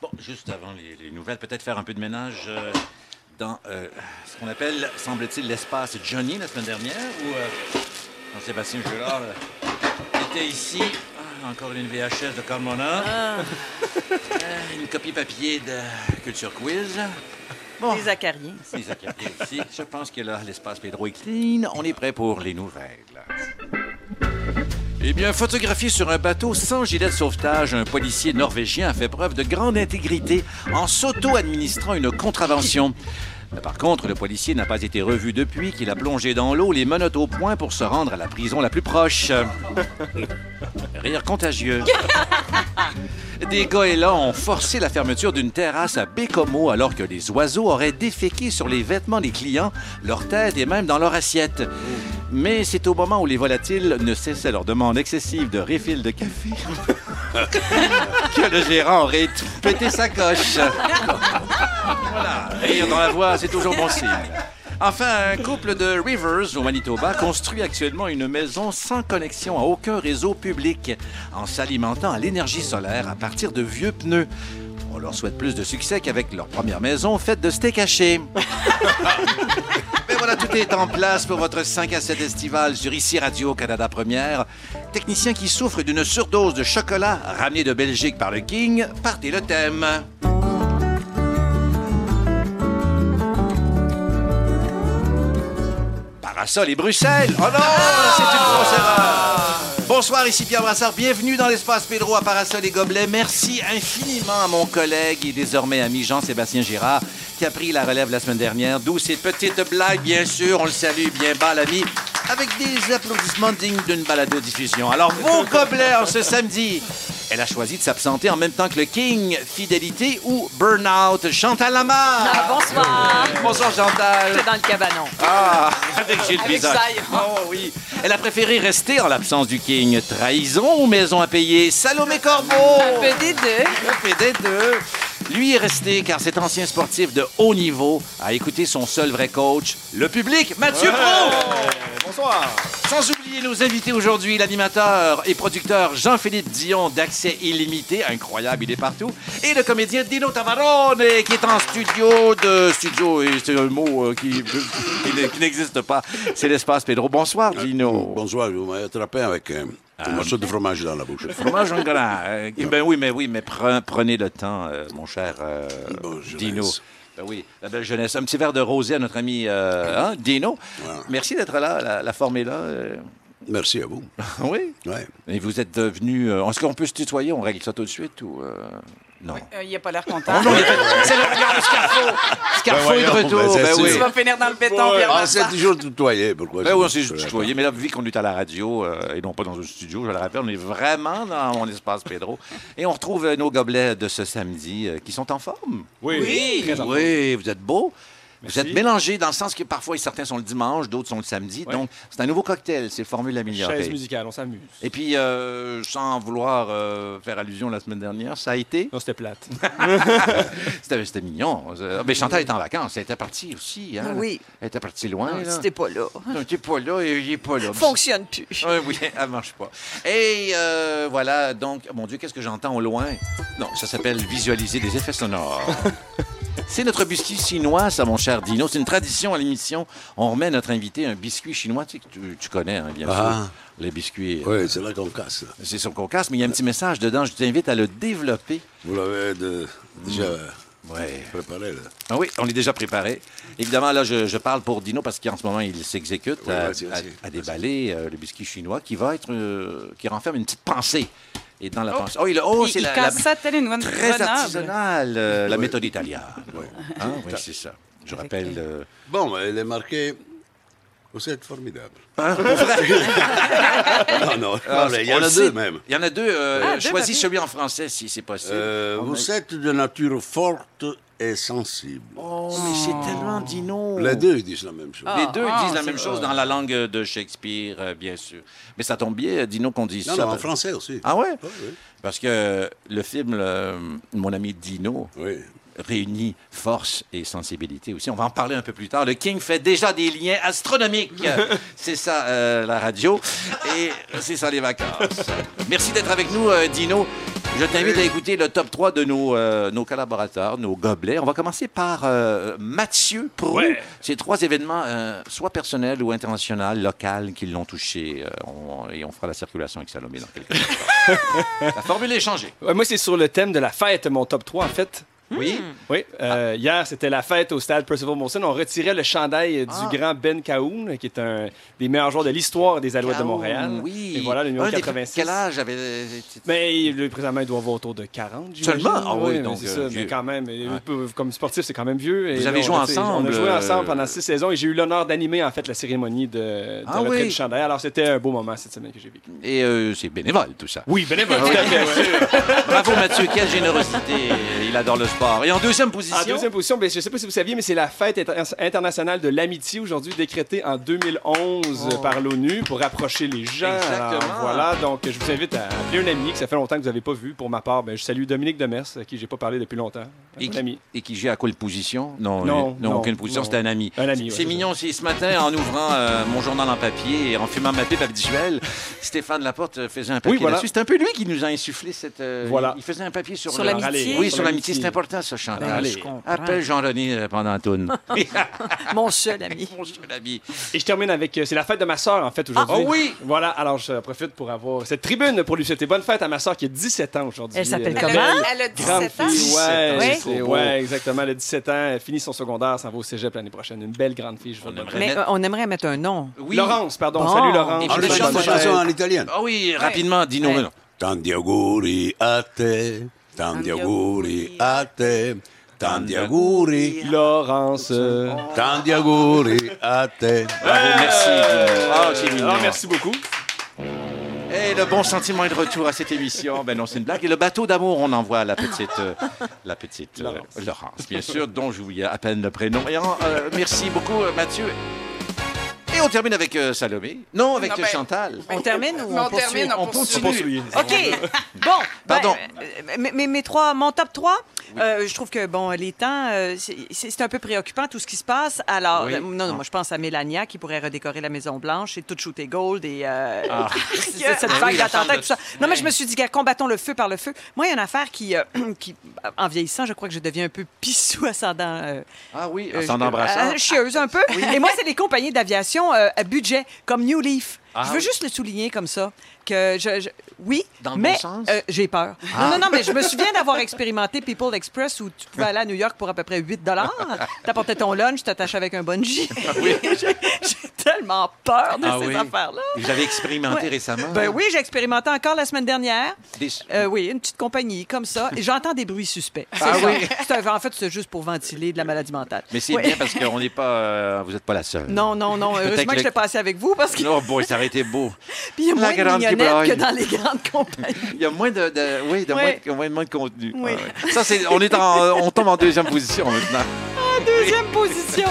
Bon, juste avant les, les nouvelles, peut-être faire un peu de ménage euh, dans euh, ce qu'on appelle, semble-t-il, l'espace Johnny la semaine dernière, où euh, Jean-Sébastien Girard était ici. Ah, encore une VHS de Carmona. Euh, une copie papier de Culture Quiz. Bon, Les acariens. les acariens aussi. Je pense que là, l'espace Pedro est clean. On est prêt pour les nouvelles. Eh bien, photographié sur un bateau sans gilet de sauvetage, un policier norvégien a fait preuve de grande intégrité en s'auto-administrant une contravention. Mais Par contre, le policier n'a pas été revu depuis qu'il a plongé dans l'eau les menottes au point pour se rendre à la prison la plus proche. Rire contagieux. Des goélands ont forcé la fermeture d'une terrasse à Bécomo alors que les oiseaux auraient déféqué sur les vêtements des clients, leur tête et même dans leur assiette. Mais c'est au moment où les volatiles ne cessaient leur demande excessive de refill de café que le gérant aurait pété sa coche. voilà, rire dans la voix, c'est toujours bon signe. Enfin, un couple de Rivers au Manitoba construit actuellement une maison sans connexion à aucun réseau public en s'alimentant à l'énergie solaire à partir de vieux pneus. On leur souhaite plus de succès qu'avec leur première maison faite de steak haché. Mais voilà, tout est en place pour votre 5 à 7 estival sur ICI Radio-Canada Première. Technicien qui souffre d'une surdose de chocolat ramené de Belgique par le King, partez le thème. Parasol et Bruxelles. Oh non, c'est une grosse erreur. Bonsoir, ici Pierre Brassard. Bienvenue dans l'espace Pedro à Parasol et Gobelets. Merci infiniment à mon collègue et désormais ami Jean-Sébastien Girard qui a pris la relève la semaine dernière. D'où ces petites blagues, bien sûr. On le salue bien bas, l'ami, avec des applaudissements dignes d'une balado-diffusion. Alors, vos Gobler, ce samedi, elle a choisi de s'absenter en même temps que le King, Fidélité ou Burnout, Chantal Lamar. Ah, bonsoir. Bonsoir, Chantal. J'étais dans le cabanon. Ah, avec Gilles avec oh, oui. Elle a préféré rester en l'absence du King. Trahison ou maison à payer? Salomé Corbeau. Un PD2. Un PD2. Lui est resté car cet ancien sportif de haut niveau a écouté son seul vrai coach, le public, Mathieu Pro. Bonsoir. Sans oublier nos invités aujourd'hui, l'animateur et producteur Jean-Philippe Dion d'accès illimité, incroyable, il est partout, et le comédien Dino Tavarone qui est en studio de studio, et c'est un mot euh, qui, qui ne- qui n'existe pas, c'est l'espace Pedro. Bonsoir Dino. Bonsoir, vous m'avez attrapé avec un, un morceau de fromage dans la bouche. Fromage en grand. Euh, ben oui, mais oui, mais pre- prenez le temps, euh, mon cher euh. Dino. Ben oui, la belle jeunesse. Un petit verre de rosé à notre ami euh, hein, Dino. Merci d'être là. La, la forme est là. Euh. Merci à vous. oui. Ouais. Et vous êtes devenu. euh, Est-ce qu'on peut se tutoyer? On règle ça tout de suite ou. euh, Non? Euh, il n'a pas l'air content. Oh a- c'est le regard de Scarfo. Scarfo Ben est de retour. ben c'est Ben oui. Tu vas finir dans le béton, Pierre Ah, c'est toujours tutoyé. Pourquoi Ben c'est- oui, on s'est c'est- tutoyé, mais là, vu qu'on est à la radio euh, et non pas dans un studio, je le rappelle, on est vraiment dans mon espace Pedro. Et on retrouve euh, nos gobelets de ce samedi euh, qui sont en forme. Oui. Très en forme. Oui, vous êtes beaux. Vous êtes mélangés dans le sens que parfois certains sont le dimanche, d'autres sont le samedi. Ouais. Donc, c'est un nouveau cocktail, c'est formule Chaise améliorée. musicale, on s'amuse. Et puis, euh, sans vouloir euh, faire allusion la semaine dernière, ça a été? Non, c'était plate. C'était mignon. Euh, Mais Chantal est en vacances. Elle était partie aussi. Hein? Oui. Elle était partie loin. Non, là. C'était pas là. Non, t'es pas là et il est pas là. Fonctionne plus. Oui, oui, elle marche pas. Et euh, voilà, donc, mon Dieu, qu'est-ce que j'entends au loin? Non, ça s'appelle visualiser des effets sonores. C'est notre biscuit chinois, ça, mon cher Dino. C'est une tradition à l'émission. On remet à notre invité un biscuit chinois, tu, sais, que tu, tu connais, hein, bien Ah. sûr. Les biscuits. Oui, c'est là qu'on casse. C'est sur cocasse, mais il y a un petit message dedans. Je t'invite à le développer. Vous l'avez de- déjà Ouais. préparé, là. Ah oui, on est déjà préparé. Évidemment, là, je, je parle pour Dino parce qu'en ce moment, il s'exécute à déballer euh, le biscuit chinois qui va être. euh, qui renferme une petite pensée. Et dans la pensée. Oh, il, oh, Il, c'est il la, casse la- très artisanale, euh, la méthode italienne. Hein? Oui, c'est ça. Je rappelle. euh, Bon, il est marqué. Vous êtes formidable. hein? Non, non, Ah, il y en a deux même. Il y en a deux. euh, Ah, deux, choisis papier. celui en français si c'est possible. Euh, vous êtes de nature forte et sensible. Oh, mais c'est tellement Dino. Les deux ils disent la même chose. Les deux Ah, disent la même chose dans la langue de Shakespeare, euh, bien sûr. Mais ça tombe bien, Dino, qu'on dise non, ça. non, en français aussi. Ah ouais? Oui, oui. Parce que le film, mon ami Dino, Oui. Réunit force et sensibilité aussi. On va en parler un peu plus tard. Le King fait déjà des liens astronomiques. c'est ça, euh, la radio. Et c'est ça, les vacances. Merci d'être avec nous, euh, Dino. Je t'invite à écouter le top 3 de nos, euh, nos collaborateurs, nos gobelets. On va commencer par euh, Mathieu Prou. Ouais. Ces trois événements, euh, soit personnels ou internationaux, locaux, qui l'ont touché. on- et on fera la circulation avec Salomé dans quelques instants. la formule est changée. Ouais, moi, c'est sur le thème de la fête, mon top 3, en fait. Oui. Oui, euh, hier, c'était la fête au stade Percival Molson. On retirait le chandail du Ah. grand Ben Cahoon, qui est un des meilleurs joueurs de l'histoire des Alouettes de Montréal. Oui. Et voilà, le numéro Un des- 86. Quel âge avait. Mais le présentement, il doit avoir autour de 40. j'imagine. Seulement? Ah oui, donc, c'est euh, ça, mais quand même, euh, Ouais. comme sportif, c'est quand même vieux. Et Vous là, avez joué ensemble, On a joué euh, ensemble pendant six saisons et j'ai eu l'honneur d'animer, en fait, la cérémonie de, de Ah retrait oui. du chandail. Alors, c'était un beau moment cette semaine que j'ai vécu. Et euh, c'est bénévole, tout ça. Oui, bénévole, tout à fait. ouais. Bravo, Mathieu. Quelle générosité. Il adore le sport. Et en deuxième position? En deuxième position, ben, je ne sais pas si vous saviez, mais c'est la fête inter- internationale de l'amitié aujourd'hui, décrétée en 2011 par l'ONU pour rapprocher les gens. Exactement. Alors, voilà, donc je vous invite à appeler un ami que ça fait longtemps que vous n'avez pas vu. Pour ma part, ben, je salue Dominique Demers, à qui j'ai pas parlé depuis longtemps. Un Et qui, ami. et qui gère à quelle position? Non, Non, euh, non, aucune position, c'était un ami. Un ami, c'est c'est mignon aussi. Ce matin, en ouvrant euh, mon journal en papier et en fumant ma pipe habituelle, Stéphane Laporte euh, faisait un papier Oui, voilà. là-dessus. C'est un peu lui qui nous a insufflé cette... euh, Voilà. Il faisait un papier sur, Sur l'amitié? Oui, Sur l'amitié. C'est important, ça, Chantal. Ben, Allez. je. Appelle Jean-René euh, pendant la toune. Mon seul ami. Mon seul ami. Et je termine avec. euh, C'est la fête de ma soeur, en fait, aujourd'hui. Ah, oh oui! Voilà, alors je profite pour avoir cette tribune pour lui souhaiter bonne fête à ma soeur qui a 17 ans aujourd'hui. Elle s'appelle comment? belle, Elle a Grande 17 ans? fille, ouais, Oui. ouais, exactement. Elle a 17 ans, elle finit son secondaire, s'en va au cégep l'année prochaine. Une belle grande fille, je vous On mettre- euh, on aimerait mettre un nom. Oui. Laurence, pardon. Bon. Salut Laurence. Et puis le le chant de bonne chanson fête. en italien. Ah oui, rapidement, dis-nous. Tanti auguri a te, tanti auguri a te, tanti auguri, Laurence. tanti auguri a te. Bravo, merci. Dino. Ah, c'est mignon. Ah, merci beaucoup. Et le bon sentiment est de retour à cette émission. Ben non, c'est une blague. Et le bateau d'amour, on envoie la petite, euh, la petite euh, Laurence. Bien sûr, dont j'oublie à peine le prénom. Et en, euh, merci beaucoup, Mathieu. Et on termine avec euh, Salomé. Non, avec Non, ben- Chantal. On termine ou Mais on on poursuit? termine, on On poursuit. poursuit. OK. Bon. Pardon. ben, euh, mes- mes, mes trois, mon top 3, je trouve que, bon, les temps, euh, c'est un peu préoccupant, tout ce qui se passe. Alors, Oui. euh, non, non, moi, je pense à Mélania qui pourrait redécorer la Maison-Blanche et tout shooter gold et euh, Ah. c'est- cette Ah vague oui, d'attentats tout ça. de- Non, mais je me suis dit, gars, combattons le feu par le feu. Moi, il y a une affaire qui, euh, qui en vieillissant, je crois que je deviens un peu pissou ascendant. euh, Ah oui, euh, embrassant. euh, chieuse un peu. Et moi, c'est les compagnies d'aviation euh, à budget, comme New Leaf. Ah je veux juste le souligner comme ça. Que je, je- oui, Dans le mais bon sens? euh, j'ai peur. Ah. Non, non, non, mais je me souviens d'avoir expérimenté People Express où tu pouvais aller à New York pour à peu près 8 T'apportais ton lunch, t'attachais avec un bungee. j'ai j'ai tellement peur de Ah ces oui. affaires-là. Vous avez expérimenté Ouais. récemment? Ben oui, j'ai expérimenté encore la semaine dernière. Des- Euh, oui, une petite compagnie comme ça. Et j'entends des bruits suspects. Ah oui? Un- en fait, c'est juste pour ventiler de la maladie mentale. Mais c'est Oui. bien parce qu'on n'est pas. euh, vous n'êtes pas la seule. Non, non, non. Heureusement que je l'ai passé avec vous parce que Non, boy, ça aurait été beau. puis il y a La moins de grande mignonnettes Gibraltar. que dans les grandes compagnies. Il y a moins de, de- oui, de Ouais. moins, de, moins, moins de contenu. Oui. Ouais, ouais. Ça, c'est, on est en, on tombe en deuxième position maintenant. Deuxième position.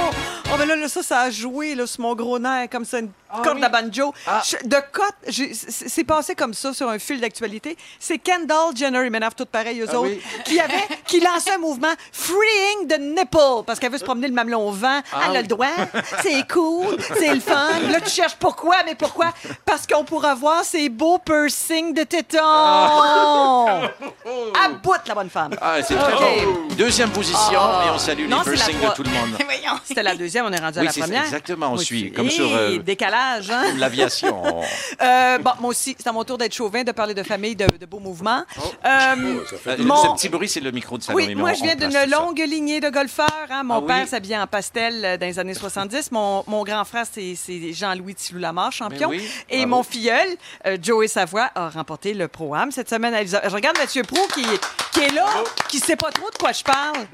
Oh, mais là, là, ça, ça a joué là, sur mon gros nerf, comme ça, une corde oui? à banjo. Ah. Je- de cote, j'ai- c'est c'est passé comme ça sur un fil d'actualité. C'est Kendall Jenner, ils m'énervent toutes pareilles, eux Ah autres, oui? qui, avait, qui lançait un mouvement Freeing the Nipple, parce qu'elle veut se promener le mamelon au vent. Ah Elle a oui. le droit, c'est cool, c'est le fun. Là, tu cherches pourquoi, mais pourquoi? Parce qu'on pourra voir ces beaux piercings de tétons. À bout, la bonne femme. Ah, c'est très OK. bon. Deuxième position, Ah. et on salue Non, les c'est la piercings de trois. tout le monde. Voyons. C'était la deuxième, on est rendu à Oui, la c'est première. exactement, on suit, comme sur, euh, Décalage, hein? L'aviation. on- Euh, bon, moi aussi, c'est à mon tour d'être chauvin, de parler de famille, de, de beaux mouvements. Euh, Euh, Mon- Ce petit bruit, c'est le micro de Salomé. oui, moi, je viens d'une ça. longue lignée de golfeurs. hein. Mon Ah oui? père s'habillait en pastel euh, dans les années 70. Mon, mon grand frère, c'est Jean-Louis Tilou-Lamarre, champion. Mais oui, Et bravo. mon filleul, euh, Joey Savoie, a remporté le Pro-Am cette semaine. Je regarde Mathieu Pro qui, qui est là, qui sait pas trop de quoi je parle.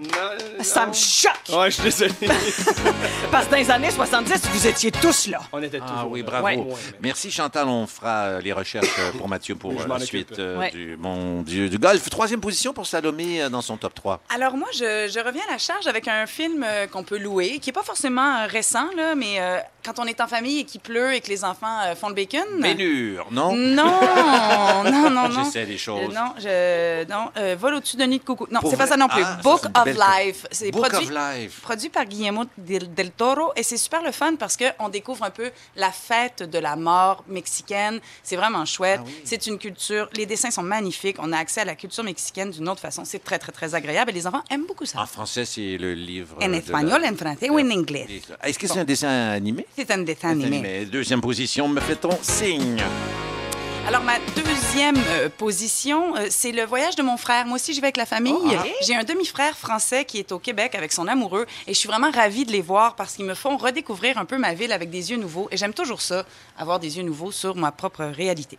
Ça me choque! Ouais, je suis désolé. Parce que dans les années 70, vous étiez tous là. On était Ah oui, bravo. Ouais. Merci Chantal, on fera euh, les recherches euh, pour Mathieu pour euh, la suite euh, Ouais. du, mon du golf. Troisième position pour Salomé dans son top 3. Alors moi, je, je reviens à la charge avec un film qu'on peut louer, qui est pas forcément récent, là, mais euh, quand on est en famille et qu'il pleut et que les enfants euh, font le bacon? Bénure, non? Non, non, non, non. J'essaie des choses. Euh, non, je, non euh, vol au-dessus d'un nid de coucou. Non, c'est pas ça non plus. Ah, Book of Life. C'est Book produit, of Life. produit par Guillermo del, del Toro et c'est super le fun parce qu'on découvre un peu la fête de la mort mexicaine. C'est vraiment chouette. Ah oui. C'est une culture. Les dessins sont magnifiques. On a accès à la culture mexicaine d'une autre façon. C'est très, très, très agréable et les enfants aiment beaucoup ça. En français, c'est le livre. En espagnol, la- en français ou en anglais. Est-ce que c'est un dessin animé? C'est un dessin animé. Deuxième position, me fait-on signe? Alors, ma deuxième euh, position, euh, c'est le voyage de mon frère. Moi aussi, j'y vais avec la famille. Oh, ah. J'ai un demi-frère français qui est au Québec avec son amoureux et je suis vraiment ravie de les voir parce qu'ils me font redécouvrir un peu ma ville avec des yeux nouveaux. Et j'aime toujours ça, avoir des yeux nouveaux sur ma propre réalité.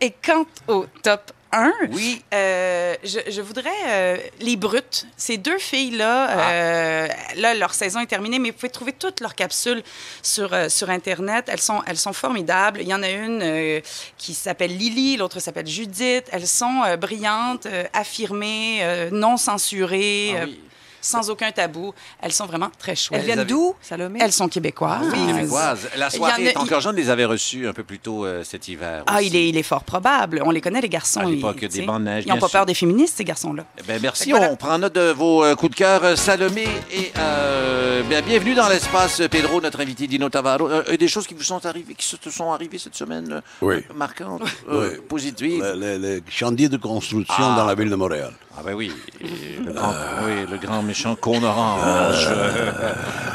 Et quant au top 1, Oui. euh, je, je voudrais euh, les brutes. Ces deux filles-là, euh, là, leur saison est terminée, mais vous pouvez trouver toutes leurs capsules sur, euh, sur Internet. Elles sont, elles sont formidables. Il y en a une euh, qui s'appelle Lily, l'autre s'appelle Judith. Elles sont euh, brillantes, euh, affirmées, euh, non censurées, Ah oui. Sans aucun tabou. Elles sont vraiment très chouettes. Elles viennent d'où, Salomé? Elles sont québécoises. Oui, québécoises. La soirée en a- est encore jeune, les avait reçus un peu plus tôt euh, cet hiver. Ah, aussi. il est, il est fort probable. On les connaît, les garçons. À l'époque ils- des bandes de neige, Ils n'ont pas sûr. peur des féministes, ces garçons-là. Eh ben, merci. Voilà. On prend note de vos euh, coups de cœur, euh, Salomé. Et euh, bien, bienvenue dans l'espace, Pedro, notre invité Dino Tavaro. Euh, des choses qui vous sont arrivées, qui se sont arrivées cette semaine Oui. marquantes, euh, Oui. positives? Le, le- le chantier de construction Ah. dans la ville de Montréal. Ah ben oui, et le grand, oui, le grand méchant cône orange.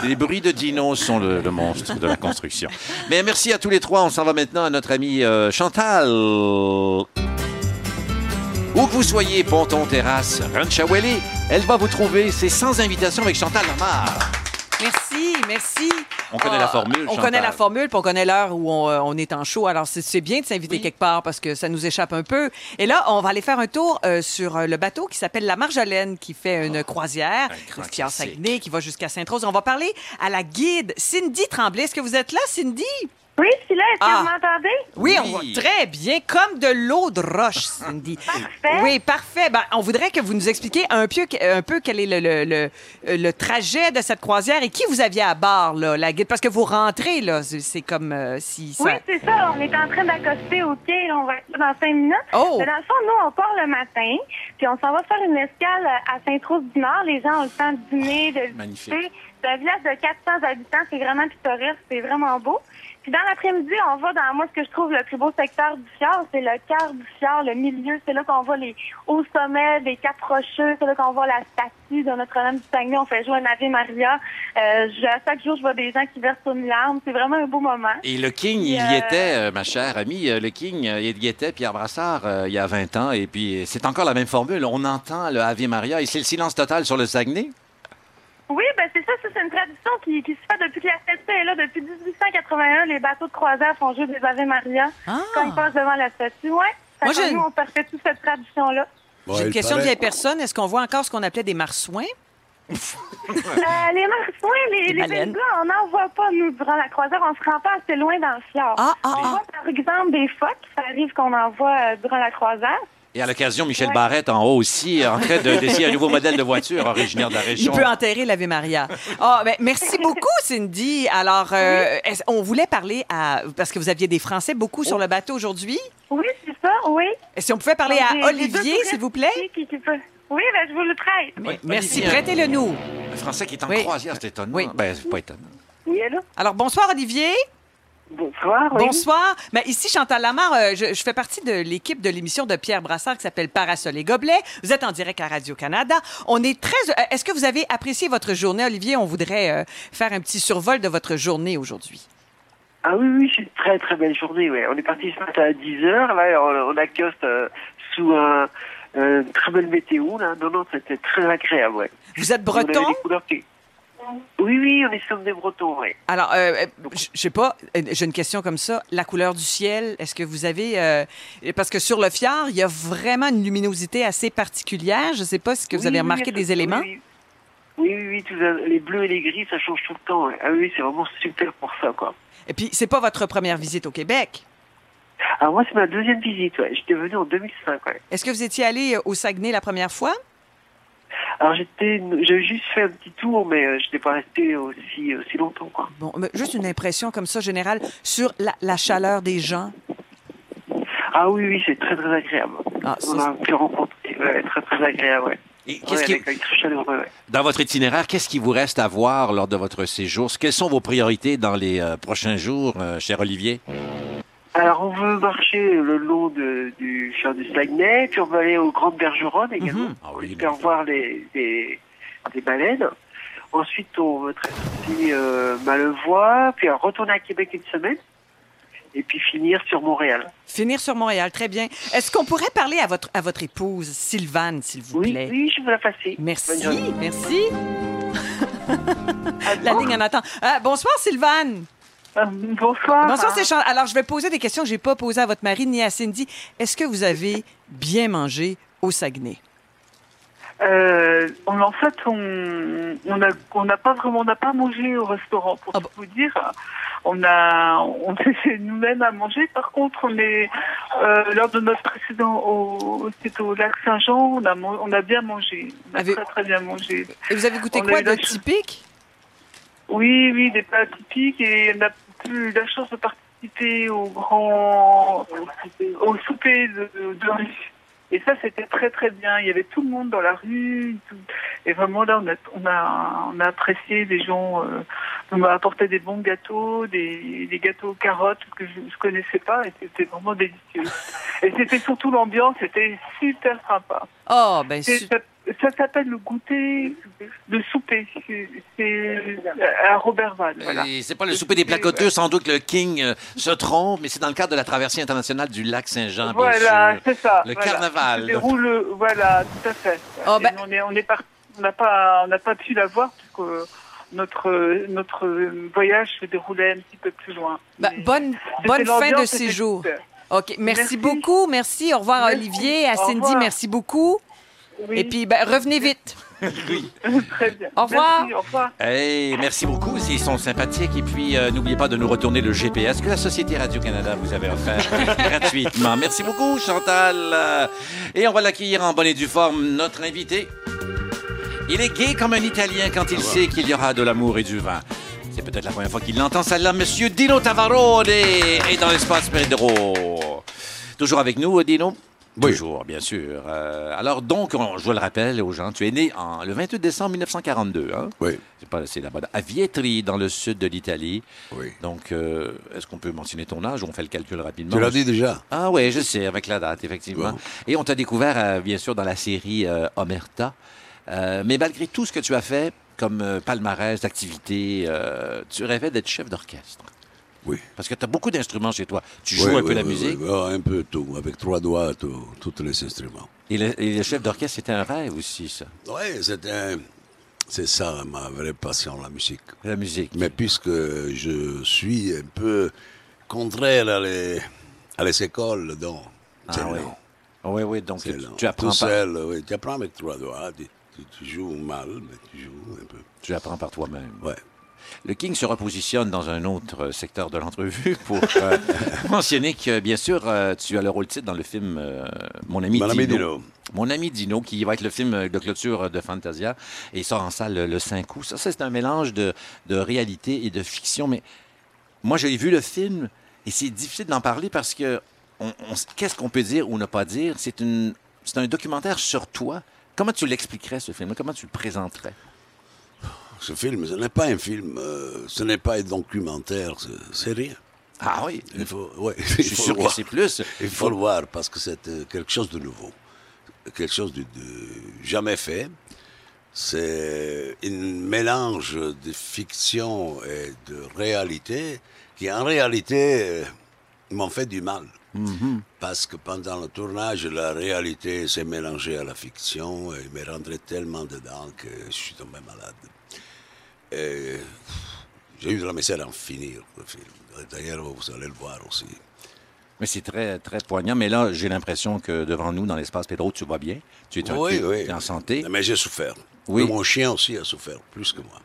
Les bruits de Dino sont le, le monstre de la construction. Mais merci à tous les trois. On s'en va maintenant à notre amie euh, Chantal. Où que vous soyez, ponton, terrasse, Ranchaweli, elle va vous trouver. C'est sans invitation avec Chantal Lamar. Merci, merci. On connaît Ah, la formule, On Chantal. connaît la formule, puis on connaît l'heure où on, euh, on est en show. Alors, c'est- bien de s'inviter Oui. quelque part parce que ça nous échappe un peu. Et là, on va aller faire un tour euh, sur euh, le bateau qui s'appelle la Marjolaine, qui fait une croisière, un skieur. Saguenay, qui va jusqu'à Sainte-Rose. On va parler à la guide Cindy Tremblay. Est-ce que vous êtes là, Cindy? Oui, je suis là. Est-ce Ah. que vous m'entendez? Oui, on va très bien, comme de l'eau de roche, Cindy. Parfait. Oui, parfait. Ben, on voudrait que vous nous expliquiez un peu, un peu quel est le, le, le, le trajet de cette croisière et qui vous aviez à bord, là, la guide? Parce que vous rentrez, là, c'est c'est comme euh, si ça... Oui, c'est ça. On est en train d'accoster au quai. là, On va être là dans cinq minutes. Oh! Mais dans le fond, nous, on part le matin, puis on s'en va faire une escale à Sainte-Rose-du-Nord. Les gens ont le temps de dîner, de Magnifique. visiter. C'est un village de 400 habitants. C'est vraiment pittoresque. C'est vraiment beau. Puis dans l'après-midi, on va dans, moi, ce que je trouve le plus beau secteur du fjord. C'est le cœur du fjord, le milieu. C'est là qu'on voit les hauts sommets des Cap Rocheux. C'est là qu'on voit la statue de Notre-Dame du Saguenay. On fait jouer un Ave Maria. Euh, je- à chaque jour, je vois des gens qui versent une larme. C'est vraiment un beau moment. Et le King, il y Euh, était, euh, ma chère amie, euh, le King, il y était, Pierre Brassard, euh, il y a 20 ans. Et puis, c'est encore la même formule. On entend le Ave Maria et c'est le silence total sur le Saguenay. Oui, ben c'est ça, ça c'est une tradition qui, qui se fait depuis que la statue est là. Depuis 1881, les bateaux de croisière font jouer des Ave Maria Ah! quand ils passent devant la statue. Ouais. Moi, que j'ai nous, on perpétue cette tradition-là. Bon, J'ai une question de vieille personne. Est-ce qu'on voit encore ce qu'on appelait des marsouins? Euh, les marsouins, les, Les on n'en voit pas, nous, durant la croisière. On se rend pas assez loin dans le fjord. Ah, ah, on ah. voit, par exemple, des phoques. Ça arrive qu'on en voit euh, durant la croisière. Et à l'occasion, Michel Ouais. Barrette en haut aussi, en train de- d'essayer un nouveau modèle de voiture originaire de la Il région. peut enterrer l'Ave Maria. Ah, ben, merci beaucoup, Cindy. Alors, euh, on voulait parler à... Parce que vous aviez des Français beaucoup sur le bateau aujourd'hui. Oui, c'est ça, oui. Et si on pouvait parler Donc, à Olivier, s'il vous plaît? ici Qui, qui peut... Oui, ben, je vous le prête. Mais- Merci, Olivier. prêtez-le nous. Un Français qui est en Oui. croisière, c'est étonnant. Oui. Ben, c'est pas étonnant. Oui, allô? Alors, bonsoir, Olivier. Bonsoir, oui. Bonsoir. Ben, ici, Chantal Lamar, euh, je, je fais partie de l'équipe de l'émission de Pierre Brassard qui s'appelle Parasol et Gobelet. Vous êtes en direct à Radio-Canada. On est très... euh, Est-ce que vous avez apprécié votre journée, Olivier? On voudrait euh, faire un petit survol de votre journée aujourd'hui. Ah oui, oui, c'est une très très belle journée. Ouais. On est parti ce matin à 10h. Là, on, on accoste sous un, un très belle météo. Là. Non, non, c'était très agréable. Ouais. Vous êtes breton? Oui, oui, on est sommes des Bretons. Ouais. Alors, euh, euh, je sais pas, euh, j'ai une question comme ça. La couleur du ciel, est-ce que vous avez... euh, parce que sur le fjord, il y a vraiment une luminosité assez particulière. Je sais pas si que vous Oui, avez oui, remarqué oui, des oui, éléments. Oui, oui, oui, oui, tout les bleus et les gris, ça change tout le temps. Ah oui, c'est vraiment super pour ça, quoi. Et puis, c'est pas votre première visite au Québec? Alors moi, c'est ma deuxième visite. Ouais. J'étais venu en 2005. Ouais. Est-ce que vous étiez allé au Saguenay la première fois? Alors j'étais, j'ai juste fait un petit tour, mais euh, je n'étais pas resté aussi aussi longtemps, quoi. Bon, mais juste une impression comme ça générale sur la, la chaleur des gens. Ah oui, oui, c'est très très agréable. Ah, On ça, a pu rencontrer, ouais, très très agréable, ouais. Et qu'est-ce Ouais, qui- dans votre itinéraire, qu'est-ce qui vous reste à voir lors de votre séjour? Quelles sont vos priorités dans les euh, prochains jours, euh, cher Olivier? Alors, on veut marcher le long de, du champ du Saguenay, puis on va aller aux Grandes Bergeronnes également. Ah oui, Espère voir les, les, les baleines. Ensuite, on va traverser euh, Malevoie, puis on retourner à Québec une semaine, et puis finir sur Montréal. Finir sur Montréal, très bien. Est-ce qu'on pourrait parler à votre, à votre épouse, Sylvane, s'il vous Oui, plaît? oui, je vais la passer. Merci, merci. La ligne en attend. Ah, bonsoir, Sylvane. Bonsoir. Bonsoir, c'est Chan- Alors, je vais poser des questions que je n'ai pas posées à votre mari ni à Cindy. Est-ce que vous avez bien mangé au Saguenay? Euh, on- en fait, on on a on n'a pas vraiment on n'a pas mangé au restaurant pour Ah tout vous dire. On a on s'est fait nous-mêmes à manger. Par contre, on est euh, lors de notre précédent au c'était au lac Saint-Jean, on a man- on a bien mangé. On a Avez- très très bien mangé. Et vous avez goûté On quoi eu de la chance- typique? Oui, oui, des plats typiques et on a eu la chance de participer au grand au souper de, de rue. Et ça, c'était très très bien. Il y avait tout le monde dans la rue. tout- Et vraiment là, on a, on a, on a apprécié. Les gens euh, on m'a apporté des bons gâteaux, des, des gâteaux aux carottes que je ne connaissais pas. Et c'était vraiment délicieux. Et c'était surtout l'ambiance. C'était super sympa. Oh, ben, Ça, s'appelle le goûter de souper. C'est- à Robertval. Voilà. Et C'est pas le souper des placoteux, sans doute que le King euh, se trompe, mais c'est dans le cadre de la traversée internationale du lac Saint-Jean, Voilà, c'est ça. Le voilà. carnaval. Se déroule, euh, voilà, tout à fait. Oh, ben- On est, on est parti, on n'a pas, on n'a pas pu la voir puisque euh, notre notre voyage se déroulait un petit peu plus loin. ben, Mais bonne, fin de séjour. OK. Merci, Merci. beaucoup. Merci. Au revoir, Merci. Olivier. À Cindy, revoir. merci beaucoup. Oui, Et puis, ben, revenez vite. très bien. Au revoir. Merci, au revoir. Hey, merci beaucoup, ils sont sympathiques. Et puis, euh, n'oubliez pas de nous retourner le GPS que la Société Radio-Canada vous avait offert gratuitement. Merci beaucoup, Chantal. Euh, Et on va l'accueillir en bonne et due forme, notre invité. Il est gay comme un Italien quand il sait qu'il y aura de l'amour et du vin. C'est peut-être la première fois qu'il l'entend, celle-là. Monsieur Dino Tavarone est dans l'espace Pedro. Toujours avec nous, Dino? Oui. Toujours, bien sûr. Euh, alors, donc, on- je le rappelle aux gens, tu es né en, le 28 décembre 1942, hein? Oui, C'est pas, c'est là-bas, à Vietri, dans le sud de l'Italie. oui. Donc, euh, est-ce qu'on peut mentionner ton âge? On fait le calcul rapidement. Tu l'as dit déjà Ah oui, je sais, avec la date, effectivement. Bon. Et on t'a découvert, euh, bien sûr, dans la série euh, Omerta. Euh, mais malgré tout ce que tu as fait comme palmarès d'activités, euh, tu rêvais d'être chef d'orchestre. Oui. Parce que tu as beaucoup d'instruments chez toi. Tu joues Oui, un peu la musique? oui, un peu tout, avec trois doigts, tout- tous les instruments. Et, le, et le chef d'orchestre, c'était un rêve aussi, ça? Oui, c'est un- c'est ça ma vraie passion, la musique. La musique. Mais puisque je suis un peu contraire à les, à les écoles, donc Ah oui. lent. Oui, oui, donc tu, tu apprends Tout par, seul, oui, tu apprends avec trois doigts. Tu, tu- tu joues mal, mais tu joues un peu. tu apprends par toi-même. Ouais. Le King se repositionne dans un autre euh, secteur de l'entrevue pour euh, mentionner que, bien sûr, euh, tu as le rôle titre dans le film euh, Mon ami Dino. Dino. Mon ami Dino, qui va être le film de clôture de Fantasia et il sort en salle le, le 5 août. Ça, c'est un mélange de, de réalité et de fiction. Mais moi, j'ai vu le film et c'est difficile d'en parler parce que on- on- qu'est-ce qu'on peut dire ou ne pas dire? C'est un documentaire sur toi. Comment tu l'expliquerais, ce film? Comment tu le présenterais? Ce film, ce n'est pas un film, euh, ce n'est pas un documentaire, c'est- rien. Ah oui, Il faut, ouais, je il suis faut sûr le que voir. c'est plus. Il faut le voir parce que c'est euh, quelque chose de nouveau, quelque chose de, de jamais fait. C'est un mélange de fiction et de réalité qui, en réalité, euh, m'ont fait du mal. Parce que pendant le tournage, la réalité s'est mélangée à la fiction et me rendrait tellement dedans que je suis tombé malade. Et j'ai eu de la misère à en finir, le film. D'ailleurs, vous allez le voir aussi. Mais c'est très, très poignant. Mais là, j'ai l'impression que devant nous, dans l'espace Pedro, tu vas bien. Tu es, un- Oui, tu- oui. tu es en santé. Mais j'ai souffert. Oui. Mon chien aussi a souffert, plus que moi.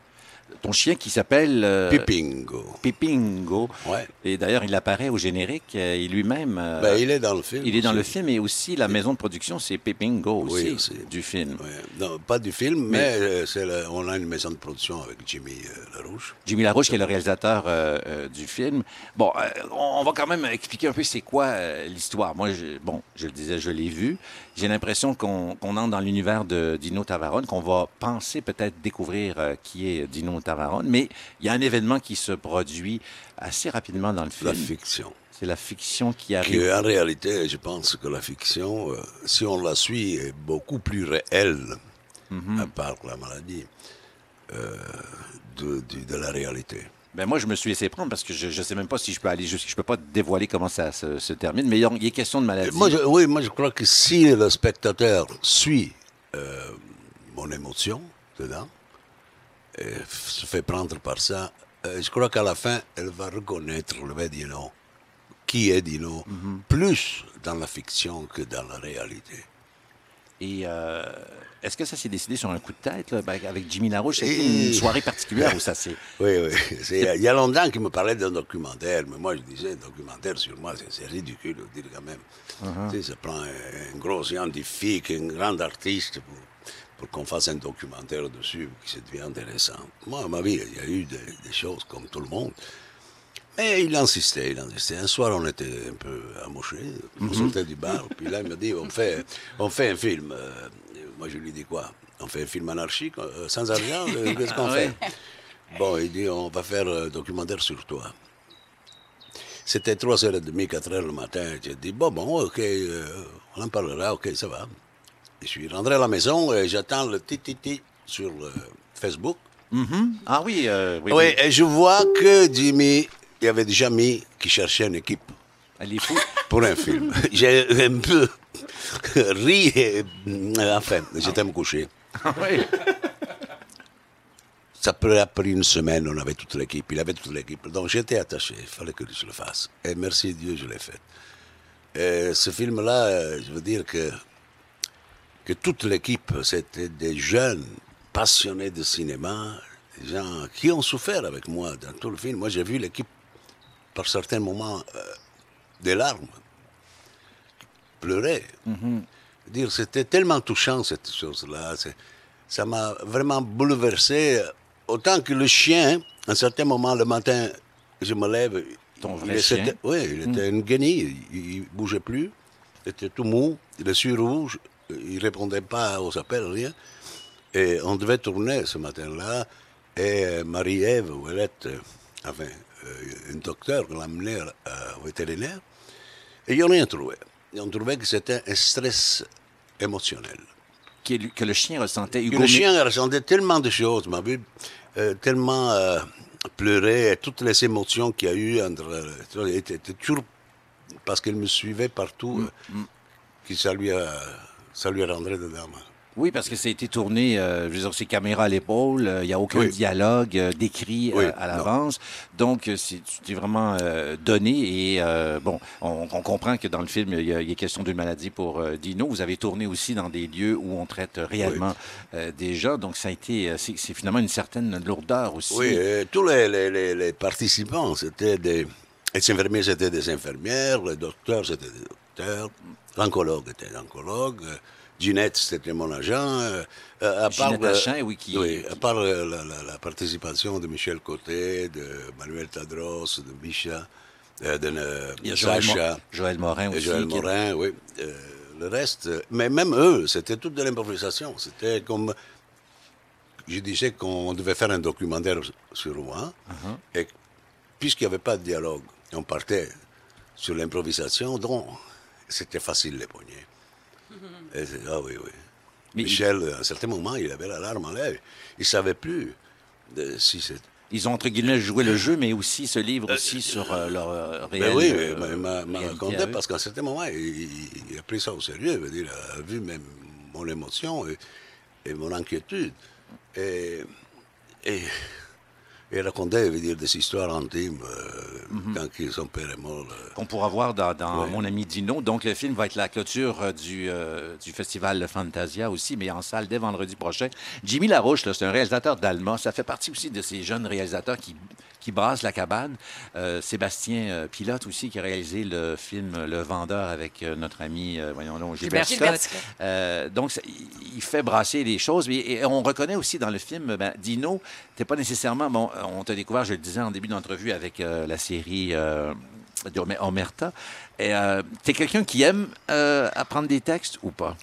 Ton chien qui s'appelle euh, Pipingo. Pipingo. Ouais. Et d'ailleurs, il apparaît au générique. euh, Et lui-même. euh, Ben, il est dans le film. il est dans le film et aussi la maison de production, c'est Pipingo aussi, Oui, aussi. du film. Non, pas du film, mais, Mais- euh, le- on a une maison de production avec Jimmy euh, Larouche. Jimmy Larouche, qui est le réalisateur euh, euh, du film. Bon, euh, on, va quand même expliquer un peu c'est quoi euh, l'histoire. Moi, je, bon, je le disais, je l'ai vu. J'ai l'impression qu'on entre dans l'univers de Dino Tavarone, qu'on va penser peut-être découvrir euh, qui est Dino Tavarone, mais il y a un événement qui se produit assez rapidement dans le La film. fiction. C'est la fiction qui arrive. en réalité, je pense que la fiction, euh, si on la suit, est beaucoup plus réelle, Mhm. à part la maladie, euh, de, la réalité. Ben moi, je me suis laissé prendre parce que je ne sais même pas si je peux aller jusqu'à... Je peux pas dévoiler comment ça se, se termine, mais il y a question de maladie. Moi, je, oui, moi, je crois que si le spectateur suit euh, mon émotion dedans, se fait prendre par ça, euh, je crois qu'à la fin, elle va reconnaître le vrai Dino, qui est Dino, plus dans la fiction que dans la réalité. Et euh, est-ce que ça s'est décidé sur un coup de tête là, ben, avec Jimmy Larouche? Et- une soirée particulière où ça s'est... Oui, oui. C'est- Il y a longtemps qu'il me parlait d'un documentaire, mais moi je disais, un documentaire sur moi, c'est- c'est ridicule de dire quand même. Tu sais, ça prend un gros scientifique, un grand artiste pour, pour qu'on fasse un documentaire dessus, qui ça devient intéressant. Moi, à ma vie, il y a eu des, des choses comme tout le monde. Mais il insistait, il insistait. Un soir, on était un peu amochés, on sortait du bar, puis là, il me dit, on fait, on fait un film. Euh, moi, je lui dis quoi? On fait un film anarchique, euh, sans argent euh, Qu'est-ce qu'on Ah fait? Bon, il dit, on va faire un documentaire sur toi. C'était 3h30, 4h le matin. J'ai dit, bon, bon, ok, on en parlera, ok, ça va. Je suis rentré à la maison et j'attends le titi sur le Facebook. Mhm. Ah oui, euh, oui, Oui, oui. et je vois que Jimmy, il y avait déjà mis qui cherchait une équipe Elle est fou. pour un film. J'ai un peu ri et euh, enfin, j'étais me coucher. Ah oui. Ça a pris une semaine, on avait toute l'équipe, il avait toute l'équipe. Donc j'étais attaché, il fallait que je le fasse. Et merci Dieu, je l'ai fait. Et ce film-là, euh, je veux dire que, que toute l'équipe, c'était des jeunes passionnés de cinéma, des gens qui ont souffert avec moi dans tout le film. Moi, j'ai vu l'équipe, par certains moments, euh, des larmes, pleurer. dire, c'était tellement touchant cette chose-là. Ça m'a vraiment bouleversé. Autant que le chien, à un certain moment, le matin, je me lève. Ton il vrai était- chien? Oui, il était une guenille. Il, il bougeait plus. Il était tout mou. Les yeux rouges. Il répondait pas aux appels, rien. Et on devait tourner ce matin-là. Et euh, Marie-Ève Ouellette, euh, enfin, euh, une docteur, l'a amené euh, au vétérinaire. Et ils n'ont rien trouvé. Ils ont trouvé que c'était un stress émotionnel. Que le chien ressentait. Que Hugo le chien ressentait tellement de choses, m'a euh, tellement euh, pleurer, et toutes les émotions qu'il y a eu entre. était toujours. Parce qu'elle me suivait partout, Mm, euh, que ça lui, a, ça lui rendrait dedans. moi. Oui, parce que ça a été tourné, euh, je veux dire, c'est caméra à l'épaule, euh, il n'y a aucun Oui. dialogue euh, décrit euh, Oui, à l'avance. Donc, euh, c'est- vraiment euh, donné et, euh, bon, on, on comprend que dans le film, il y y a question d'une maladie pour euh, Dino. Vous avez tourné aussi dans des lieux où on traite réellement euh, des gens. Donc, ça a été, euh, c'est finalement une certaine lourdeur aussi. Oui, tous les, les- les- les participants, c'était des. Les infirmiers, c'était des infirmières, les docteurs, c'était des docteurs, l'oncologue était l'oncologue, euh, Ginette, c'était mon agent. euh, euh, à part, Ginette euh, Hachin, oui, qui- oui, qui- à part euh, la, la- la participation de Michel Côté, de Manuel Tadros, de Micha, euh, de euh, Il y a Joël, Mo- Sacha. Joël Morin aussi. Joël est- oui. Euh, le reste, euh, mais même eux, c'était toute de l'improvisation. C'était comme. Je disais qu'on devait faire un documentaire sur moi. Uh-huh. Et puisqu'il n'y avait pas de dialogue, on partait sur l'improvisation, donc c'était facile les poignets. Ah oui, oui. Mais Michel, à un certain moment, il avait la larme à l'œil. Il ne savait plus de- si c'était. Ils ont, entre guillemets, joué le jeu, mais aussi ce livre aussi sur euh, leur euh, réel. Ben oui, euh, mais m'a- raconté parce qu'à un certain moment, il, a pris ça au sérieux. veut dire, il a vu même mon émotion et, et mon inquiétude. Et il racontait veut dire, des histoires intimes euh, quand il- son père est mort. euh. qu'on pourra voir dans. Mon ami Dino. Donc, le film va être la clôture euh, du, euh, du festival Le Fantasia aussi, mais en salle dès vendredi prochain. Jimmy Larouche, c'est un réalisateur d'Alma. Ça fait partie aussi de ces jeunes réalisateurs qui, qui brassent la cabane. Euh, Sébastien euh, Pilote aussi, qui a réalisé le film Le Vendeur avec euh, notre ami, voyons donc, Gilbert Gilbert Scott. Scott. Donc, ça- il fait brasser les choses. Et, et on reconnaît aussi dans le film, ben, Dino, t'es pas nécessairement. Bon, on t'a découvert, je le disais en début d'entrevue, avec la série euh, d'Omer- Omerta. Et euh, t'es quelqu'un qui aime euh, apprendre des textes ou pas?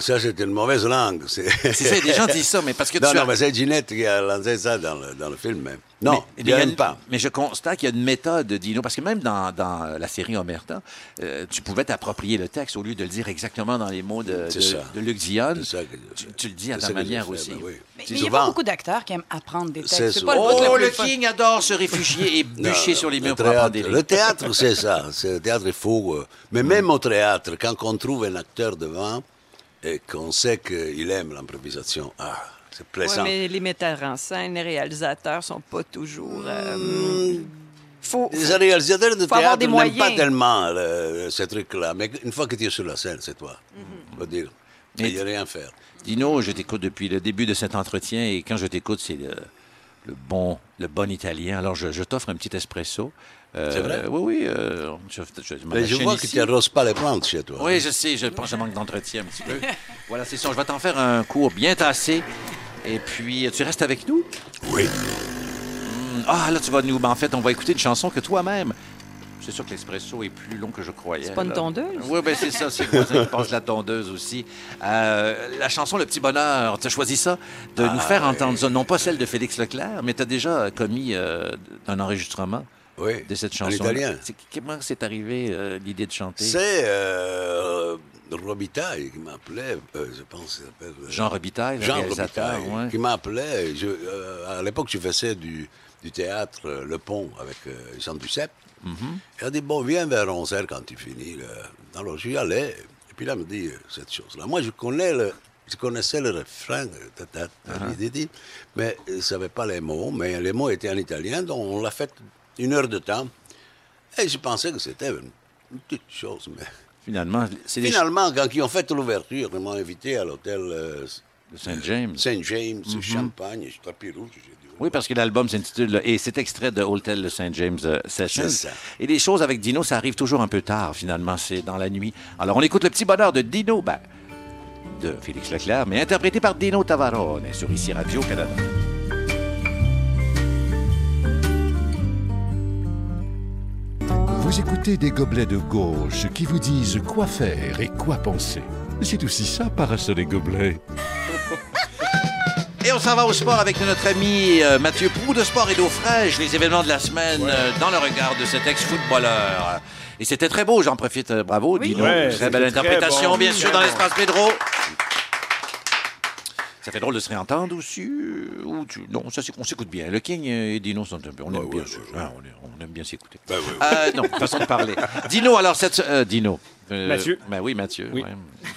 Ça, c'est une mauvaise langue. C'est ça, des gens disent ça, mais parce que Non, tu non, as- mais c'est Ginette qui a lancé ça dans le, dans le film. Même. Non, mais, il y a n'aime une- pas. mais je constate qu'il y a une méthode, Dino, parce que même dans, dans la série Omerta, euh, tu pouvais t'approprier le texte au lieu de le dire exactement dans les mots de, de, ça. de Luc je Tu, le dis à ta manière aussi. ben oui. Mais il n'y a pas beaucoup d'acteurs qui aiment apprendre des textes. Pas Oh, le le. King adore se réfugier et bûcher Non, sur les le murs pour apprendre des Le théâtre, c'est ça. C'est- Le théâtre est faux. euh. Mais même au théâtre, quand on trouve un acteur devant et qu'on sait qu'il aime l'improvisation, ah, c'est Ouais, plaisant. mais les metteurs en scène, les réalisateurs sont pas toujours. euh, faut, Les réalisateurs de faut théâtre n'aiment pas tellement le- ce truc-là. Mais une fois que tu es sur la scène, c'est toi. On va dire. Mais- Il n'y a rien à faire. Dino, je t'écoute depuis le début de cet entretien et quand je t'écoute, c'est le, le bon, le bon italien. Alors, je, je t'offre un petit espresso. Euh, C'est vrai? Oui, oui. euh, je, je, je vois que tu n'arroses pas les plantes chez toi. Oui, je sais, je pense que je manque d'entretien un petit peu. voilà, c'est ça. Je vais t'en faire un cours bien tassé. Et puis, tu restes avec nous? Oui. Ah, là, tu vas nous. ben, en fait, on va écouter une chanson que toi-même. C'est sûr que l'espresso est plus long que je croyais. C'est pas une tondeuse? Oui, ben c'est ça. C'est le voisin qui passe la tondeuse aussi. Euh, la chanson Le Petit Bonheur, tu as choisi ça de nous faire entendre ça. Non pas celle de Félix Leclerc, mais tu as déjà commis euh, un enregistrement Oui. de cette En chanson. italien. C'est- Comment c'est arrivé euh, l'idée de chanter? C'est euh, Robitaille qui m'appelait, euh, je pense qu'il s'appelle. Jean Robitaille, le Jean réalisateur. Robitaille, ouais. qui m'appelait. À l'époque, je faisais du, du théâtre Le Pont avec Jean Duceppe. Mhm. Il a dit Bon, viens vers 11h quand tu finis. là. Alors, j'y allais. Et puis là, il me dit cette chose-là. Moi, je connais le. Je connaissais le refrain, Uh-huh. mais je ne savais pas les mots. Mais les mots étaient en italien, donc on l'a fait une heure de temps. Et je pensais que c'était une, petite chose. Mais Finalement, c'est des finalement, quand ils ont fait l'ouverture, ils m'ont invité à l'hôtel euh, Saint James. Saint James, Champagne, je tapis rouge. J'ai dit, Oui, parce que l'album s'intitule et c'est extrait de Hotel de St. James euh, Sessions. Ça. Et les choses avec Dino, ça arrive toujours un peu tard, finalement. C'est dans la nuit. Alors, on écoute le petit bonheur de Dino, ben, de Félix Leclerc, mais interprété par Dino Tavarone sur ici Radio-Canada. Vous écoutez des gobelets de gauche qui vous disent quoi faire et quoi penser. C'est aussi ça, Parasol et Gobelets. Et on s'en va au sport avec notre ami euh, Mathieu Prou de Sport et d'eau fraîche, les événements de la semaine euh, dans le regard de cet ex-footballeur. Et c'était très beau, j'en profite. euh, Bravo, Dino. Ouais, très belle très interprétation, bon. bien sûr, dans l'espace Pedro. Ça fait drôle de se réentendre aussi. euh, Ou tu... Non, ça, c'est- s'écoute bien. Le King et Dino sont un peu. On aime Ouais, bien ouais, ça. ouais, Ah, on, est- on aime bien s'écouter. Oui. Euh, non, façon de parler. Dino, alors, cette. euh, Dino. Euh, Mathieu. Ben oui, Mathieu. Oui. ouais.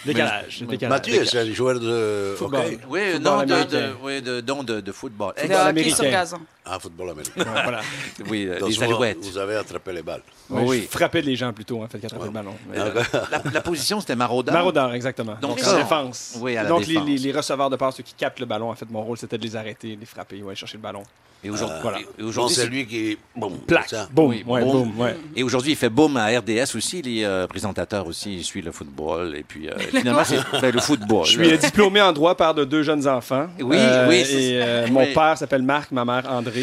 Décalage. Mais- décalage. Mathieu, c'est un joueur de Football. Oui, Football non, de, de, oui, de, don de, de football. Américain. Ah, football américain. Ouais, voilà. Oui, euh, les alouettes. Vous avez attrapé les balles. Ouais, Oui. Je frappais les gens plutôt, en fait, qu'attraper le ballon. Mais- Euh, la, la position, c'était maraudeur? Maraudeur, exactement. Donc défense. oui, à la Donc, les- défense. Les, les receveurs de passe, ceux qui captent le ballon, en fait, mon rôle, c'était de les arrêter, de les frapper, ouais, chercher le ballon. Et aujourd'hui, Voilà. et Bon, aujourd'hui, c'est c'est- lui qui. Bon, Plaque. Boum. Oui, ouais, boum. boum, ouais. Et aujourd'hui, il fait boom à RDS aussi. Les euh, présentateurs aussi, ils suivent le football. Et puis, euh, finalement, c'est ben, le football. Je suis euh, diplômé en droit par de deux jeunes enfants. Oui, Euh, oui, Et euh, oui. mon père s'appelle Marc, ma mère André.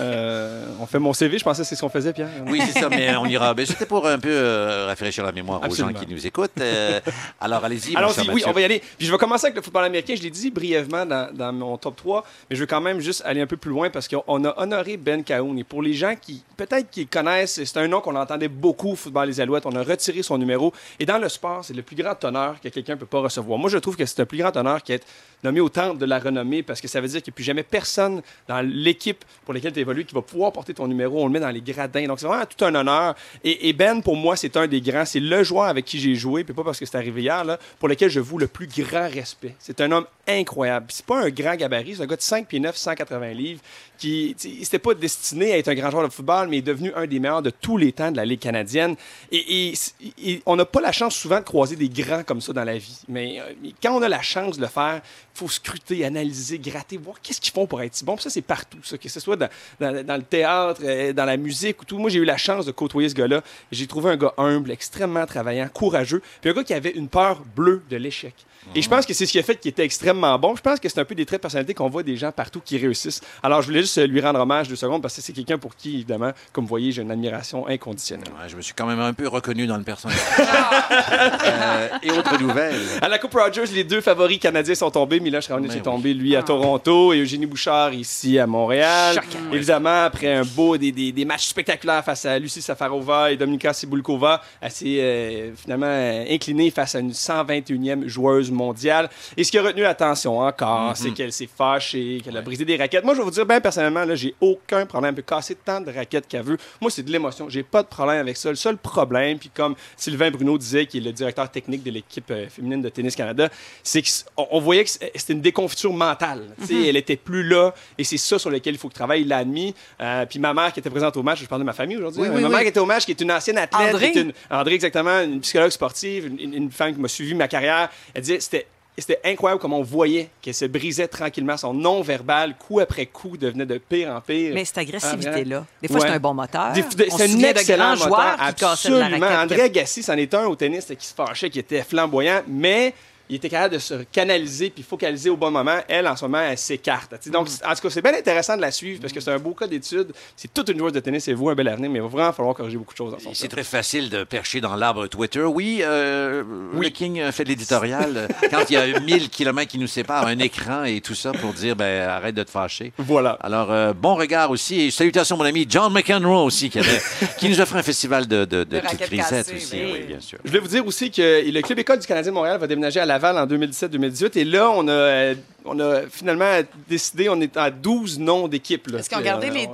Euh, on fait mon CV, je pensais que c'est ce qu'on faisait, Pierre. Oui, c'est ça, mais on ira. Ben, C'était pour un peu euh, rafraîchir la mémoire Absolument. aux gens qui nous écoutent. Euh, alors, allez-y. Alors, cher oui, on va y aller. Puis je vais commencer avec le football américain. Je l'ai dit brièvement dans, dans mon top 3, mais je veux quand même juste aller un peu plus loin parce qu'on a honoré Ben Cahoon. Et pour les gens qui, peut-être qui connaissent, c'est un nom qu'on entendait beaucoup au football des Alouettes. On a retiré son numéro. Et dans le sport, c'est le plus grand honneur que quelqu'un ne peut pas recevoir. Moi, je trouve que c'est un plus grand honneur qu'être nommé au temple de la renommée parce que ça veut dire qu'il n'y a plus jamais personne dans l'équipe pour laquelle tu évoluer, qui va pouvoir porter ton numéro. On le met dans les gradins. Donc, c'est vraiment tout un honneur. Et, Ben, pour moi, c'est un des grands. C'est le joueur avec qui j'ai joué, puis pas parce que c'est arrivé hier, là, pour lequel je voue le plus grand respect. C'est un homme incroyable. C'est pas un grand gabarit, c'est un gars de 5 pieds 9, 180 livres, qui n'était pas destiné à être un grand joueur de football, mais est devenu un des meilleurs de tous les temps de la Ligue canadienne. Et, on n'a pas la chance souvent de croiser des grands comme ça dans la vie. Mais euh, quand on a la chance de le faire, faut scruter, analyser, gratter, voir qu'est-ce qu'ils font pour être si bon. Puis ça, c'est partout, ça, que ce soit dans, dans- dans le théâtre, euh, dans la musique ou tout. Moi, j'ai eu la chance de côtoyer ce gars-là. J'ai trouvé un gars humble, extrêmement travaillant, courageux, puis un gars qui avait une peur bleue de l'échec. Et je pense que c'est ce qui a fait qu'il était extrêmement bon. Je pense que c'est un peu des traits de personnalité qu'on voit des gens partout qui réussissent. Alors, je voulais juste lui rendre hommage deux secondes parce que c'est quelqu'un pour qui, évidemment, comme vous voyez, j'ai une admiration inconditionnelle. Ouais, je me suis quand même un peu reconnu dans le personnage. Euh, et autre nouvelle. À la Coupe Rogers, les deux favoris canadiens sont tombés. Miloš Raonic Ben est tombé, lui, à Toronto et Eugénie Bouchard ici à Montréal. Chacun. Évidemment, après un beau des, des- des matchs spectaculaires face à Lucie Safarova et Dominika Sibulkova, elle s'est euh, finalement euh, inclinée face à une 121e joueuse mondiale. Et ce qui a retenu l'attention encore, c'est qu'elle s'est fâchée, qu'elle a brisé des raquettes. Moi, je vais vous dire, ben personnellement, là, j'ai aucun problème. Elle peut casser tant de raquettes qu'elle veut. Moi, c'est de l'émotion. J'ai pas de problème avec ça. Le seul problème, puis comme Sylvain Bruno disait, qui est le directeur technique de l'équipe euh, féminine de Tennis Canada, c'est qu'on on voyait que c'était une déconfiture mentale. Tu sais, Elle était plus là, et c'est ça sur lequel il faut que travaille. Il l'a admis. Euh, puis ma mère qui était présente au match, je parle de ma famille aujourd'hui. Oui, oui, ma oui. mère qui était au match, qui est une ancienne athlète, André. une- André, exactement, une psychologue sportive, une, femme qui m'a suivi ma carrière. Elle disait c'était c'était incroyable comment on voyait qu'elle se brisait tranquillement. Son non-verbal, coup après coup, devenait de pire en pire. Mais cette agressivité-là, des fois, Ouais. c'est un bon moteur. C'est un de excellent moteur, joueurs qui de la absolument. André Agassi, c'en est un au tennis qui se fâchait, qui était flamboyant, mais il était capable de se canaliser puis focaliser au bon moment. Elle, en ce moment, elle s'écarte. Donc, Mm. en tout cas, c'est bien intéressant de la suivre parce que c'est un beau cas d'étude. C'est toute une joueuse de tennis et vous, un bel avenir, mais il va vraiment falloir corriger beaucoup de choses C'est très facile de percher dans l'arbre Twitter. Oui, euh, le King fait de l'éditorial. euh, Quand il y a 1000 kilomètres qui nous séparent, un écran et tout ça pour dire ben, arrête de te fâcher. Voilà. Alors, euh, bon regard aussi. Et salutations, mon ami John McEnroe aussi, qui, avait- qui nous a fait un festival de, de, de, De petites grisettes aussi. oui. Oui, bien sûr. Je voulais vous dire aussi que le Club École du Canadien de Montréal va déménager à En 2017-2018. Et là, on a, euh, on a finalement décidé, on est à 12 noms d'équipes. là. Est-ce qu'ils ont Euh, on- les-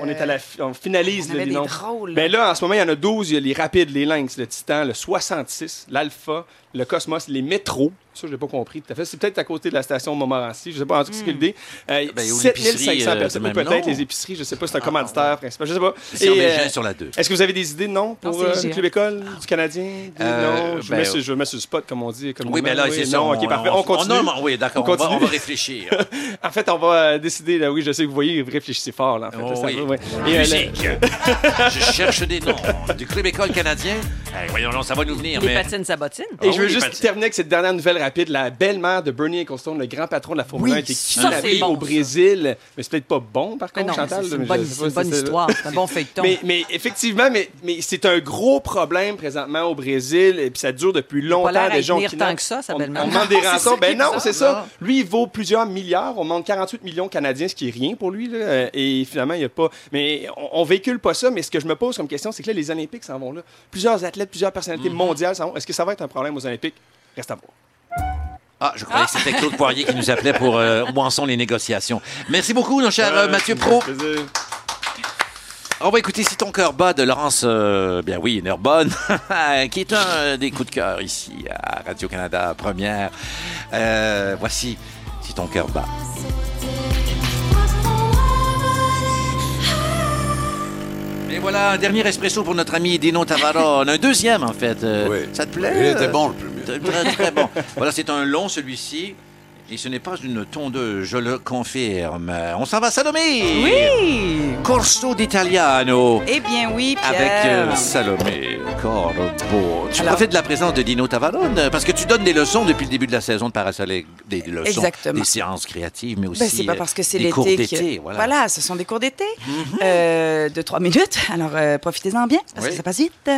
on- On, euh, est à la, on finalise on avait les des noms. drôles. Ben là, en ce moment, il y en a 12. Il y a les Rapides, les Lynx, le Titan, le 66, l'Alpha, le Cosmos, les Métros. Ça, je n'ai pas compris tout à fait. C'est peut-être à côté de la station de Montmorency. Je ne sais pas en tout cas ce qu'il dit. Euh, Ben, ou 7500 l'épicerie, euh, personnes. peut-être les épiceries. Je ne sais pas, c'est un commanditaire principal. Je ne sais pas. C'est Et, en euh, Bégin sur la 2. est-ce que vous avez des idées de noms pour Non, euh, le. Club École du Canadien? Des Euh, noms? Je, ben, mets sur, je mets sur le spot, comme on dit. Oui, mais là, c'est ça. OK, parfait. On continue. oui, d'accord. On va, réfléchir. En fait, on va décider. Là, oui, je sais que vous voyez, vous réfléchissez fort. Là, en fait, Oh, là, ça oui. va, ouais. Et, euh, Musique. Je cherche des noms. Du Club École canadien. Eh, voyons, non, ça va nous venir. Les mais... patines sabotines. Et je veux oui, juste terminer avec cette dernière nouvelle rapide. La belle-mère de Bernie Ecclestone, le grand patron de la Formule Oui, 1, a été ça, kidnappée bon, au ça. Brésil. Mais c'est peut-être pas bon, par contre, non, Chantal. c'est une bonne, pas une histoire. C'est un bon feuilleton. Mais, mais effectivement, mais, mais c'est un gros problème présentement au Brésil et puis ça dure depuis longtemps. l'air à Des gens tenir qui tant que ça, sa on, belle-mère. on demande des rançons. ça Ben non, c'est ça. Lui, il vaut plusieurs milliards. On demande 48 millions canadiens, ce qui est rien pour lui. là. Euh, Et finalement, il n'y a pas. Mais on, on véhicule pas ça. Mais ce que je me pose comme question, c'est que là, les Olympiques s'en vont là. Plusieurs athlètes, plusieurs personnalités Mhm. mondiales s'en vont. Est-ce que ça va être un problème aux Olympiques? Reste à voir. Ah, je croyais que c'était Claude Poirier qui nous appelait pour euh, où en sont les négociations. Merci beaucoup, mon cher euh, Mathieu Pro. On va écouter Si ton cœur bat de Laurence, euh, bien oui, Nerbonne, qui est un des coups de cœur ici à Radio-Canada Première. Euh, voici Si ton cœur bat. Et voilà, un dernier espresso pour notre ami Dino Tavarone. Un deuxième, en fait. Euh, Oui. Ça te plaît? Il était bon le premier. Très, très bon. Voilà, c'est un long, celui-ci. Et ce n'est pas une tondeuse, je le confirme. On s'en va Salomé! Oui! Corso d'Italiano. Eh bien oui, Pierre. Avec euh, Salomé Corbo. Tu Alors- profites de la présence de Dino Tavarone euh, parce que tu donnes des leçons depuis le début de la saison de Parasoleil. Des leçons, Exactement. des séances créatives, mais aussi Ben, c'est pas euh, parce que c'est des l'été. cours que- d'été. Voilà. ce sont des cours d'été euh, de trois minutes. Alors, euh, profitez-en bien, parce Oui. que ça passe vite.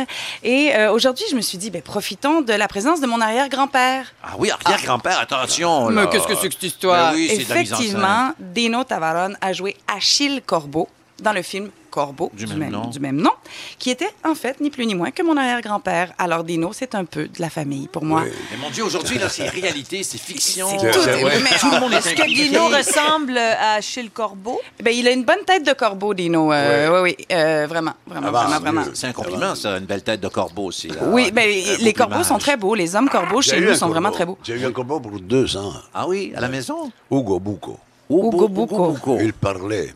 Et euh, aujourd'hui, je me suis dit, ben, profitons de la présence de mon arrière-grand-père. Ah oui, arrière-grand-père, attention. Là. Qu'est-ce que c'est que cette histoire? Ben oui, c'est de la mise en Effectivement, Dino Tavarone a joué Achille Corbeau dans le film Corbeau, Du même nom. du même nom, qui était en fait ni plus ni moins que mon arrière-grand-père. Alors Dino, c'est un peu de la famille pour moi. Oui. Mais mon Dieu, aujourd'hui, là, c'est réalité, c'est fiction. C'est tout, c'est vrai. mais- Tout le monde est Est-ce que. Dino ressemble à Achille Corbeau? Ben, il a une bonne tête de corbeau, Dino. Euh, Oui, oui, euh, vraiment, vraiment, Avance, vraiment, vraiment. mieux. C'est un compliment, ça, une belle tête de corbeau aussi. là. Oui, ben, les beau corbeaux sont très beaux. Les hommes corbeaux J'ai chez nous sont vraiment très beaux. J'ai eu un corbeau pour deux ans. Ah oui, à la maison? Hugo Bucco. Hugo. Bucco. Il parlait.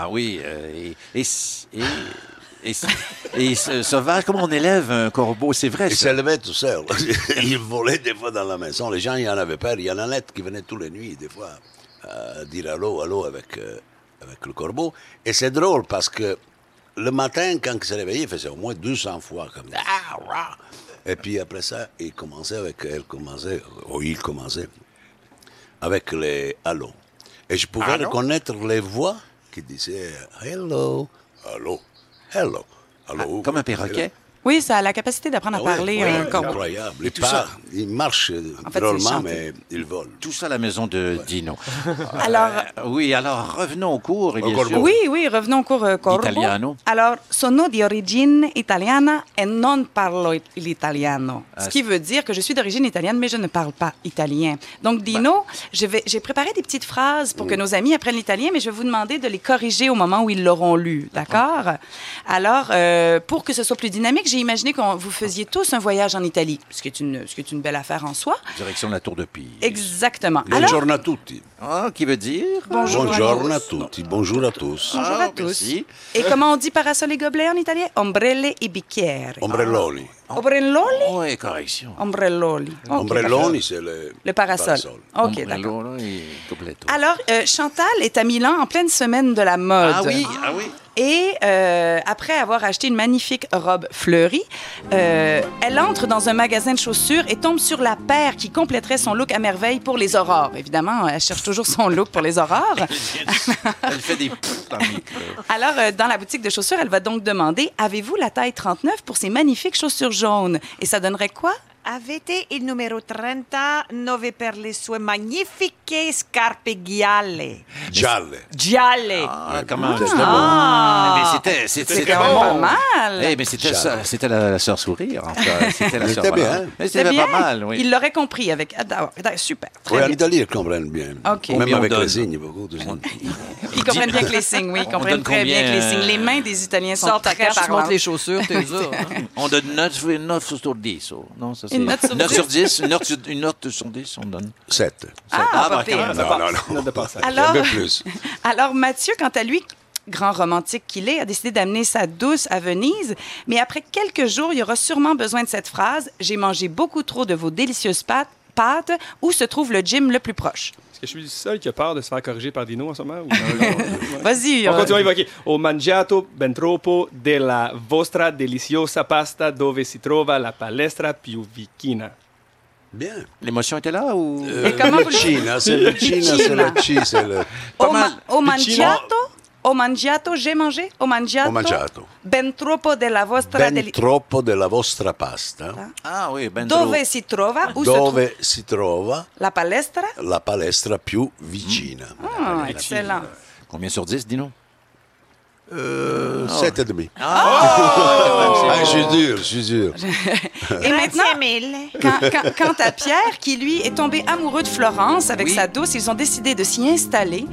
Ah oui, euh, et, et, et, et, et sauvage, comment on élève un corbeau? C'est vrai, Il s'élevait tout seul. il volait des fois dans la maison. Les gens, il y en avait peur. Il y en a net qui venaient toutes les nuits, des fois, à dire allô, allô avec, euh, avec le corbeau. Et c'est drôle parce que le matin, quand il s'est réveillé, il faisait au moins 200 fois comme ah. Et puis après ça, il commençait avec, elle commençait, ou il commençait avec les allô. Et je pouvais reconnaître les voix qui disaient hello, allô, hello, allô? Comme un perroquet? Oui, ça a la capacité d'apprendre à Ah parler un corbeau. Incroyable. Il, tout ça- part, il marche En fait, drôlement, mais il vole. Tout ça à la maison de Dino. Alors, Euh, oui, alors revenons au cours. bien sûr. oui, oui, revenons au cours euh, corbeau. Italiano. Alors, sono di origine italiana e non parlo it- l'italiano. Ah, Ce qui veut dire que je suis d'origine italienne, mais je ne parle pas italien. Donc, Dino, vais- j'ai préparé des petites phrases pour que nos amis apprennent l'italien, mais je vais vous demander de les corriger au moment où ils l'auront lu. D'accord? Alors, euh, pour que ce soit plus dynamique, j'ai imaginé que vous faisiez tous un voyage en Italie, ce qui est une, ce qui est une belle affaire en soi. Direction de la Tour de Pise. Exactement. Alors, Buongiorno a tutti. Ah, qui veut dire? Bonjour. Buongiorno a tutti. Bonjour à tous. Bonjour Ah, à tous. Et comment on dit parasol et gobelet en italien? Ombrelle e bicchiere. Ombrelloni. Ombrelloli? Oui, correction. Ombrelloli. Ombrelloni, c'est le, Le parasol. OK, d'accord. Alors, euh, Chantal est à Milan en pleine semaine de la mode. Ah oui, ah oui. Et euh, après avoir acheté une magnifique robe fleurie, euh, elle entre dans un magasin de chaussures et tombe sur la paire qui compléterait son look à merveille pour les aurores. Évidemment, elle cherche toujours son look pour les aurores. Elle fait des poufs dans le micro. Alors, euh, dans la boutique de chaussures, elle va donc demander Avez-vous la taille 39 pour ces magnifiques chaussures Et ça donnerait quoi? Avete il numero 39 per le sue magnifiche scarpe gialle. Gialle. Gialle. Ah, comment? Ah. Mais c'était, quand même pas mal. Eh, mais c'était ça, c'était la, la sœur sourire. En fait. C'était la C'était sœur bien. Mais c'était bien. pas mal, oui. Il l'aurait compris avec. Ah, super. Oui, en bien. Italie, ils comprennent bien. OK. Même avec donne? les signes, beaucoup de signes. Ils comprennent bien que les signes, oui. Ils comprennent très bien que les signes. Les mains des Italiens carte, tu montes parlantes. les chaussures, t'es dur. hein? On donne 9, 9 sur 10. oh. Non, ça c'est. Une note sur 9 10? sur 10. Une note sur, une note sur 10, on donne. Sept. Ah, Ah, pas bah, pire. Non, non, non. Note de passage. Alors, Un peu plus. alors, Mathieu, quant à lui, grand romantique qu'il est, a décidé d'amener sa douce à Venise. Mais après quelques jours, il y aura sûrement besoin de cette phrase J'ai mangé beaucoup trop de vos délicieuses pâtes. Pâtes, où se trouve le gym le plus proche? Est-ce que je suis le seul qui a peur de se faire corriger par Dino en ce moment? ou- Vas-y. On euh, continue à évoquer. Ho mangiato ben troppo della vostra deliziosa pasta dove si trova la palestra più vicina? Bien. L'émotion était là ou? Et comment vous le Cina, c'est le c'est le Ci, c'est le... Au, mal. ma- au mangiato? Au mangiato, j'ai mangé? Au mangiato? Ho mangiato. Ben troppo della vostra Ben deli- troppo della vostra pasta. Ah oui, ben Dove si trova? Dove si trova la palestra? la palestra più vicina. Ah, excellent. Combien sur 10, dis-nous? Euh, sept et demi. Ah, Ah, je suis dur, je suis dur. Et maintenant, quand, quand- quant à Pierre, qui lui est tombé amoureux de Florence avec Oui. sa douce, ils ont décidé de s'y installer.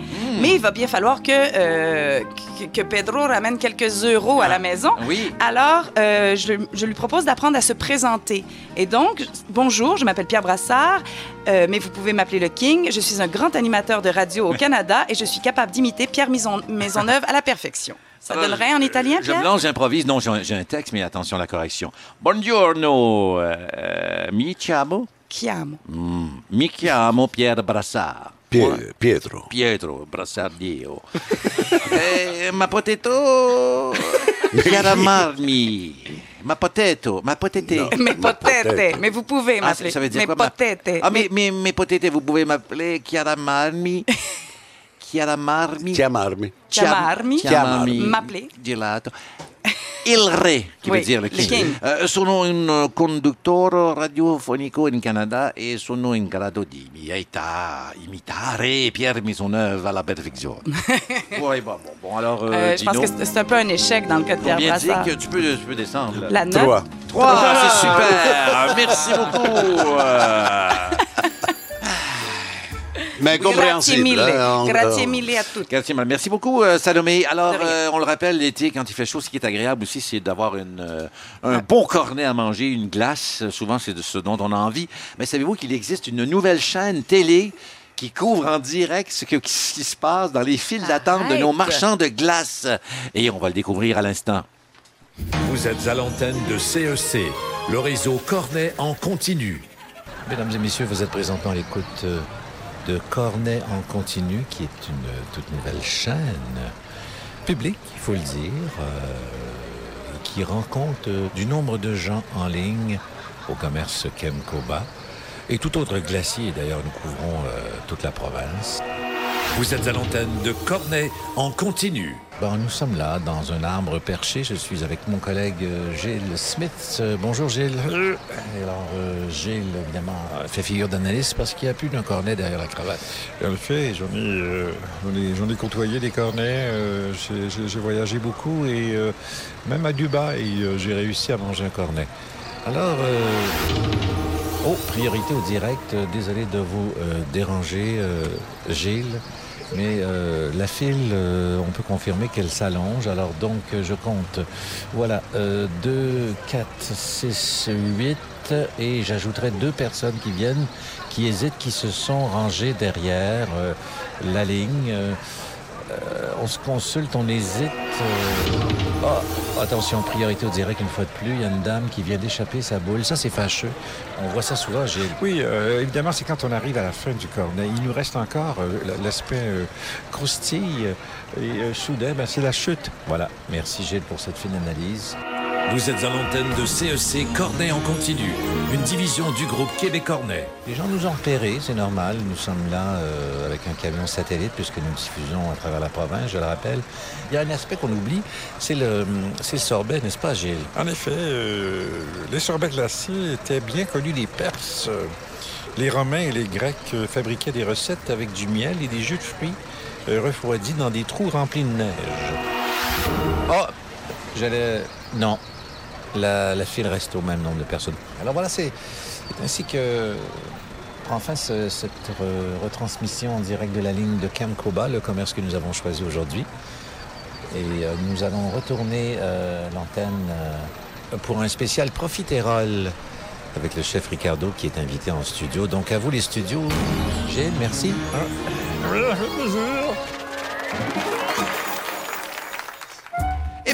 Mais il va bien falloir que, euh, que, que Pedro ramène quelques euros à la maison. Oui. Alors, euh, je, je lui propose d'apprendre à se présenter. Et donc, bonjour, je m'appelle Pierre Brassard, euh, mais vous pouvez m'appeler le King. Je suis un grand animateur de radio au Canada et je suis capable d'imiter Pierre Maison- Maisonneuve à la perfection. Ça donnerait en italien, Je Pierre? blanche, j'improvise. Non, j'ai un- texte, mais attention à la correction. Buongiorno, euh, mi chiamo? Chiamo. Mm, mi chiamo Pierre Brassard. Pie- Pietro. Pietro Brassardio. eh, ma potato chiaramarmi. Ma potato, ma potete? No. Mes Ma potete. Mais vous pouvez Ah, m'appeler. ça veut dire Mes quoi? ma- potete. Ah, mais, mais, mes potete, vous pouvez m'appeler chiaramarmi. Chiamarmi. Chiamarmi. Chiamarmi. M'appeler. Gelato. Il Re, qui Oui, veut dire le le king. king. Eh, sono un conduttore radiofonico in Canada e sono in grado di imita- imitare Pierre Maisonneuve à la perfection. oui, bon, bon, bon, alors, euh, Euh, je pense que c'est un peu un échec dans le cas de Pierre dit que tu peux, tu peux descendre? là? La note. Trois. Trois, c'est super. Merci beaucoup. Mais Grazie compréhensible. mille. hein, on- Grazie mille à toutes. Merci, madame. Merci beaucoup, euh, Salomé. Alors, euh, on le rappelle, l'été, quand il fait chaud, ce qui est agréable aussi, c'est d'avoir une, euh, un bon cornet à manger, une glace. Souvent, c'est de ce dont on a envie. Mais savez-vous qu'il existe une nouvelle chaîne télé qui couvre en direct ce, que- ce qui se passe dans les files d'attente de nos marchands de glace? Et on va le découvrir à l'instant. Vous êtes à l'antenne de CEC, le réseau Cornet en continu. Mesdames et messieurs, vous êtes présentement à l'écoute euh, de Cornet en continu, qui est une toute nouvelle chaîne publique, il faut le dire, euh, qui rend compte euh, du nombre de gens en ligne au commerce Kemkoba et tout autre glacier. D'ailleurs, nous couvrons euh, toute la province. Vous êtes à l'antenne de Cornet en continu. Bon, nous sommes là, dans un arbre perché. Je suis avec mon collègue euh, Gilles Smith. Euh, bonjour Gilles. Alors, euh, Gilles, évidemment, fait figure d'analyste parce qu'il n'y a plus d'un cornet derrière la cravate. En effet, j'en ai, euh, côtoyé des cornets, euh, j'ai- voyagé beaucoup et même à Dubaï, j'ai réussi à manger un cornet. Alors, oh, priorité au direct. Désolé de vous déranger, Gilles. Mais euh, la file, euh, on peut confirmer qu'elle s'allonge. Alors donc, euh, je compte. Voilà, euh, 2, 4, 6, 8. Et j'ajouterai deux personnes qui viennent, qui hésitent, qui se sont rangées derrière euh, la ligne. Euh, on se consulte, on hésite. euh, ah, attention, priorité au direct une fois de plus. Il y a une dame qui vient d'échapper sa boule. Ça, c'est fâcheux. On voit ça souvent, Gilles. Oui, euh, évidemment, c'est quand on arrive à la fin du cornet. Il nous reste encore euh, l'aspect euh, croustille et soudain, ben, c'est la chute. Voilà. Merci, Gilles, pour cette fine analyse. Vous êtes à l'antenne de CEC Cornet en continu, une division du groupe Québec Cornet. Les gens nous ont repérés, c'est normal. Nous sommes là euh, avec un camion satellite puisque nous diffusons à travers la province, je le rappelle. Il y a un aspect qu'on oublie, c'est le, sorbet, n'est-ce pas, Gilles? En effet, euh, les sorbets glacés étaient bien connus des Perses. Les Romains et les Grecs euh, fabriquaient des recettes avec du miel et des jus de fruits euh, refroidis dans des trous remplis de neige. Oh! J'allais. Non. La, file reste au même nombre de personnes. Alors voilà, c'est ainsi que prend fin ce- cette re- retransmission en direct de la ligne de Kamkoba, le commerce que nous avons choisi aujourd'hui. Et euh, nous allons retourner euh, l'antenne euh, pour un spécial Profiterole avec le chef Ricardo qui est invité en studio. Donc à vous les studios. Gilles, merci.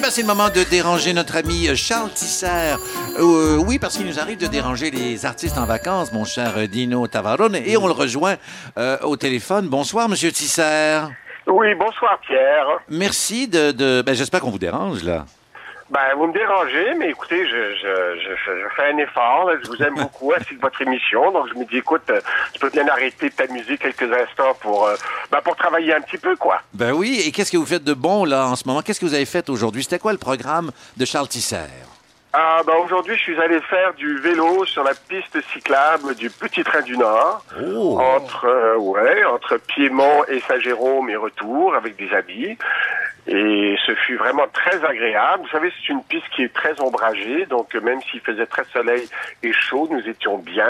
Bien, c'est le moment de déranger notre ami euh, Charles Tisser. Euh, oui, parce qu'il nous arrive de déranger les artistes en vacances, mon cher euh, Dino Tavarone, et on le rejoint euh, au téléphone. Bonsoir, Monsieur Tisser. Oui, bonsoir Pierre. Merci de... de... Ben, J'espère qu'on vous dérange, là. Ben, vous me dérangez, mais écoutez, je, je, je, je fais un effort. là. Je vous aime beaucoup ainsi que votre émission. Donc, je me dis, écoute, euh, tu peux bien arrêter de t'amuser quelques instants pour, euh, ben, pour travailler un petit peu, quoi. Ben oui, et qu'est-ce que vous faites de bon, là, en ce moment? Qu'est-ce que vous avez fait aujourd'hui? C'était quoi le programme de Charles Tisser? Ah, ben, aujourd'hui, je suis allé faire du vélo sur la piste cyclable du Petit Train du Nord. Oh! Entre, euh, ouais, entre Piémont et Saint-Jérôme et retour avec des habits. Et ce fut vraiment très agréable. Vous savez, c'est une piste qui est très ombragée, donc même s'il faisait très soleil et chaud, nous étions bien.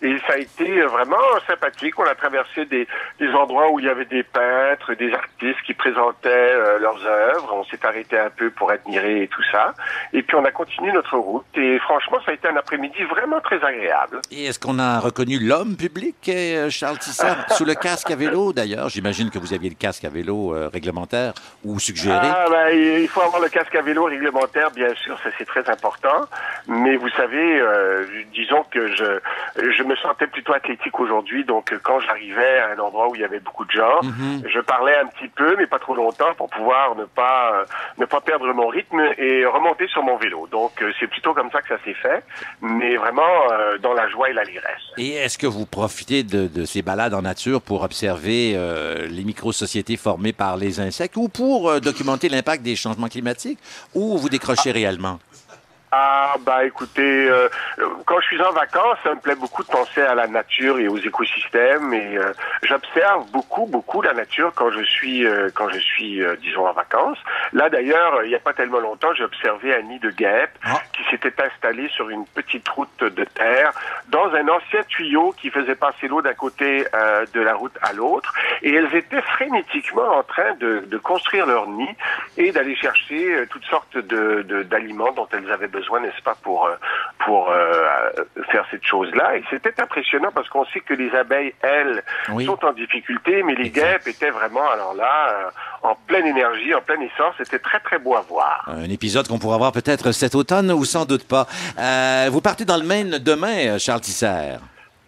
Et ça a été vraiment sympathique. On a traversé des, des endroits où il y avait des peintres, des artistes qui présentaient euh, leurs œuvres. On s'est arrêté un peu pour admirer tout ça. Et puis on a continué notre route. Et franchement, ça a été un après-midi vraiment très agréable. Et est-ce qu'on a reconnu l'homme public, euh, Charles Tisser, sous le casque à vélo, d'ailleurs? J'imagine que vous aviez le casque à vélo euh, réglementaire ou suggéré. Ah, ben, il faut avoir le casque à vélo réglementaire, bien sûr, ça c'est très important. Mais vous savez, euh, disons que je, je me sentais plutôt athlétique aujourd'hui, donc quand j'arrivais à un endroit où il y avait beaucoup de gens. Mhm. Je parlais un petit peu, mais pas trop longtemps, pour pouvoir ne pas euh, ne pas perdre mon rythme et remonter sur mon vélo. Donc c'est plutôt comme ça que ça s'est fait, mais vraiment euh, dans la joie et l'allégresse. Et est-ce que vous profitez de, de ces balades en nature pour observer euh, les micro-sociétés formées par les insectes ou pour euh, documenter l'impact des changements climatiques ou vous décrochez réellement? Ah bah écoutez, euh, quand je suis en vacances, ça me plaît beaucoup de penser à la nature et aux écosystèmes et euh, j'observe beaucoup beaucoup la nature quand je suis euh, quand je suis euh, disons en vacances. Là d'ailleurs, il n'y a pas tellement longtemps, j'ai observé un nid de guêpes qui s'était installé sur une petite route de terre dans un ancien tuyau qui faisait passer l'eau d'un côté euh, de la route à l'autre et elles étaient frénétiquement en train de, de construire leur nid et d'aller chercher euh, toutes sortes de de- d'aliments dont elles avaient besoin, n'est-ce pas, pour euh, pour euh, faire cette chose-là. Et c'était impressionnant parce qu'on sait que les abeilles, elles, Oui. sont en difficulté, mais les guêpes étaient vraiment, alors là, euh, en pleine énergie, en pleine essence. C'était très très beau à voir. Un épisode qu'on pourra voir peut-être cet automne ou sans doute pas. Euh, vous partez dans le Maine demain, euh, Charles Tisser.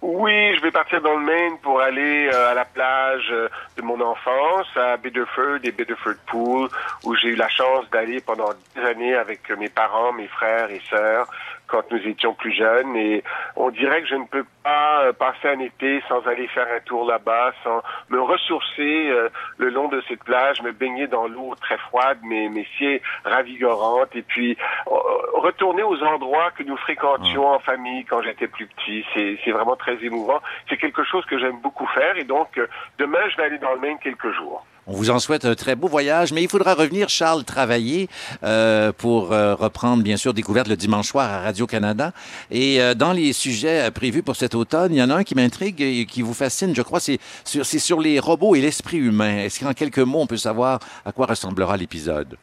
Oui, je vais partir dans le Maine pour aller euh, à la plage euh, de mon enfance, à Biddeford et Biddeford Pool, où j'ai eu la chance d'aller pendant des années avec mes parents, mes frères et sœurs quand nous étions plus jeunes. Et on dirait que je ne peux pas euh, passer un été sans aller faire un tour là-bas, sans me ressourcer euh, le long de cette plage, me baigner dans l'eau très froide, mais, mais si ravigorante, et puis euh, retourner aux endroits que nous fréquentions en famille quand j'étais plus petit. C'est c'est vraiment très émouvant. C'est quelque chose que j'aime beaucoup faire, et donc euh, demain, je vais aller dans le Maine quelques jours. On vous en souhaite un très beau voyage, mais il faudra revenir, Charles, travailler euh, pour euh, reprendre, bien sûr, Découverte le dimanche soir à Radio-Canada. Et euh, dans les sujets euh, prévus pour cet automne, il y en a un qui m'intrigue et qui vous fascine, je crois, c'est sur, c'est sur les robots et l'esprit humain. Est-ce qu'en quelques mots, on peut savoir à quoi ressemblera l'épisode?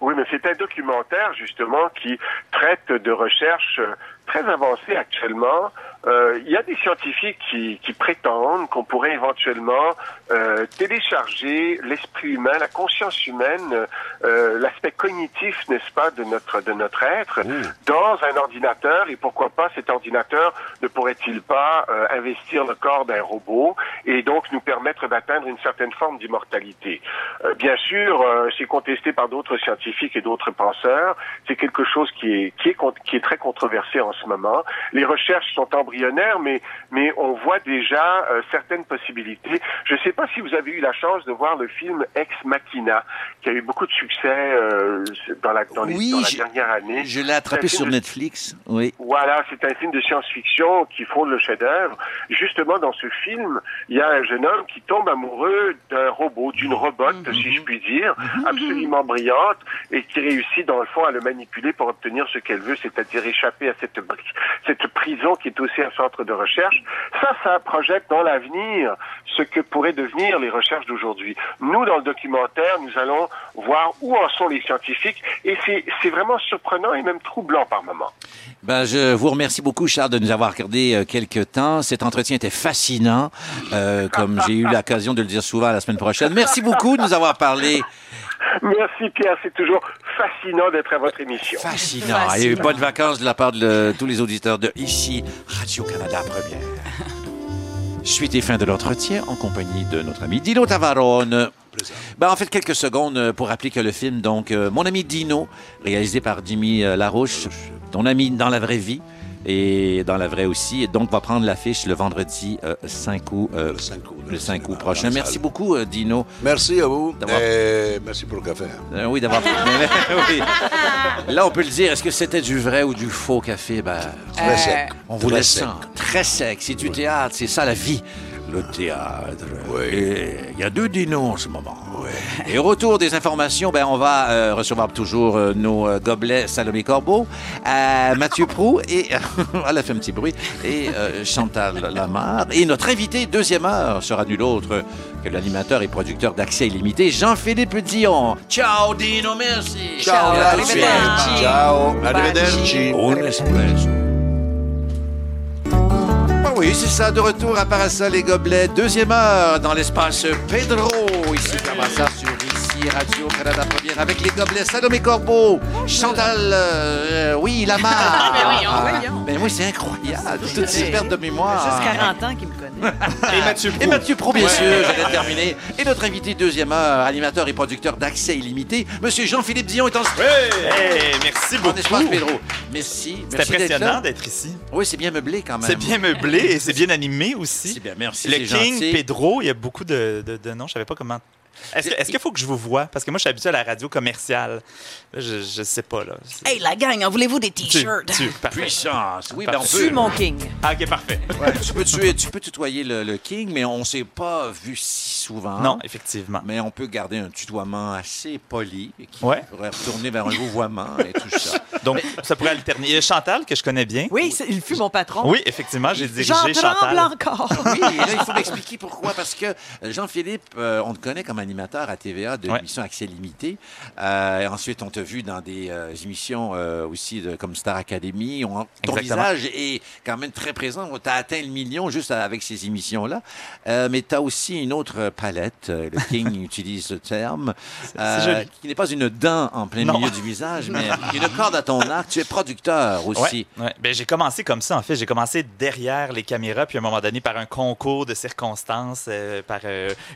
Oui, mais c'est un documentaire justement qui traite de recherches euh, très avancées actuellement. Euh, Il y a des scientifiques qui, qui prétendent qu'on pourrait éventuellement euh, télécharger l'esprit humain, la conscience humaine, euh, l'aspect cognitif, n'est-ce pas, de notre de notre être, dans un ordinateur. Et pourquoi pas cet ordinateur ne pourrait-il pas euh, investir le corps d'un robot et donc nous permettre d'atteindre une certaine forme d'immortalité? Euh, Bien sûr, euh, c'est contesté par d'autres scientifiques et d'autres penseurs. C'est quelque chose qui est qui est qui est très controversé en ce moment. Les recherches sont embryonnaires, mais mais on voit déjà euh, certaines possibilités. Je ne sais pas si vous avez eu la chance de voir le film Ex Machina, qui a eu beaucoup de succès euh, dans la dans, les- Oui, dans la j'ai- dernière année. Je l'ai attrapé sur de- Netflix. Oui. voilà, c'est un film de science-fiction qui fonde le chef-d'œuvre. Justement, dans ce film, il y a un jeune homme qui tombe amoureux d'un robot, d'une robote, si je puis dire, absolument brillante, et qui réussit, dans le fond, à le manipuler pour obtenir ce qu'elle veut, c'est-à-dire échapper à cette, cette prison qui est aussi un centre de recherche. Ça, ça projette dans l'avenir ce que pourraient devenir les recherches d'aujourd'hui. Nous, dans le documentaire, nous allons voir où en sont les scientifiques, et c'est vraiment surprenant et même troublant par moments. Ben, je vous remercie beaucoup, Charles, de nous avoir accordé euh, quelques temps. Cet entretien était fascinant, euh, comme j'ai eu l'occasion de le dire souvent la semaine prochaine. Merci beaucoup de nous avoir parlé. Merci Pierre, c'est toujours fascinant d'être à votre émission. Fascinant. Et bonnes vacances de la part de le- tous les auditeurs de ici, Radio-Canada Première. Suite et fin de l'entretien en compagnie de notre ami Dino Tavarone. Ben, en fait, quelques secondes euh, pour rappeler que le film, donc, euh, Mon ami Dino, réalisé par Jimmy euh, Larouche, ton ami dans la vraie vie et dans la vraie aussi, et donc va prendre l'affiche le vendredi euh, 5 août, euh, le 5 août prochain. Merci beaucoup, euh, Dino. Merci à vous. Et merci pour le café. Euh, oui, d'avoir. oui. Là, on peut le dire. Est-ce que c'était du vrai ou du faux café? Ben, Très sec. On vous laisse sec. Très sec. C'est du théâtre. C'est ça, la vie. Le théâtre. Et Il y a deux dinos en ce moment. Et au retour des informations, ben, on va euh, recevoir toujours euh, nos euh, gobelets Salomé Corbeau, euh, Mathieu Prou, et elle a fait un petit bruit, et euh, Chantal Lamar. Et notre invité, deuxième heure, sera nul autre que l'animateur et producteur d'Accès illimité, Jean-Philippe Dion. Ciao Dino, merci. Ciao, Et à la grazie. prochaine. Ciao, arrivederci. Un espresso. Oui, c'est ça, de retour à Parasol et Gobelets, deuxième heure dans l'espace Pedro, ici, sur ici, Radio-Canada Première avec les gobelets Salomé Corbeau, Chantal, euh, oui, Lamar. Ah, ben voyons, voyons. Ben oui, c'est incroyable, toutes ces pertes de mémoire. Juste 40 ans qu'il me connaît. Et Mathieu Pro. Et Mathieu Pro, bien Ouais. sûr, j'allais terminer. Et notre invité deuxième heure, animateur et producteur d'accès illimité, Monsieur Jean-Philippe Dion est en studio. Hey, merci beaucoup. En espace Pedro. Merci. C'est impressionnant d'être ici. Oui, c'est bien meublé quand même. C'est bien meublé et c'est bien animé aussi. C'est bien, merci. Le King, gentil. Pedro, il y a beaucoup de, de, de noms. Je savais pas comment. Est-ce que- est-ce qu'il faut que je vous vois? Parce que moi, je suis habitué à la radio commerciale. Là, je, je sais pas, là. Hey, la gang, en voulez-vous des t-shirts? tu- parfait. Puissance. Oui, ben on Parfait. peut. Tu, mon king. Ah, OK, parfait. Ouais, tu, peux tuer- tu peux tutoyer le, le King, mais on s'est pas vu si souvent. Non, effectivement. Mais on peut garder un tutoiement assez poli qui Ouais. pourrait retourner vers un vouvoiement et tout ça. Donc, ça pourrait alterner. Il y a Chantal, que je connais bien. Oui, il fut mon patron. Oui, effectivement, j'ai dirigé J'en tremble Chantal. encore. Oui, et là, il faut m'expliquer pourquoi. Parce que euh, Jean-Philippe, euh, on te connaît comme animateur à TVA de Ouais. l'émission Accès Limité. Euh, et ensuite, on t'a vu dans des euh, émissions euh, aussi de, comme Star Academy. On- ton Exactement. visage est quand même très présent. Tu as atteint le million juste avec ces émissions-là. Mais tu as aussi une autre palette. Le King utilise ce terme. c'est joli. qui n'est pas une dent en plein Non. milieu du visage, mais une corde à ton arc. Tu es producteur aussi. Ouais, ouais. Ben, j'ai commencé comme ça, en fait. J'ai commencé derrière les caméras, puis à un moment donné, par un concours de circonstances, par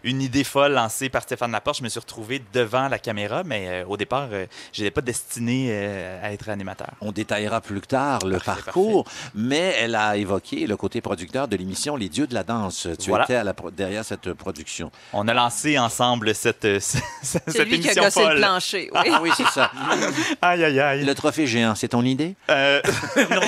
une idée folle lancée par Stéphane Laporte, je me suis retrouvé devant la caméra, mais euh, au départ, euh, je n'étais pas destiné euh, à être animateur. On détaillera plus tard le Parfait, parcours, mais elle a évoqué le côté producteur de l'émission Les Dieux de la danse. Tu Voilà. étais à la pro- derrière cette production. On a lancé ensemble cette, euh, cette C'est lui qui a gossé le plancher. Oui. Ah oui, c'est ça. Aïe, aïe, aïe. Le trophée géant, c'est ton idée? Euh, non,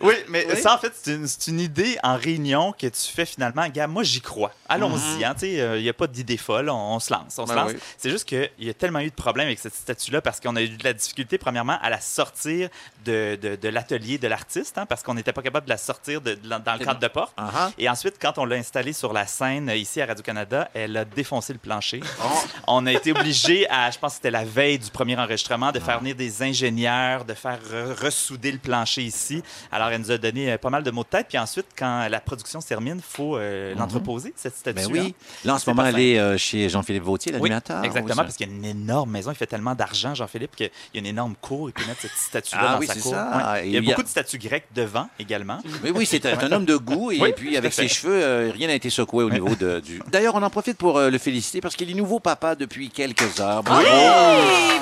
oui, mais Oui. ça, en fait, c'est une, c'est une idée en réunion que tu fais finalement. Gars, moi, j'y crois. Allons-y. sais, Il n'y a pas d'idée folle. On, on se lance. On se Mhm. Ben lance. oui. C'est juste qu'il y a tellement eu de problèmes avec cette statue-là parce qu'on a eu de la difficulté, premièrement, à la sortir de, de, de l'atelier de l'artiste, hein, parce qu'on n'était pas capable de la sortir de- dans le cadre de porte. Ah, ah. Et ensuite, quand on l'a installée sur la scène ici à Radio-Canada, elle a défoncé le plancher. Oh. On a été obligé à, je pense que c'était la veille du premier enregistrement, de Ah. faire venir des ingénieurs, de faire re- ressouder le plancher ici. Alors, elle nous a donné euh, pas mal de mots de tête. Puis ensuite, quand la production se termine, il faut euh, l'entreposer, cette statue Mhm. Ben oui. Là, en ce moment, elle est euh, chez Jean-Philippe Vautier, Oui, l'animateur. exactement, ou ça? parce qu'il y a une énorme maison. Il fait tellement d'argent, Jean-Philippe, qu'il y a une énorme cour. Il peut mettre cette statue-là Ah dans oui, sa c'est cour. ça. Ouais. Il y a il y a- beaucoup de statues grecques devant également. Oui, oui, c'est un, un homme de goût et Oui, puis avec ses cheveux, euh, rien n'a été secoué au niveau de, du. D'ailleurs, on en profite pour euh, le féliciter parce qu'il est nouveau papa depuis quelques heures. Bravo.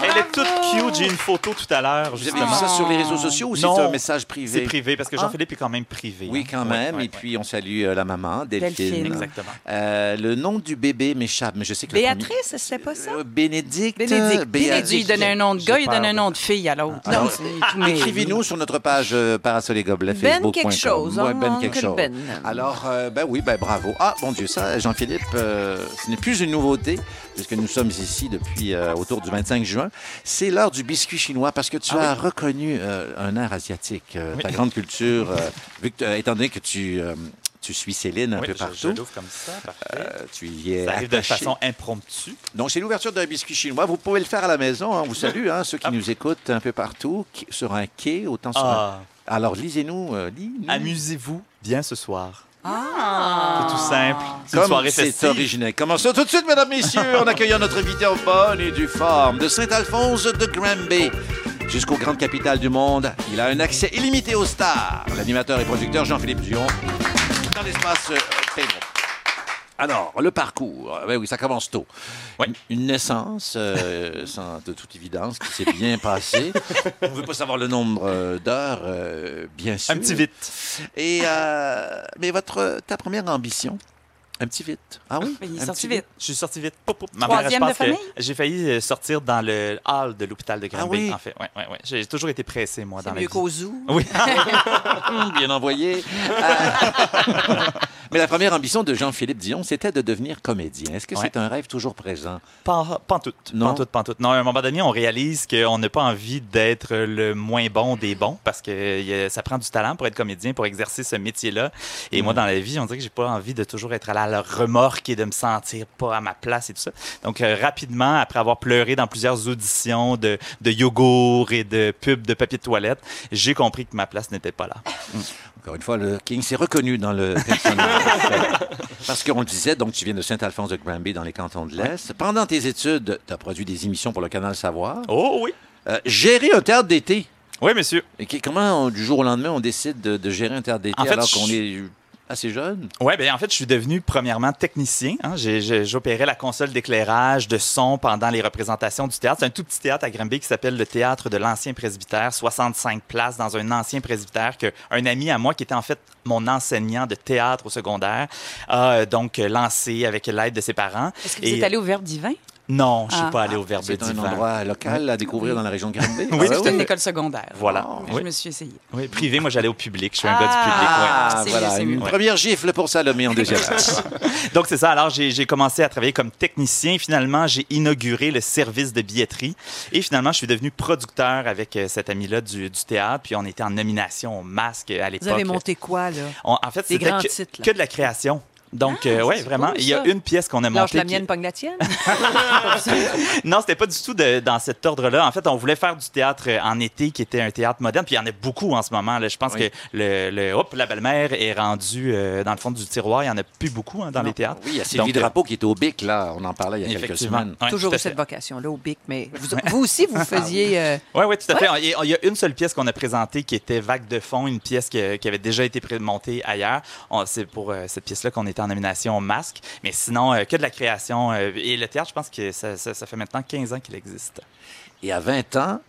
Elle est toute cute. J'ai une photo tout à l'heure, Vous avez vu ça sur les réseaux sociaux ou c'est un message privé? C'est privé, parce que Ah. Jean-Philippe est quand même privé. Oui, hein. quand même. ouais, et puis, on salue euh, la maman, Delphine. Delphine. Exactement. Le nom du bébé m'échappe, mais je sais que Béatrice, c'était pas ça? Euh, Bénédicte. Bénédicte. Béatrice. Il donnait un nom de gars, il donne un nom de fille à l'autre. C'est tout mêlé. Écrivez-nous sur notre page euh, Parasol et Gobelets, Ben quelque chose, Ouais, hein, ben quelque chose. Ben. Alors, euh, ben oui, ben bravo. Ah, mon Dieu, ça, Jean-Philippe, euh, ce n'est plus une nouveauté, puisque nous sommes ici depuis euh, autour du 25 juin. C'est l'heure du biscuit chinois, parce que tu Ah as reconnu euh, un air asiatique, euh, Oui. ta grande culture, euh, vu que, euh, étant donné que tu, euh, tu suis Céline un Oui, peu je- je partout. comme ça, parfait. Euh, tu y es Ça arrive de attaché. façon impromptue. Donc, c'est l'ouverture d'un biscuit chinois. Vous pouvez le faire à la maison. hein. On vous salue, hein, ceux qui nous écoutent un peu partout, qui- sur un quai, autant sur un... Ah, Alors, lisez-nous. euh, amusez-vous bien ce soir. Ah! C'est tout simple. C'est Comme original. Commençons tout de suite, mesdames, messieurs, en accueillant notre invité en bonne et due forme de Saint-Alphonse de Granby jusqu'aux grandes capitales du monde. Il a un accès illimité aux stars. L'animateur et producteur Jean-Philippe Dion dans l'espace euh, Pedro. Alors, le parcours, euh, ben oui, ça commence tôt. Oui. Une naissance, euh, sans de toute évidence, qui s'est bien passée. On ne veut pas savoir le nombre euh, d'heures, euh, bien sûr. Un petit vite. Et euh, mais votre ta première ambition, un petit vite. Ah oui. Mais il est sorti vite. Je suis sorti vite. Poup, poup. Ma Troisième mère, de je pense que famille? J'ai failli euh, sortir dans le hall de l'hôpital de Granby, Ah oui? en fait. Ouais, ouais, ouais. J'ai toujours été pressé, moi, C'est dans la mieux vie. qu'au zoo. Oui. Hum, Bien envoyé. Euh, Mais la première ambition de Jean-Philippe Dion, c'était de devenir comédien. Est-ce que Ouais. c'est un rêve toujours présent? Pas, pas en tout. Non? Pas en tout, pas en tout. Non, à un moment donné, on réalise qu'on n'a pas envie d'être le moins bon des bons parce que euh, ça prend du talent pour être comédien, pour exercer ce métier-là. Et moi, dans la vie, on dirait que j'ai pas envie de toujours être à la remorque et de me sentir pas à ma place et tout ça. Donc, euh, rapidement, après avoir pleuré dans plusieurs auditions de, de yogourt et de pubs de papier de toilette, j'ai compris que ma place n'était pas là. Encore une fois, le King s'est reconnu dans le personnage. Parce qu'on le disait, donc tu viens de Saint-Alphonse de Granby dans les cantons de l'Est. Pendant tes études, tu as produit des émissions pour le canal Savoir. Oh oui. Euh, gérer un théâtre d'été. Oui, monsieur. Et comment, on- du jour au lendemain, on décide de, de gérer un théâtre d'été En fait, alors je- qu'on est assez jeune? Oui, bien en fait, je suis devenu premièrement technicien. hein. J'opérais la console d'éclairage, de son pendant les représentations du théâtre. C'est un tout petit théâtre à Granby qui s'appelle le Théâtre de l'Ancien Presbytère, 65 places dans un ancien presbytère que un ami à moi qui était en fait mon enseignant de théâtre au secondaire a euh, donc lancé avec l'aide de ses parents. Est-ce que vous Et- êtes allé au Verbe divin? Non, je suis Ah. pas allé au Verbe C'est un divin. endroit local à découvrir dans la région de Granby? Oui, Ah C'est une école secondaire. Voilà. Je Oui. me suis essayée. Oui, privé, moi j'allais au public. Je suis un Ah. gars du public. ouais. Ah, voilà, mieux, une mieux. première gifle pour Salomé en deuxième. Donc, c'est ça. Alors, j'ai j'ai commencé à travailler comme technicien. Finalement, j'ai inauguré le service de billetterie. Et finalement, je suis devenu producteur avec euh, cet ami-là du, du théâtre. Puis, on était en nomination au masque à l'époque. Vous avez monté quoi, là? On- en fait, Des c'était grands que, titres, là. que de la création. Donc, Ah, euh, ouais, vraiment. Il y a une pièce qu'on a montée. la qui- mienne, pogne la tienne. non, c'était pas du tout de- dans cet ordre-là. En fait, on voulait faire du théâtre en été qui était un théâtre moderne. Puis il y en a beaucoup en ce moment. Là. Je pense Oui. que le, le- hop, la belle-mère est rendue euh, dans le fond du tiroir. Il y en a plus beaucoup hein, dans les théâtres. Oui, il y a Sylvie Donc, euh, Drapeau qui est au BIC, là. On en parlait il y a quelques semaines. Ouais, Toujours cette vocation-là au BIC, mais vous, vous aussi, vous faisiez... euh, Oui, oui, tout à fait. Il y a- il y a une seule pièce qu'on a présentée qui était Vague de fond, une pièce qui, qui avait déjà été montée ailleurs. C'est pour cette pièce-là qu'on en nomination au masque. Mais sinon, euh, que de la création. euh, et le théâtre, je pense que ça, ça- ça fait maintenant 15 ans qu'il existe. Et à 20 ans,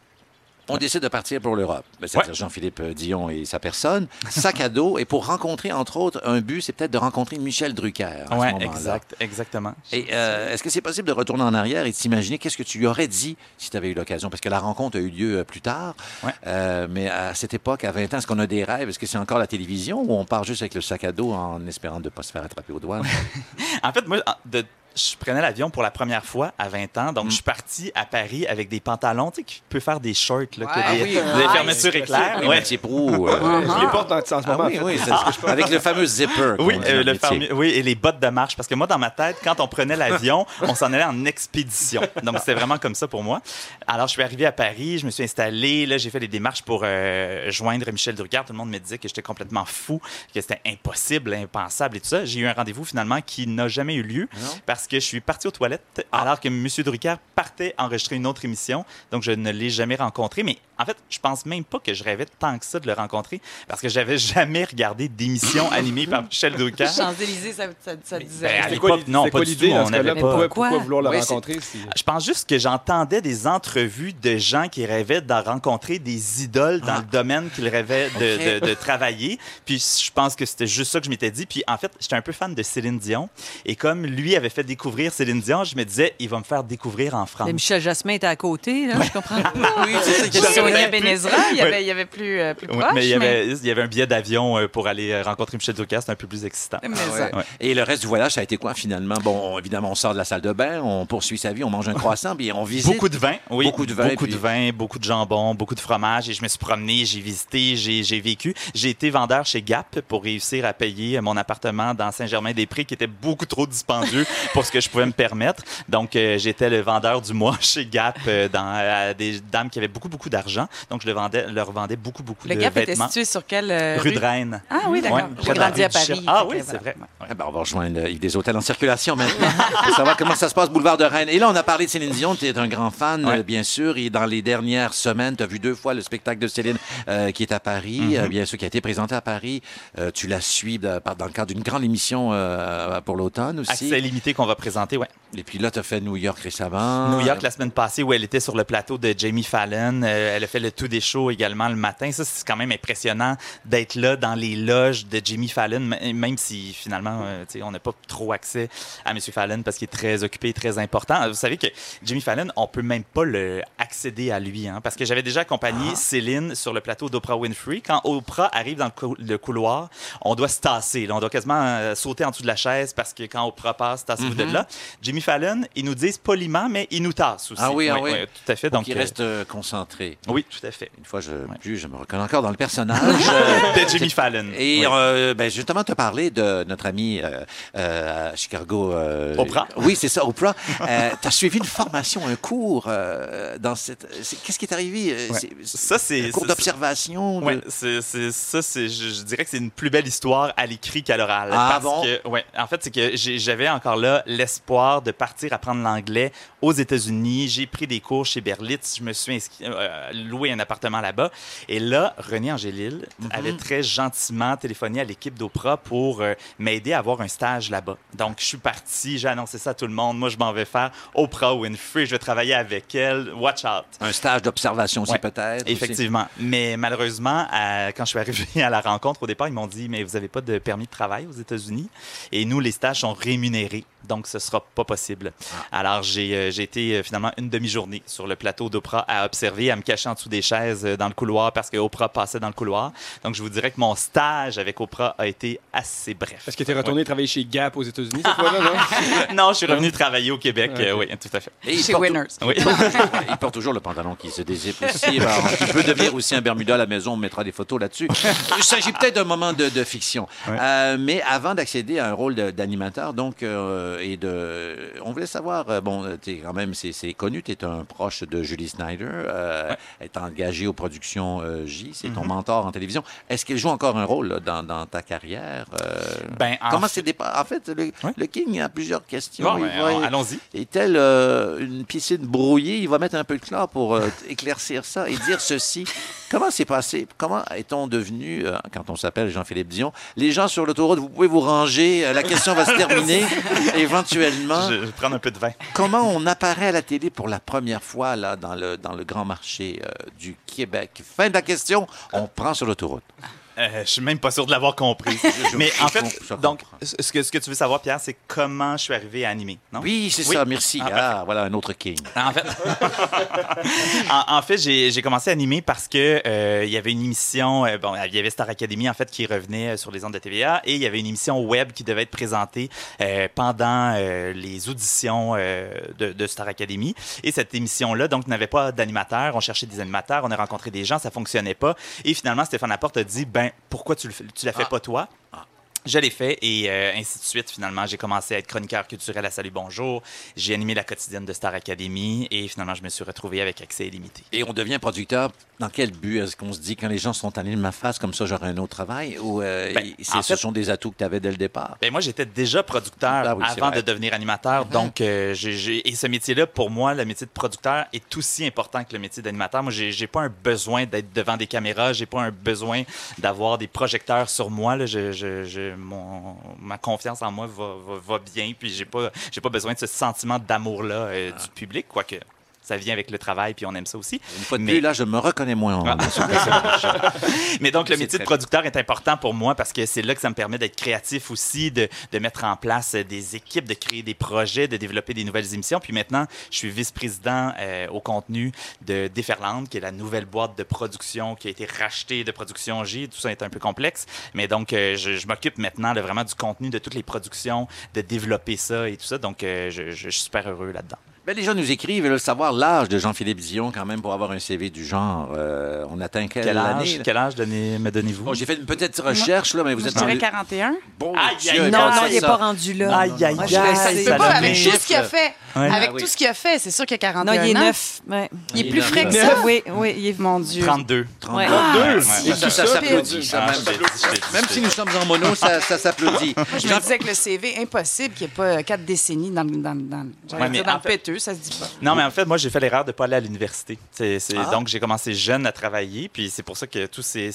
on décide de partir pour l'Europe. Ben, C'est-à-dire Ouais. Jean-Philippe Dion et sa personne. Sac à dos. Et pour rencontrer, entre autres, un but, c'est peut-être de rencontrer Michel Drucker Oui, exact, exactement. Et euh, est-ce que c'est possible de retourner en arrière et de s'imaginer qu'est-ce que tu lui aurais dit si tu avais eu l'occasion? Parce que la rencontre a eu lieu euh, plus tard. Ouais. Euh, mais à cette époque, à 20 ans, est-ce qu'on a des rêves? Est-ce que c'est encore la télévision ou on part juste avec le sac à dos en espérant de ne pas se faire attraper aux douanes? En fait, moi, de- je prenais l'avion pour la première fois à 20 ans. Donc, je suis parti à Paris avec des pantalons, tu sais, qui peut faire des shorts, là, Ouais. des, Ah oui, des nice. fermetures éclairs. Oui, Prou, euh, Je les porte en, en ce Ah moment. oui, oui, c'est- avec le fameux zipper. Oui, euh, le métier. fameux- oui, et les bottes de marche. Parce que moi, dans ma tête, quand on prenait l'avion, on s'en allait en expédition. Donc, c'était vraiment comme ça pour moi. Alors, je suis arrivé à Paris, je me suis installé. Là, j'ai fait des démarches pour euh, joindre Michel Drucker. Tout le monde me disait que j'étais complètement fou, que c'était impossible, impensable et tout ça. J'ai eu un rendez-vous finalement qui n'a jamais eu lieu Non? parce que je suis parti aux toilettes alors que M. Drucker partait enregistrer une autre émission. Donc, je ne l'ai jamais rencontré. Mais en fait, je pense même pas que je rêvais tant que ça de le rencontrer parce que j'avais jamais regardé d'émission animée par Michel Drucker. Champs-Élysées, ça, ça, ça disait. Ben, à l'époque, non, pas du l'idée tout. On Pourquoi, pas. pourquoi Quoi? vouloir Ouais, c'est- rencontrer? si- Je pense juste que j'entendais des entrevues de gens qui rêvaient de rencontrer des idoles dans le domaine qu'ils rêvaient de, Ah. De- de travailler. Puis je pense que c'était juste ça que je m'étais dit. Puis en fait, j'étais un peu fan de Céline Dion. Et comme lui avait fait découvrir Céline Dion, je me disais, il va me faire découvrir en France. Mais Michel Jasmin était à côté, là, je comprends. Oui, c'est ça est Sonia Benezra, il y avait, il y avait plus, euh, plus Oui, mais il y, avait, il y avait un billet d'avion euh, pour aller euh, rencontrer Michel Drucker. C'était un peu plus excitant. mais Ah ouais. Et le reste du voyage, ça a été quoi finalement? Bon, on- évidemment, on sort de la salle de bain, on poursuit sa vie, on mange un croissant, puis on visite. Beaucoup de vin, oui. Beaucoup de vin, Beaucoup puis- de vin, beaucoup de jambon, beaucoup de fromage. Et je me suis promené, j'ai visité, j'ai j'ai vécu. J'ai été vendeur chez Gap pour réussir à payer mon appartement dans Saint-Germain-des-Prés qui était beaucoup trop dispendieux pour ce que je pouvais me permettre. Donc, euh, j'étais le vendeur du mois chez Gap euh, dans, à des dames qui avaient beaucoup, beaucoup d'argent. Donc, je le vendais, leur vendais beaucoup, beaucoup Le de Gap était vêtements. situé sur quelle euh, Rue de Rennes. Ah oui, d'accord. Ouais, J'ai grandi à Paris. Ah oui, c'est vrai. Eh ben, on va rejoindre Yves des hôtels en circulation maintenant pour savoir comment ça se passe, boulevard de Rennes. Et là, on a parlé de Céline Dion. Tu es un grand fan, Ouais. bien sûr. Et dans les dernières semaines, tu as vu deux fois le spectacle de Céline euh, qui est à Paris, Mhm. euh, bien sûr, qui a été présenté à Paris. Euh, tu la suis dans le cadre d'une grande émission euh, pour l'automne aussi. Accès limité qu'on va présenter, ouais. Et puis là, tu as fait New York récemment. New York la semaine passée où elle était sur le plateau de Jamie Fallon. Euh, elle a fait le tout des shows également le matin. Ça, c'est quand même impressionnant d'être là dans les loges de Jamie Fallon, même si finalement, euh, tu sais, on n'a pas trop accès à M. Fallon parce qu'il est très occupé, très important. Vous savez que Jamie Fallon, on peut même pas le accéder à lui, hein, parce que j'avais déjà accompagné Céline sur le plateau d'Oprah Winfrey. Quand Oprah arrive dans le, cou- le couloir, on doit se tasser. là. on doit quasiment euh, sauter en dessous de la chaise parce que quand Oprah passe, tassez-vous de là. Jimmy Fallon, ils nous disent poliment, mais ils nous tassent aussi. Ah oui, ah oui. tout à fait. Donc, Donc, il euh, reste euh, concentré. Oui, tout à fait. Une fois, je, plus, je me reconnais encore dans le personnage. euh, de Jimmy Fallon. Et Oui. euh, ben, justement, tu as parlé de notre ami euh, euh, à Chicago. euh, Oprah. Oui, c'est ça, Oprah. Euh, tu as suivi une formation, un cours euh, dans cette. Qu'est-ce qui est arrivé? Euh, Ouais. c'est- Ça, c'est. un cours d'observation. de- c'est- ça, c'est, je, je dirais que c'est une plus belle histoire à l'écrit qu'à l'oral. Ah parce bon? que, ouais, en fait, c'est que j'avais encore là l'espoir de partir apprendre l'anglais aux États-Unis. J'ai pris des cours chez Berlitz. Je me suis inscrit, euh, loué un appartement là-bas. Et là, René Angélil Mhm. avait très gentiment téléphoné à l'équipe d'Oprah pour euh, m'aider à avoir un stage là-bas. Donc, je suis parti, j'ai annoncé ça à tout le monde. Moi, je m'en vais faire Oprah Winfrey. Je vais travailler avec elle. Watch out. Un stage d'observation aussi, Ouais, peut-être. aussi. Effectivement. Mais malheureusement, à- quand je suis arrivé à la rencontre, au départ, ils m'ont dit Mais vous n'avez pas de permis de travail aux États-Unis. Et nous, les stages sont rémunérés. Donc, ce ne sera pas possible. Ah. Alors, j'ai euh, j'ai été euh, finalement une demi-journée sur le plateau d'Oprah à observer, à me cacher en dessous des chaises euh, dans le couloir parce que Oprah passait dans le couloir. Donc, je vous dirais que mon stage avec Oprah a été assez bref. Est-ce que tu es retourné travailler chez Gap aux États-Unis cette fois-là, non? non, je suis revenu travailler au Québec. euh, oui, tout à fait. Et il Chez porte- Winners. Oui. il porte toujours le pantalon qui se dézippe aussi. Ben, il peut devenir aussi un Bermuda à la maison, on mettra des photos là-dessus. Il s'agit peut-être d'un moment de, de fiction. Euh, mais avant d'accéder à un rôle d'animateur, donc, euh, et de. On voulait savoir, euh, bon, es quand même, c'est connu, tu es un proche de Julie Snyder, euh, est engagée aux productions euh, J, c'est ton Mhm. mentor en télévision. Est-ce qu'elle joue encore un rôle là, dans, dans ta carrière? Euh, Ben, en comment c'est départ? En fait, le, le King a plusieurs questions. Bon, ben, allons-y. est-elle euh, une piscine brouillée? Il va mettre un peu de chlore pour euh, éclaircir ça et dire ceci. Comment c'est passé? Comment est-on devenu, euh, quand on s'appelle Jean-Philippe Dion, les gens sur l'autoroute, vous pouvez vous ranger, euh, la question va se terminer éventuellement. Je, je vais prendre un peu de vin. Comment on apparaît à la télé pour la première fois là, dans, le, dans le grand marché euh, du Québec? Fin de la question, on prend sur l'autoroute. Euh, je suis même pas sûr de l'avoir compris. Mais en fait, donc, ce que, ce que tu veux savoir, Pierre, c'est comment je suis arrivé à animer, non? Oui, c'est ça, merci. Ah, Ah, voilà un autre King. En fait, en, en fait j'ai commencé à animer parce que euh, il y avait une émission, euh, bon, il y avait Star Academy en fait qui revenait euh, sur les ondes de TVA et il y avait une émission web qui devait être présentée euh, pendant les auditions de, de Star Academy. Et cette émission-là, donc, n'avait pas d'animateur. On cherchait des animateurs, on a rencontré des gens, ça fonctionnait pas. Et finalement, Stéphane Laporte a dit, ben, pourquoi tu le tu la fais pas toi? Je l'ai fait et euh, ainsi de suite. Finalement, j'ai commencé à être chroniqueur culturel à Salut Bonjour. J'ai animé la quotidienne de Star Academy et finalement, je me suis retrouvé avec accès illimité. Et on devient producteur. Dans quel but est-ce qu'on se dit quand les gens sont allés de ma face comme ça, j'aurai un autre travail? Ou euh, Ben, ce sont des atouts que tu avais dès le départ? Ben, moi, j'étais déjà producteur Ah oui, avant de devenir animateur. Donc, euh, et ce métier-là, pour moi, le métier de producteur est aussi important que le métier d'animateur. Moi, j'ai j'ai pas un besoin d'être devant des caméras. J'ai pas un besoin d'avoir des projecteurs sur moi. Là. Je, je- je- mon- ma confiance en moi va, va- va bien. Puis, j'ai pas, j'ai pas besoin de ce sentiment d'amour-là euh, Ah. du public, quoique ça vient avec le travail, puis on aime ça aussi. Une fois de Mais- plus, là, je me reconnais moins en Ah. Mais donc, le métier de producteur est important pour moi parce que c'est là que ça me permet d'être créatif aussi, de, de mettre en place des équipes, de créer des projets, de développer des nouvelles émissions. Puis maintenant, je suis vice-président euh, au contenu de Déferlante, qui est la nouvelle boîte de production qui a été rachetée de Production J. Tout ça est un peu complexe. Mais donc, euh, je, je m'occupe maintenant de vraiment du contenu de toutes les productions, de développer ça et tout ça. Donc, euh, je, je suis super heureux là-dedans. Ben, les gens nous écrivent, ils veulent savoir l'âge de Jean-Philippe Dion, quand même, pour avoir un CV du genre. Euh, on atteint quelle, Quel âge, année? là? quel âge donnez- me donnez-vous? Bon, j'ai fait une petite recherche, là, mais vous Moi, êtes je dirais dans le- 41. Bon Aïe, Dieu, aïe, Non, non, il n'est pas rendu là. Aïe, aïe, aïe, pas, avec tout ce qu'il a fait. Ouais. Avec Ah oui. tout ce qu'il a fait, c'est sûr qu'il y a 41 Non, il est neuf. Ouais. Il est plus frais que ça. Oui, oui, il est... Mon Dieu. 32. 32. Ouais. Ouais, Ça, ça, s'applaudit. même si nous sommes en mono, ça, ça s'applaudit. Je me disais que le CV, impossible qu'il n'y ait pas quatre décennies dans, le- dans, le- le- le ça se dit pas. Non, mais en fait, moi, j'ai fait l'erreur de ne pas aller à l'université. C'est, c'est- Ah. Donc, j'ai commencé jeune à travailler, puis c'est pour ça que tout s'est,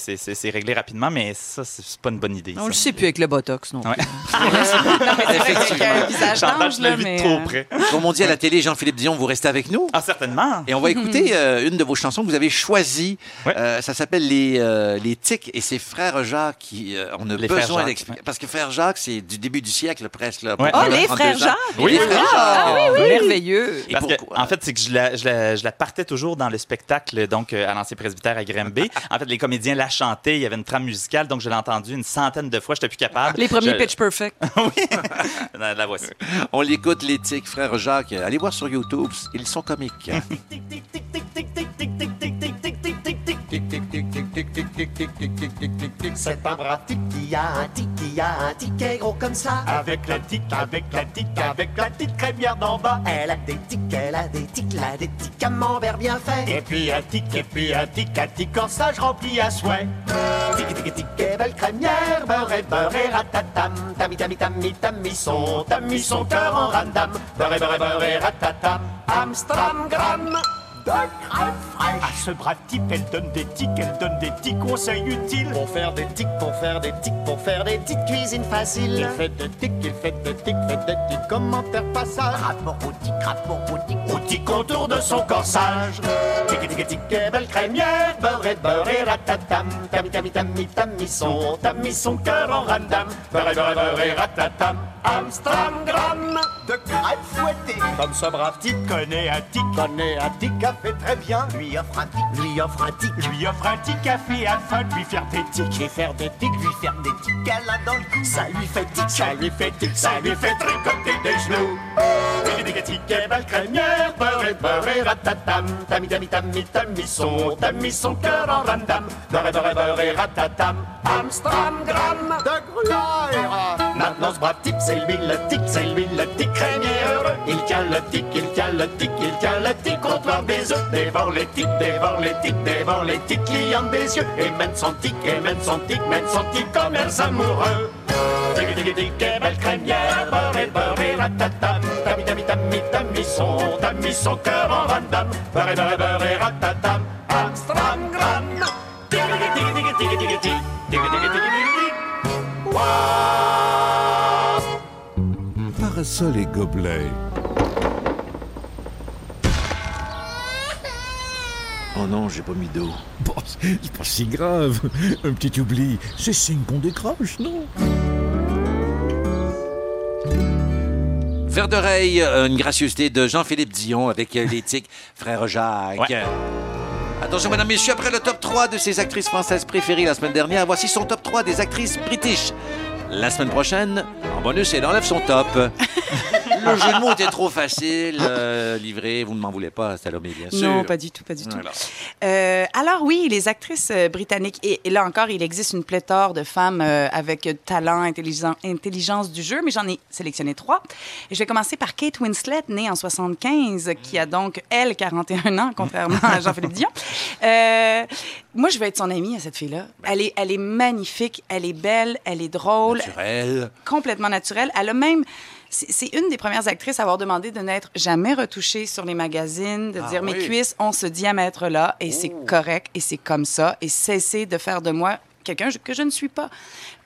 réglé rapidement, mais ça, c'est c'est pas une bonne idée. On ça. le sait plus avec le Botox, non. Ouais. Non, mais un visage Chantal, je l'ai là, vu de mais... trop euh, près. Comme on dit à la télé, Jean-Philippe Dion, vous restez avec nous. Ah, certainement. Et on va écouter euh, une de vos chansons que vous avez choisies. Ouais. Euh, ça s'appelle les, euh, les Tics et c'est Frère Jacques qui euh, on a Les Frères besoin Jacques, d'expliquer. Parce que Frère Jacques, c'est du début du siècle presque. Là, Ouais. Oh, les frères 200. Jacques! Oui, les frères Ah, Jacques. oui, oui. Merveilleux. Parce que, en fait, c'est que je la, je, la, je la partais toujours dans le spectacle, donc euh, à l'ancien presbytère à Grimby. en fait, les comédiens la chantaient, il y avait une trame musicale, donc je l'ai entendue une centaine de fois, j'étais plus capable. Les premiers Je- Pitch Perfect. La, la voici. On l'écoute, l'éthique, frère Jacques. Allez voir sur YouTube, ils sont comiques. C'est un brave tic qui a un tic qui a un ticket gros comme ça. Avec la tic, avec la tic, avec la petite crémière d'en bas. Elle a des tics, elle a des tics, elle a des tics Camembert bien fait. Et puis un tic, et puis un tic, un tic corsage rempli à souhait. Tic, tic, tic, et belle crémière, beurre et beurre et ratatam. Tami, tami, tami, tami son, tami son cœur en randam. Beurre et beurre et beurre et ratatam. Amstramgram de crème fraîche. À ce brave type, elle donne des tics, elle donne des petits conseils utiles. Pour faire des tics, pour faire des tics, pour faire des petites cuisines faciles. Il fait des tics, il fait des tics, fait des petits commentaires passages. Rapport au tic, rapport au tic, au tic autour de son corsage. Tic, tic, tic, et belle crémière, beurre et beurre et ratatam. Tami, tami, tami, tami son, tami son cœur en randam. Beurre et beurre et beurre et ratatam. Amstramgram de crème fouettée. Comme ce brave type connaît un tic, connaît un tic fait très bien. Lui offre un tic, lui offre un tic, lui offre un tic fait afin de lui faire des tics. Et faire des tics, lui faire des tics à la dans le. Ça lui fait tic, ça lui fait tic, ça lui fait tricoter des genoux. Tic, tic, tic, et belle crémière, beurre et beurre et ratatam. Tami, tami, tami, tami son, tami son cœur en randam. Beurre et beurre et beurre et ratatam. Amstramgram de gruyère. Maintenant ce brave type, c'est lui le tic, c'est lui le tic crémière. Il tient le tic, il tient le tic, il tient le tic au comptoir des œufs. Dévore les tics, dévore les tics, dévore les tics clients des yeux. Et mène son tic, et son tic, mène son tic commerce amoureux. Tic, tic, belle crémière, beurre et beurre et ratatam. Son, tami son cœur en et ratatam. Gobelet. Oh non, j'ai pas mis d'eau. Bon, c'est pas si grave. Un petit oubli, c'est signe qu'on décroche, non? Vert d'oreille, une gracieuseté de Jean-Philippe Dion avec l'éthique Frère Jacques. Ouais. Attention, mesdames, messieurs, après le top 3 de ses actrices françaises préférées la semaine dernière, voici son top 3 des actrices british. La semaine prochaine, en bonus, elle enlève son top. le jeu de mots était trop facile, euh, livré, vous ne m'en voulez pas, Salomé, bien sûr. Non, pas du tout, pas du tout. Voilà. Euh, alors oui, les actrices euh, britanniques, et, et là encore, il existe une pléthore de femmes avec talent, intelligence, intelligence du jeu, mais j'en ai sélectionné trois. Et je vais commencer par Kate Winslet, née en 75, qui a donc, elle, 41 ans, contrairement à Jean-Philippe Dion. Euh, moi, je vais être son amie à cette fille-là. Elle est, elle est magnifique, elle est belle, elle est drôle, Naturel. complètement naturelle. Elle a même... C'est une des premières actrices à avoir demandé de n'être jamais retouchée sur les magazines, de Ah dire mes cuisses ont ce diamètre-là et c'est correct et c'est comme ça et cesser de faire de moi quelqu'un que je ne suis pas.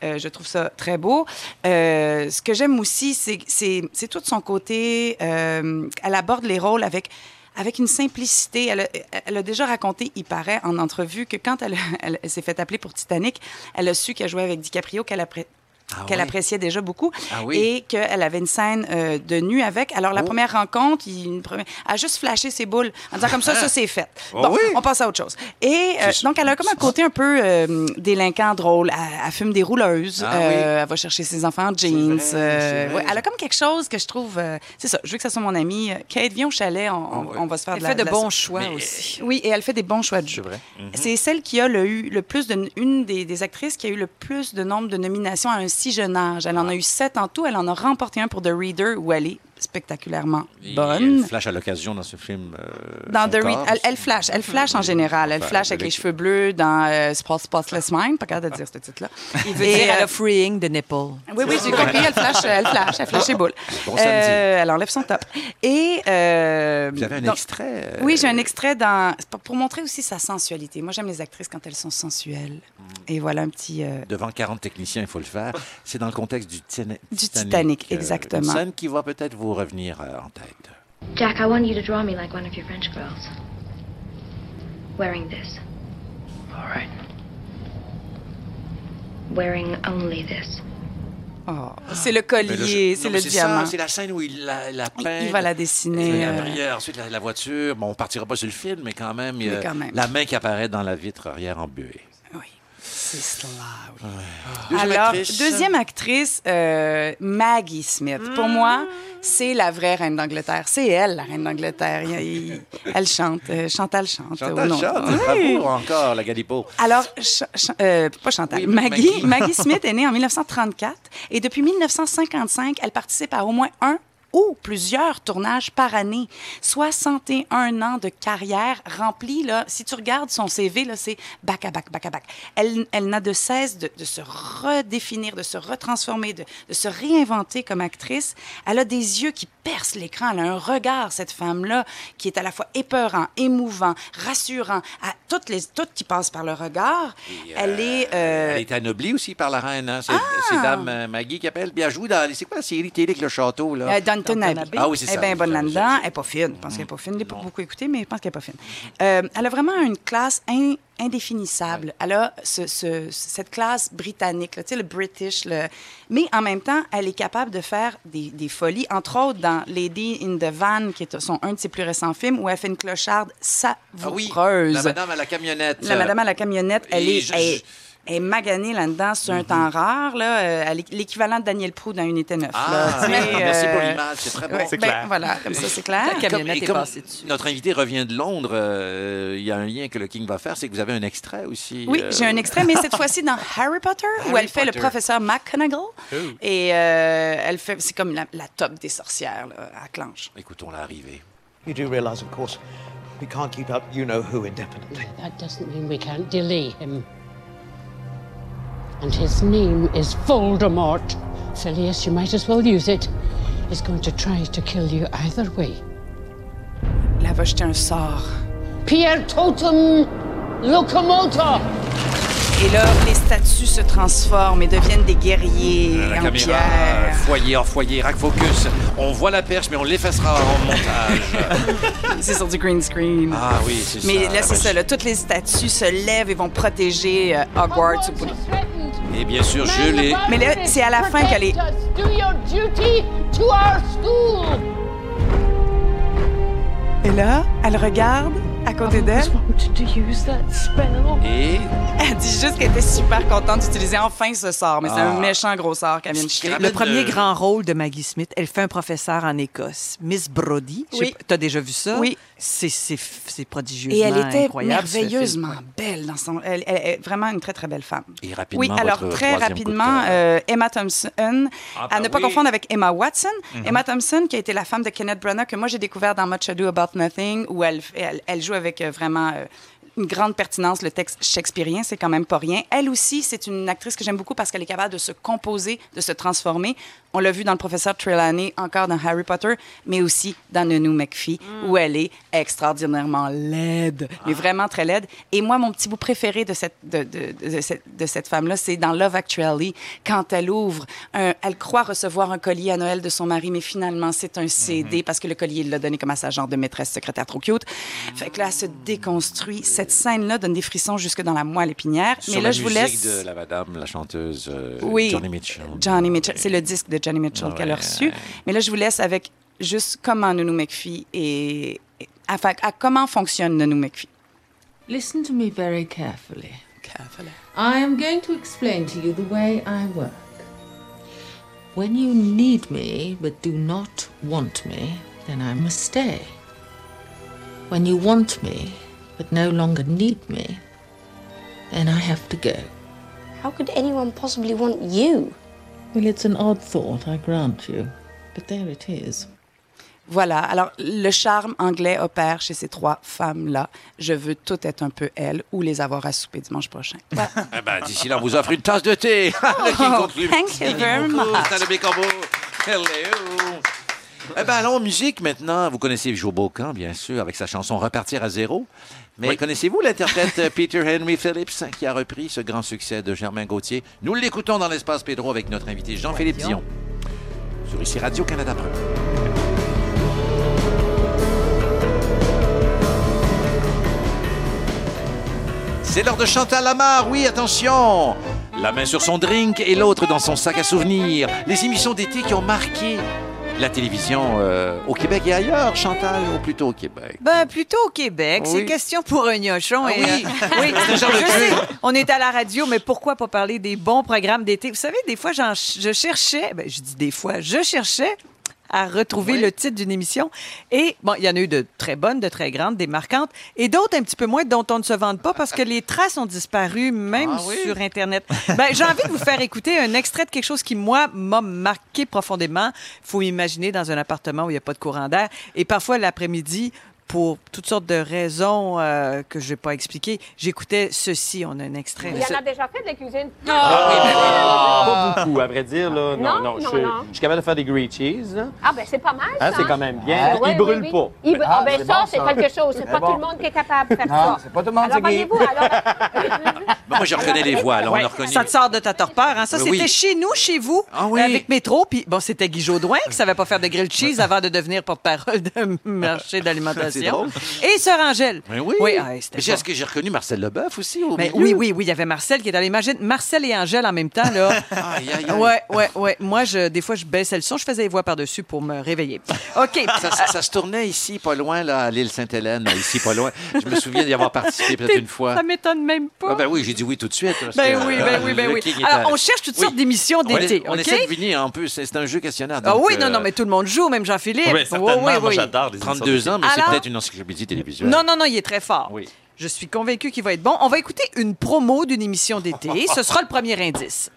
Euh, je trouve ça très beau. Euh, ce que j'aime aussi, c'est- tout son côté. euh, elle aborde les rôles avec avec une simplicité. Elle a, elle a déjà raconté, il paraît, en entrevue, que quand elle, elle- elle s'est fait appeler pour Titanic, elle a su qu'elle jouait avec DiCaprio, qu'elle Ah qu'elle appréciait déjà beaucoup Ah oui? et qu'elle avait une scène euh, de nu avec. Alors, Oh. la première rencontre, il, une première- elle a juste flashé ses boules en disant comme ça, ça, c'est fait. Oh bon, oui? on passe à autre chose. Et euh, donc, elle a comme un côté un peu euh, délinquant, drôle. Elle, elle fume des rouleuses. Ah euh, oui? Elle va chercher ses enfants en jeans. vrai, euh, ouais, elle a comme quelque chose que je trouve... euh, c'est ça, je veux que ça soit mon amie. Kate, viens au chalet, on, va se faire Elle de la fait de bons choix Mais- aussi. Oui, et elle fait des bons choix de jeu. C'est celle qui a le, eu le plus de, une des, des actrices qui a eu le plus de nombre de nominations à un si jeune âge. Elle en a eu sept en tout. Elle en a remporté un pour The Reader où elle est spectaculairement Et bonne. Elle flash à l'occasion dans ce film. euh, Dans The corps. elle, elle flash, elle flash en général. Elle flash avec les cheveux bleus dans euh, Spot- Spotless Mind, pas capable de dire ce titre-là. Il veut Et, dire elle a freeing the nipple. oui, oui, j'ai compris. Elle flash, elle flash, elle flash les boules. Bon samedi. Euh, elle enlève son top. Et euh, Vous avez un donc- extrait euh, Oui, j'ai un extrait dans pour- montrer aussi sa sensualité. Moi, j'aime les actrices quand elles sont sensuelles. Et voilà un petit. euh, Devant 40 techniciens, il faut le faire. C'est dans le contexte du, Du Titanic. Titanic, euh, exactement. Une scène qui va peut-être vous revenir euh, en tête. Jack, I want you to draw me like one of your French girls. Wearing this. All right. Wearing only this. Oh, c'est le collier, c'est le diamant. C'est la scène où il la, la peint. Il va la dessiner. Euh, ensuite, la, la voiture. Bon, on partira pas sur le film, mais quand même, il y a Mais quand même. la main qui apparaît dans la vitre arrière en Deuxième Alors, actrice. deuxième actrice, euh, Maggie Smith. Pour moi, c'est la vraie reine d'Angleterre. C'est elle, la reine d'Angleterre. Elle chante. euh, Chantal chante. Chantal chante, Oui. bravo encore, la Galipo. Alors, Ch- Ch- euh, pas Chantal, Oui, Maggie, Maggie. Maggie Smith est née en 1934 et depuis 1955, elle participe à au moins un ou plusieurs tournages par année. 61 ans de carrière remplie. Là, si tu regardes son CV, là, c'est back à back, back à back. Elle, elle n'a de cesse de, de se redéfinir, de se retransformer, de, de se réinventer comme actrice. Elle a des yeux qui percent l'écran. Elle a un regard, cette femme-là, qui est à la fois épeurant, émouvant, rassurant, à toutes les toutes qui passent par le regard. elle est euh, Elle est anoblie aussi par la reine. Hein? C'est c'est Dame euh, Maggie qui appelle. Bien, elle joue dans. C'est quoi la série télé avec le château, là? Euh, Ah oui, c'est Elle est ça. bien bonne là-dedans. Elle n'est pas fine. Je pense qu'elle n'est pas fine. Je ne l'ai pas beaucoup écoutée, mais je pense qu'elle n'est pas fine. Euh, elle a vraiment une classe in- indéfinissable. Elle a ce- ce- cette classe britannique, là, le British. le- Mais en même temps, elle est capable de faire des, des folies, entre autres dans Lady in the Van, qui est son, un de ses plus récents films, où elle fait une clocharde savoureuse. La madame à la camionnette. La madame à la camionnette, elle Et est, je- elle, je- elle est maganée là-dedans sur un temps rare. Là, euh, l'équivalent de Daniel Proux dans Unité 9. Ah, là, merci pour euh, l'image, c'est très bon. ouais, C'est ben, clair. Voilà, comme ça, c'est clair. La Et est comme passée dessus. Notre invité revient de Londres. euh, Il y a un lien que le King va faire, c'est que vous avez un extrait aussi. Oui, euh, j'ai un extrait, mais cette fois-ci dans Harry Potter, où elle fait le professeur McGonagall. Oh. Et euh, elle fait, c'est comme la, la top des sorcières là, à Clanche. Écoutons l'arrivée. You do realize, of course, we can't keep up you know who indefinitely. That doesn't mean we can't delay him. And his name is Voldemort. Phileas, you might as well use it. He's going to try to kill you either way. Là, elle va jeter un sort. Pierre Totem Locomotor! Et là, les statues se transforment et deviennent des guerriers Euh, La en caméra, pierre. foyer en foyer, rack focus. On voit la perche, mais on l'effacera en montage. c'est sur du green screen. Ah oui, c'est Mais ça. là, c'est ça. Là, toutes les statues se lèvent et vont protéger euh, Hogwarts. Et bien sûr, je l'ai. Mais là, c'est à la fin qu'elle est. Do your duty to our school! Et là, elle regarde à côté d'elle. Et Elle dit juste qu'elle était super contente d'utiliser enfin ce sort, mais c'est Ah. un méchant gros sort qu'elle vient de. Le premier grand rôle de Maggie Smith, elle fait un professeur en Écosse, Miss Brody. Oui. Tu as déjà vu ça? Oui. C'est prodigieusement Et elle était incroyable. merveilleusement belle dans son. Elle, elle est vraiment une très, très belle femme. Et rapidement, Oui, alors votre très rapidement, euh, Emma Thompson, Ah, à ben ne pas oui. confondre avec Emma Watson. Mhm. Emma Thompson, qui a été la femme de Kenneth Branagh, que moi j'ai découvert dans Much Ado About Nothing, où elle, elle, elle joue avec euh, vraiment euh, une grande pertinence le texte shakespearien, c'est quand même pas rien. Elle aussi, c'est une actrice que j'aime beaucoup parce qu'elle est capable de se composer, de se transformer. On l'a vu dans le professeur Trelawney, encore dans Harry Potter, mais aussi dans Nounou McPhee, où elle est extraordinairement laide, mais vraiment très laide. Et moi, mon petit bout préféré de cette, de, de, de cette, de cette femme-là, c'est dans Love Actually, quand elle ouvre, un- elle croit recevoir un collier à Noël de son mari, mais finalement, c'est un CD parce que le collier, il l'a donné comme à sa genre de maîtresse secrétaire trop cute. Fait que là, elle se déconstruit. Cette scène-là donne des frissons jusque dans la moelle épinière. Sur mais la là, je vous laisse. de la madame, la chanteuse euh, Oui. Johnny Mitchell. Johnny Mitchell. C'est le disque de Johnny Mitchell qu'elle a Ouais. reçu. Mais là, je vous laisse avec juste comment Nounou McPhee et, et- enfin, à comment fonctionne Nounou McPhee. Listen to me very carefully. Carefully. I am going to explain to you the way I work. When you need me but do not want me, then I must stay. When you want me but no longer need me, then I have to go. How could anyone possibly want you? Well, it's an odd thought, I grant you. But there it is. Voilà. Alors, le charme anglais opère chez ces trois femmes-là. Je veux toutes être un peu elles ou les avoir à souper dimanche prochain. Eh ben, d'ici là, on vous offre une tasse de thé. Oh, thank you very much. Hello. Eh ben, allons en musique maintenant. Vous connaissez Joe Bocan, bien sûr, avec sa chanson Repartir à zéro. Mais connaissez-vous l'interprète euh, Peter Henry Phillips qui a repris ce grand succès de Germain Gauthier? Nous l'écoutons dans l'espace Pedro avec notre invité Jean-Philippe Dion. Sur ici Radio-Canada Preuve. C'est l'heure de Chantal Lamar. Oui, attention. La main sur son drink et l'autre dans son sac à souvenirs. Les émissions d'été qui ont marqué la télévision euh, au Québec et ailleurs, Chantal, ou plutôt au Québec? Ben, plutôt au Québec. Oui. C'est question pour un gnochon. Ah et, oui. euh, oui. Je sais, on est à la radio, mais pourquoi pas parler des bons programmes d'été? Vous savez, des fois, j'en- je cherchais, ben, je dis des fois, je cherchais à retrouver le titre d'une émission. Et bon, il y en a eu de très bonnes, de très grandes, des marquantes, et d'autres un petit peu moins dont on ne se vante pas parce que les traces ont disparu même Ah oui? sur Internet. Ben, j'ai envie de vous faire écouter un extrait de quelque chose qui, moi, m'a marqué profondément. Il faut imaginer dans un appartement où il n'y a pas de courant d'air. Et parfois, l'après-midi, pour toutes sortes de raisons euh, que je ne vais pas expliquer, j'écoutais ceci. On a un extrait. Il y en a déjà fait de la cuisine. Pas beaucoup, à vrai dire. Là. Non, Non, non, non, je, non. je suis capable de faire des grilled cheese. là. Ah, ben c'est pas mal, ça. Hein, c'est quand même bien. Ah, Il ouais, brûle oui, oui. pas. Il Ah, ben ça, bon, c'est quelque chose. C'est pas bon. tout le monde qui est capable de faire Non, ça. c'est pas tout le monde, Alors, gay. voyez-vous, alors... Ben, moi, je reconnais les voix. Là, on Ouais, a reconnu. Ça te sort de ta torpeur. Hein? Ça, Oui. c'était chez nous, chez vous, oui. avec Métro. Puis, bon, c'était Guy Jodoin qui savait pas faire de grilled cheese avant de devenir porte-parole d'un marché d'alimentation. Et Sœur Angèle. Oui. Oui, ah, Est-ce que j'ai reconnu Marcel Leboeuf aussi au oui, oui, oui, il y avait Marcel qui est dans l'imagine. Marcel et Angèle en même temps, là. Aïe, aïe, aïe. Ouais, ouais, ouais. Moi, je, des fois, je baissais le son, je faisais les voix par-dessus pour me réveiller. OK. Ça, ça- ça se tournait ici, pas loin, là, à l'île Sainte-Hélène, ici, pas loin. Je me souviens d'y avoir participé peut-être une fois. Ça m'étonne même pas. Ah, ben oui, j'ai dit oui tout de suite. parce Ben que, oui, euh, ben oui, ben oui. king est Alors, on cherche toutes Oui. sortes d'émissions On d'été, On OK? essaie de deviner, en plus, c'est un jeu questionnaire. Ah donc, oui, non, euh, non, mais tout le monde joue, même Jean-Philippe. Oui, certainement. Oui, oui, Moi, oui. j'adore les 32 ans, mais c'est peut-être une encyclopédie télévisuelle. Non, non, non, il est très fort. Oui. Je suis convaincu qu'il va être bon. On va écouter une promo d'une émission d'été. Ce sera le premier indice.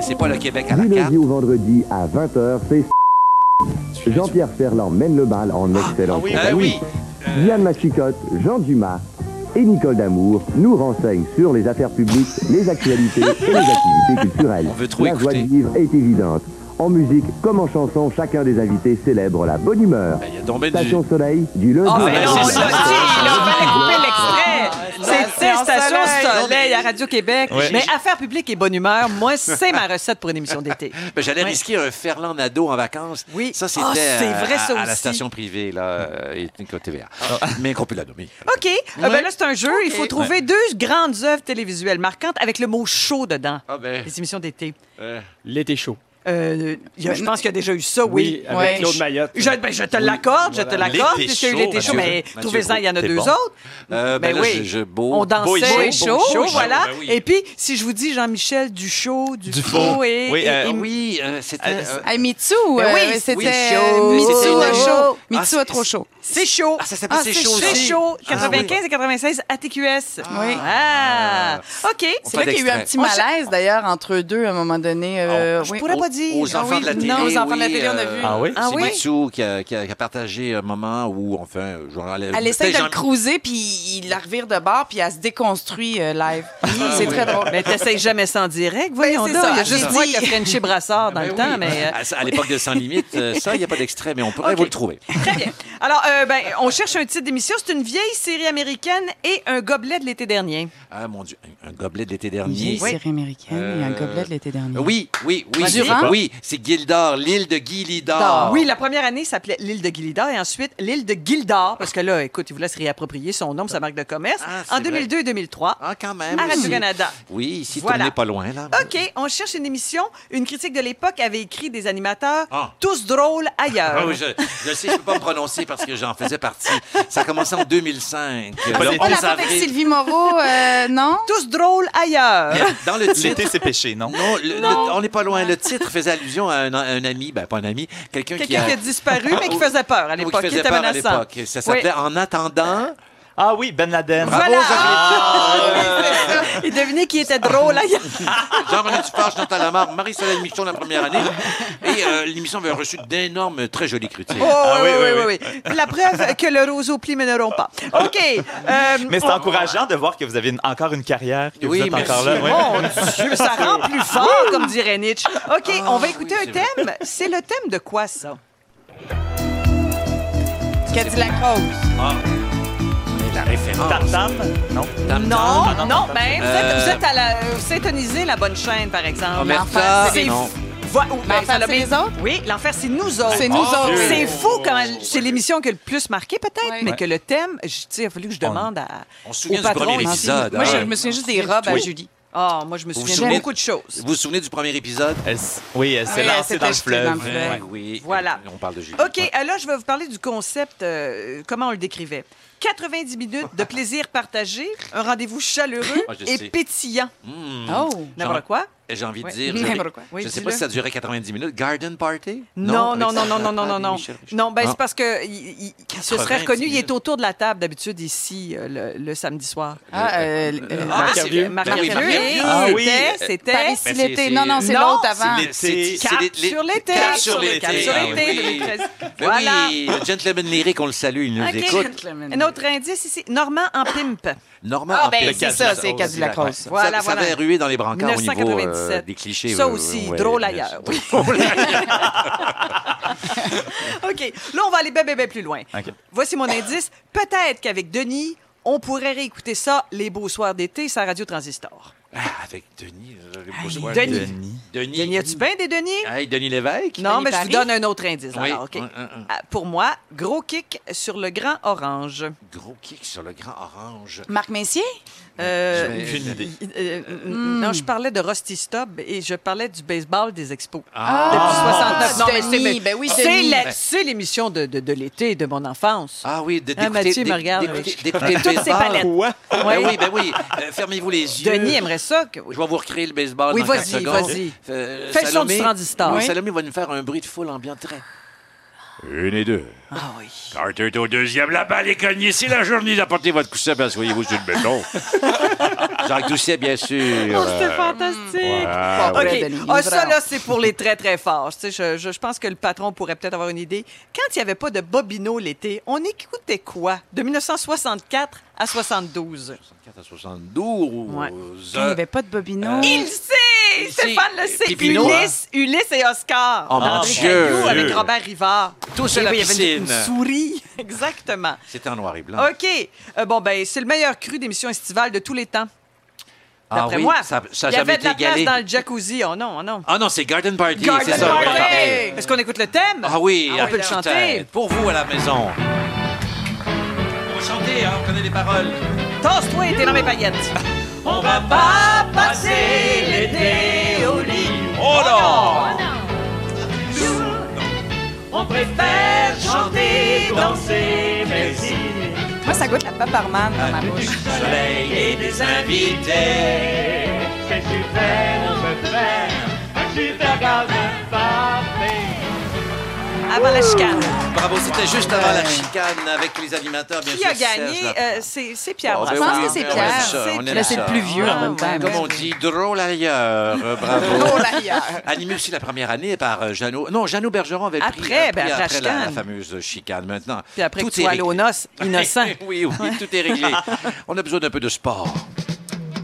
C'est pas le Québec à la Du carte. lundi au vendredi à 20h, c'est Jean-Pierre Ferland mène le bal en excellent oui, compagnie. ben oui. Diane Machicotte, Jean Dumas et Nicole Damour nous renseignent sur les affaires publiques, les actualités et les activités culturelles. veut trop la joie de vivre est évidente. En musique comme en chanson, chacun des invités célèbre la bonne humeur. Il y a donc du- Station Soleil, du lundi Oh, Station Soleil. Soleil à Radio-Québec. Ouais. Mais Affaires publiques et bonne humeur, moi, c'est ma recette pour une émission d'été. Ben, J'allais Ouais. risquer un Ferland Nadeau en vacances. Oui. Ça, c'était Ah, c'est euh, vrai, à, ça à la aussi. station privée, là, euh, et TVA. Mais qu'on peut la nommer. OK. Euh, ben là, c'est un jeu. Il faut trouver deux grandes œuvres télévisuelles marquantes avec le mot chaud dedans. Ah ben, Les émissions d'été. euh, L'été chaud. Euh, il y a- je pense qu'il y a déjà eu ça, oui. Oui, avec Ouais. Claude Mayotte. Je, ben, je te l'accorde, je te Voilà. l'accorde, L'été puisqu'il y a eu chaud, l'été chaud, Mathieu- mais trouvez-en, il y en a deux bon. autres. euh, ben, Ben là, oui. je, je- beau. On dansait Beau et chaud, et voilà. ben oui. Et puis, si je vous dis Jean-Michel Duchaud, Dufault Dufault. et... Oui, et- euh, et- Oui, euh, c'était... euh, Mitsu, Ben euh, oui, c'était oui, chaud. Mitsu C'était a une- chaud. Ah, Mitsu a c'est- trop chaud. C'est chaud. Ah, ça s'appelle Ah, C'est chaud. C'est chaud, Ah, 95 et 96 à TQS. Oui. Ah, OK. C'est là qu'il y a eu un petit malaise, d'ailleurs, entre eux deux, à un moment donné. euh, Je oui. pourrais pas dire. Aux enfants oui, de la télé. non, aux enfants de la télé, on a euh, vu. Ah oui? Ah c'est oui? Mitsu qui a, qui a- qui a partagé un moment où, enfin, genre, elle, Elle essaie de le cruiser, puis il la revire de bord, puis elle se déconstruit euh, live. c'est très drôle. Mais t'essayes jamais ça en direct, voyons Ben, c'est donc. ça, Il y a juste moi dit. qui a Frenché Brassard dans Ben le oui. temps, mais... euh, À, à l'époque de Sans Limite, euh, ça, il n'y a pas d'extrait, mais on pourrait vous le trouver. Très bien. Alors, euh, ben, on cherche un titre d'émission. C'est une vieille série américaine et un gobelet de l'été dernier. Ah, mon Dieu, un, gobelet de l'été Une dernier. vieille série américaine et un Euh, gobelet de l'été dernier. Oui, oui, oui. C'est- Oui, c'est Gildor, l'île de Guy Lidor. Dor. Oui, la première année s'appelait l'île de Gildor et ensuite l'île de Gildor, parce que là, écoute, il voulait se réapproprier son nom, sa marque de commerce, Ah, en 2002 et 2003 Ah, quand même. à. Radio-Canada. Oui, ici, Voilà. tourné pas loin, là. OK, on cherche une émission. Une critique de l'époque avait écrit des animateurs Ah. tous drôles ailleurs. Ah oui, je, sais, je peux pas me prononcer parce que j'en faisais partie. Ça a commencé en 2005. Pas le. Pas la 11 fois avec. Sylvie Moreau, euh, non? Tous drôles ailleurs. Dans le titre, L'été, c'est péché, non? Non, le- le- on n'est pas loin. Le titre faisait allusion à un, à un ami, ben pas un ami, quelqu'un qui a... qui a disparu, mais qui faisait peur à qui l'époque, qui était à menaçant. l'époque. Ça s'appelait En attendant. Ah oui, Ben Laden. Bravo, Voilà. Jean-Philippe. Et devinez qui était drôle. Jean-René Dufort, Chantal Lamarre, Marie-Soleil Michon la première année. Et euh, l'émission avait reçu d'énormes, très jolies critiques. Oh, Ah oui, oui, oui, oui. La preuve que le roseau plie mèneront pas. OK. euh, Mais c'est on- encourageant de voir que vous avez une- encore une carrière, que Oui, vous êtes merci. encore là. Mon Dieu, ça rend plus fort, comme dirait Nietzsche. OK, on va écouter Ah, oui, un thème. C'est le thème de quoi, ça? Cadillac Rose. Ah, la référence. Tam Tam? Non. Tam Non, Tam. non, ben, vous êtes, Euh, vous êtes à la... Vous syntonisez la bonne chaîne, par exemple. Omerta, C'est- non. Vo- ou- ben, L'enfer, ça les autres? Oui, l'enfer, c'est nous autres. C'est nous Oh, autres. C'est fou quand c'est l'émission qui a le plus marqué, peut-être, mais Ouais. que le thème, je- tu sais, il a fallu que je demande à. on se souvient au du premier épisode, Moi, hein. je, je me souviens juste des robes à Oui. Julie. Ah, moi, je me Vous vous souviens de beaucoup de choses. Vous vous souvenez du premier épisode? Elle oui, elle s'est Oui, lancée dans le jetée dans fleuve. le fleuve. Ouais, oui. Voilà. On parle de Julie. OK, euh, là, je vais vous parler du concept, euh, comment on le décrivait. 90 minutes de plaisir partagé, un rendez-vous chaleureux Ah, je et sais. pétillant. Hmm. Oh! N'importe quoi? Et J'ai envie de Ouais. dire. je- ne sais pas si ça durait 90 minutes. Garden Party? Non, non, non, non, non, non, non, non. Non, ben Ah. c'est parce que il, se serait 90 reconnu. Il est autour de la table d'habitude ici euh, le, le samedi soir. Ah, euh, euh, Ah, Marc oui. Ah oui. c'était- Ben, l'été. Non, non, c'est l'autre C'est avant. c'est sur l'été. Cap sur l'été. Cap sur Ah l'été, oui. 2013. Ben Voilà. oui, le gentleman lyrique, on le salue, il nous écoute. Un autre indice ici. Normand en pimp. Normand Ah, en ben, c'est ça, c'est Cadillac. Rose. Voilà, ça, avait rué dans les brancards au niveau euh, 1997. des clichés. Ça ouais, aussi, drôle ailleurs. OK. Là, on va aller bien, bien, bien plus loin. Voici mon indice. Peut-être qu'avec Denis, on pourrait réécouter ça les beaux soirs d'été sur la radio Transistor. Ah, avec Denis. euh, le soir. Denis. Denis. Denis. Denis, as-tu bien des Denis? Hey, Denis Lévesque? Non, Denis mais je vous Paris? donne un autre indice. Oui. alors, OK? Un, un, un. Ah, Pour moi, gros kick sur le grand orange. Gros kick sur le grand orange. Marc Messier? Euh, aucune idée. euh, euh, Non, je parlais de Rusty Stubb et je parlais du baseball des expos. Ah. Depuis 69. Non, mais c'est- ben oui, c'est Denis. la- c'est l'émission de, de, de l'été de mon enfance. Ah oui, de- Ah, Mathieu me regarde d'écouter- le baseball. Quoi? Ben oui, ben oui. Euh, Fermez-vous les yeux. Denis aimerait ça. Que... Je vais vous recréer le baseball Oui, dans 4 vas-y, vas-y. Fais le son Salomé- du transistor. Oui, Oui. Salomé va nous faire un bruit de foule ambiant très. Une et deux. Ah oui. Carter est au deuxième. La balle est cognée. C'est la journée d'apporter votre coussin. Ben, soyez-vous sur le béton. Jacques Doucet, bien sûr. Oh, c'était Euh, fantastique. ouais, OK. Denis, Ah, ça, là, c'est pour les très, très forts. Tu sais, je, je- je pense que le patron pourrait peut-être avoir une idée. Quand il n'y avait pas de Bobino l'été, on écoutait quoi? De 1964 à 72. 64 à 72. Ouais. Il n'y avait pas de Bobino. Il sait! Stéphane le sait. Ulysse, Ulysse et Oscar. Oh, mon Dieu. Avec Robert Rivard. Tous à Et la oui, il y avait une- piscine. Une souris. Exactement. C'était en noir et blanc. OK. Euh, bon, ben, c'est le meilleur cru d'émission estivale de tous les temps. Ah D'après oui, moi. ça ça il y avait de la place dans le jacuzzi. Oh non, oh non. Ah non, c'est Garden Party, Garden c'est ça. Party! Est-ce qu'on écoute le thème? Ah oui, on peut le chanter. Pour vous à la maison. On va chanter, hein, on connaît les paroles. Tasse-toi, t'es dans mes paillettes. On va pas passer ça goûte la paparman dans ma bouche. Soleil et des invités. C'est super, on peut faire un super garden parfait. Avant la chicane. Bravo, c'était juste avant la chicane avec les animateurs, bien Qui sûr. a gagné? Serge Euh, c'est c'est Pierre Oh, ben Brassard. Je pense que c'est on aime Pierre. ça, on aime Là, c'est ça. le plus vieux en même temps. Comme on dit, drôle ailleurs. Euh, Bravo. Drôle ailleurs. Animé aussi la première année par euh, Jeannot. Non, Jeannot Bergeron avait pris, Après, ben, après après la chicane. fameuse chicane. Maintenant, Puis après tout tu est sois allé réglé. aux noces, innocent. oui, oui, tout est réglé. On a besoin d'un peu de sport.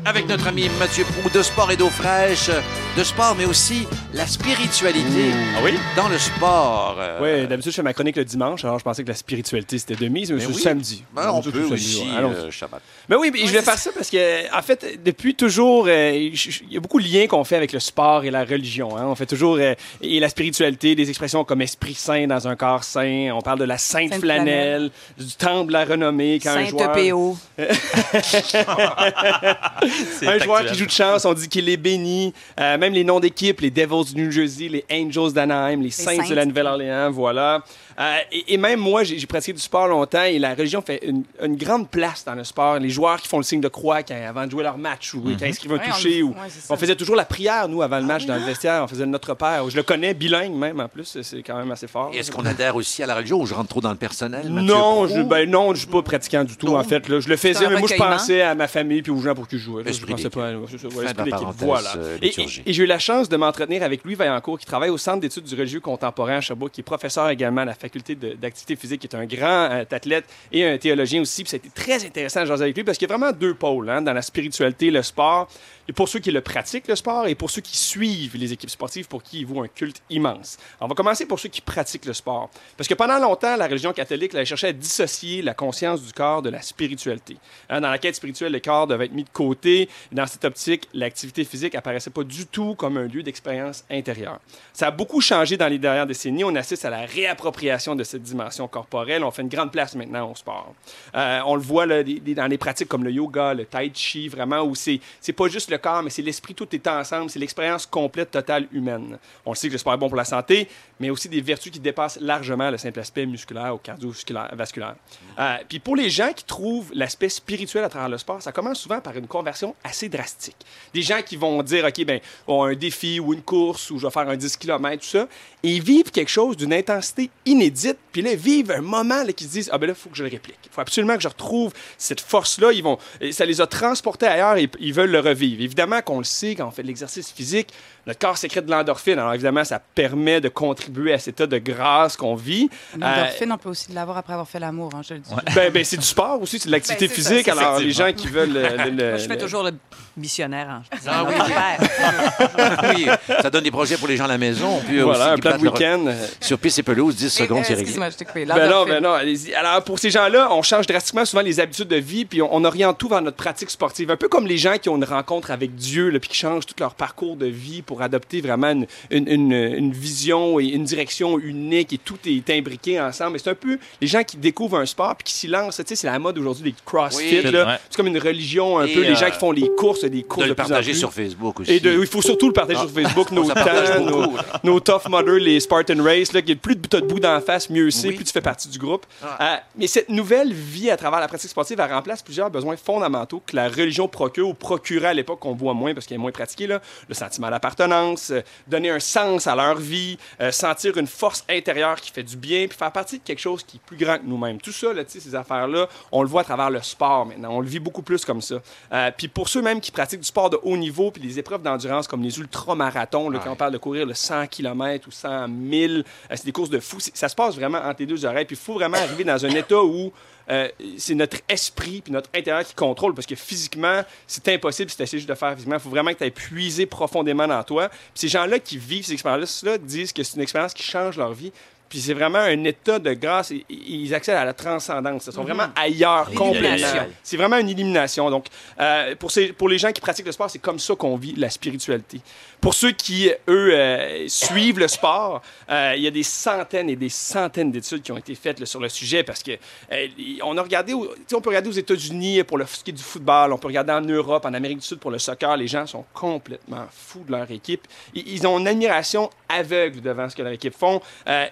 Avec notre ami Mathieu Prou, de sport et d'eau fraîche, de sport, mais aussi la spiritualité Ah oui? dans le sport. Euh, Oui, d'habitude, je fais ma chronique le dimanche, alors je pensais que la spiritualité, c'était de mise, mais, mais c'est le oui. samedi. Ben, on C'est peut samedi, aussi, ouais. Euh, Shabbat. Ben oui, mais je vais faire ça parce que, en fait, depuis toujours, euh, il y a beaucoup de liens qu'on fait avec le sport et la religion. hein. On fait toujours euh, et la spiritualité, des expressions comme esprit saint dans un corps saint. On parle de la sainte, Sainte flanelle, du temple de la renommée quand un Sainte joueur, PO. Un joueur qui joue de chance, on dit qu'il est béni. Euh, même les noms d'équipes, les Devils du New Jersey, les Angels d'Anaheim, les Saints de la Nouvelle-Orléans, voilà. Euh, et, et même moi, j'ai pratiqué du sport longtemps et la religion fait une, une grande place dans le sport. Les joueurs qui font le signe de croix quand- avant de jouer leur match ou qui inscrivent un Ouais, on ou, ouais, on faisait toujours la prière, nous, avant le match dans le vestiaire. On faisait notre père. Je le connais bilingue même, en plus. C'est quand même assez fort. Est-ce qu'on adhère aussi à la religion ou je rentre trop dans le personnel? Mathieu? Non, je, ben non, je suis pas pratiquant du tout, Non. en fait. là. je le faisais, mais moi, je pensais à ma famille puis aux gens pour qui je jouais. là. Je Esprit pensais pas à Voilà. euh, Et, liturgie. et- et j'ai eu la chance de m'entretenir avec Louis Vaillancourt, qui travaille au Centre d'études du religieux contemporain à Sherbrooke, qui est professeur également à la faculté d'activité physique, qui est un grand euh, athlète et un théologien aussi. Puis ça a été très intéressant de jaser avec lui parce qu'il y a vraiment deux pôles hein, dans la spiritualité, le sport. Pour ceux qui le pratiquent, le sport, et pour ceux qui suivent les équipes sportives, pour qui il vaut un culte immense. On va commencer pour ceux qui pratiquent le sport. Parce que pendant longtemps, la religion catholique elle cherchait à dissocier la conscience du corps de la spiritualité. Hein, dans la quête spirituelle, le corps devait être mis de côté dans cette optique, l'activité physique apparaissait pas du tout comme un lieu d'expérience intérieure. Ça a beaucoup changé dans les dernières décennies. On assiste à la réappropriation de cette dimension corporelle. On fait une grande place maintenant au sport. Euh, on le voit dans les pratiques comme le yoga, le tai chi, vraiment, où c'est pas juste le corps, mais c'est l'esprit, tout est ensemble. C'est l'expérience complète, totale, humaine. On le sait que le sport est bon pour la santé, mais aussi des vertus qui dépassent largement le simple aspect musculaire ou cardiovasculaire. Euh, puis pour les gens qui trouvent l'aspect spirituel à travers le sport, ça commence souvent par une conversion assez drastique. Des gens qui vont dire, OK, ben, ont un défi ou une course ou je vais faire un 10 km, tout ça, ils vivent quelque chose d'une intensité inédite, puis là, ils vivent un moment là, qu'ils se disent, ah ben là, il faut que je le réplique. Il faut absolument que je retrouve cette force-là. Ils vont, ça les a transportés ailleurs et ils veulent le revivre. Évidemment qu'on le sait, quand on fait l'exercice physique, notre corps sécrète de l'endorphine. Alors évidemment, ça permet de contribuer à cet état de grâce qu'on vit. L'endorphine, on peut aussi l'avoir après avoir fait l'amour, hein, je le dis. Ben, ben, c'est du sport aussi, c'est de l'activité Ben, c'est ça, physique. c'est Alors, les gens qui veulent. le- Moi, je fais le- toujours le missionnaire. hein. Ah oui. Super. oui, ça donne des projets pour les gens à la maison. Puis Voilà, aussi un plat de leur- week-end. Sur piste et pelouse, 10 secondes, c'est réglé. Excuse-moi, je t'ai coupé. Ben non, ben non, allez-y. Alors, pour ces gens-là, on change drastiquement souvent les habitudes de vie, puis on, on oriente tout vers notre pratique sportive. Un peu comme les gens qui ont une rencontre avec Dieu, là, puis qui changent tout leur parcours de vie pour adopter vraiment une, une- une- une vision et une direction unique, et tout est imbriqué ensemble. Et c'est un peu les gens qui découvrent un sport, puis qui s'y lancent. Tu sais, c'est la mode aujourd'hui des CrossFit. Oui. Ouais. C'est comme une religion, un Et, peu, les gens euh, qui font les courses, des courses de de, le plus en partager plus. sur Facebook aussi. Et de- il faut surtout le partager Ah. sur Facebook, nos temps, nos, nos Tough Mudder, les Spartan Race, là, qui plus de t'as de bout d'en face, mieux c'est, plus tu fais partie du groupe. Euh, mais cette nouvelle vie à travers la pratique sportive, elle remplace plusieurs besoins fondamentaux que la religion procure ou procurait à l'époque qu'on voit moins parce qu'elle est moins pratiquée. Là. Le sentiment d'appartenance, euh, donner un sens à leur vie, euh, sentir une force intérieure qui fait du bien, puis faire partie de quelque chose qui est plus grand que nous-mêmes. Tout ça, là, ces affaires-là, on le voit à travers le sport maintenant. On le vit beaucoup plus comme ça. Euh, puis pour ceux même qui pratiquent du sport de haut niveau, puis les épreuves d'endurance comme les ultramarathons, là, quand on parle de courir le 100 km ou 100 000, euh, c'est des courses de fou. Ça se passe vraiment entre les deux oreilles. Puis il faut vraiment arriver dans un état où euh, c'est notre esprit puis notre intérieur qui contrôle parce que physiquement, c'est impossible si tu essaies juste de faire physiquement. Il faut vraiment que tu aies puisé profondément dans toi. Puis ces gens-là qui vivent ces expériences-là disent que c'est une expérience qui change leur vie. Puis c'est vraiment un état de grâce. Ils accèdent à la transcendance. Ils sont Mhm. vraiment ailleurs complètement. C'est vraiment une élimination. Donc, euh, pour, ces, pour les gens qui pratiquent le sport, c'est comme ça qu'on vit la spiritualité. Pour ceux qui, eux, euh, suivent le sport, euh, il y a des centaines et des centaines d'études qui ont été faites sur le sujet parce que euh, on a regardé, on peut regarder aux États-Unis pour le est du football, on peut regarder en Europe, en Amérique du Sud pour le soccer. Les gens sont complètement fous de leur équipe. Ils, ont une admiration aveugle devant ce que leur équipe font.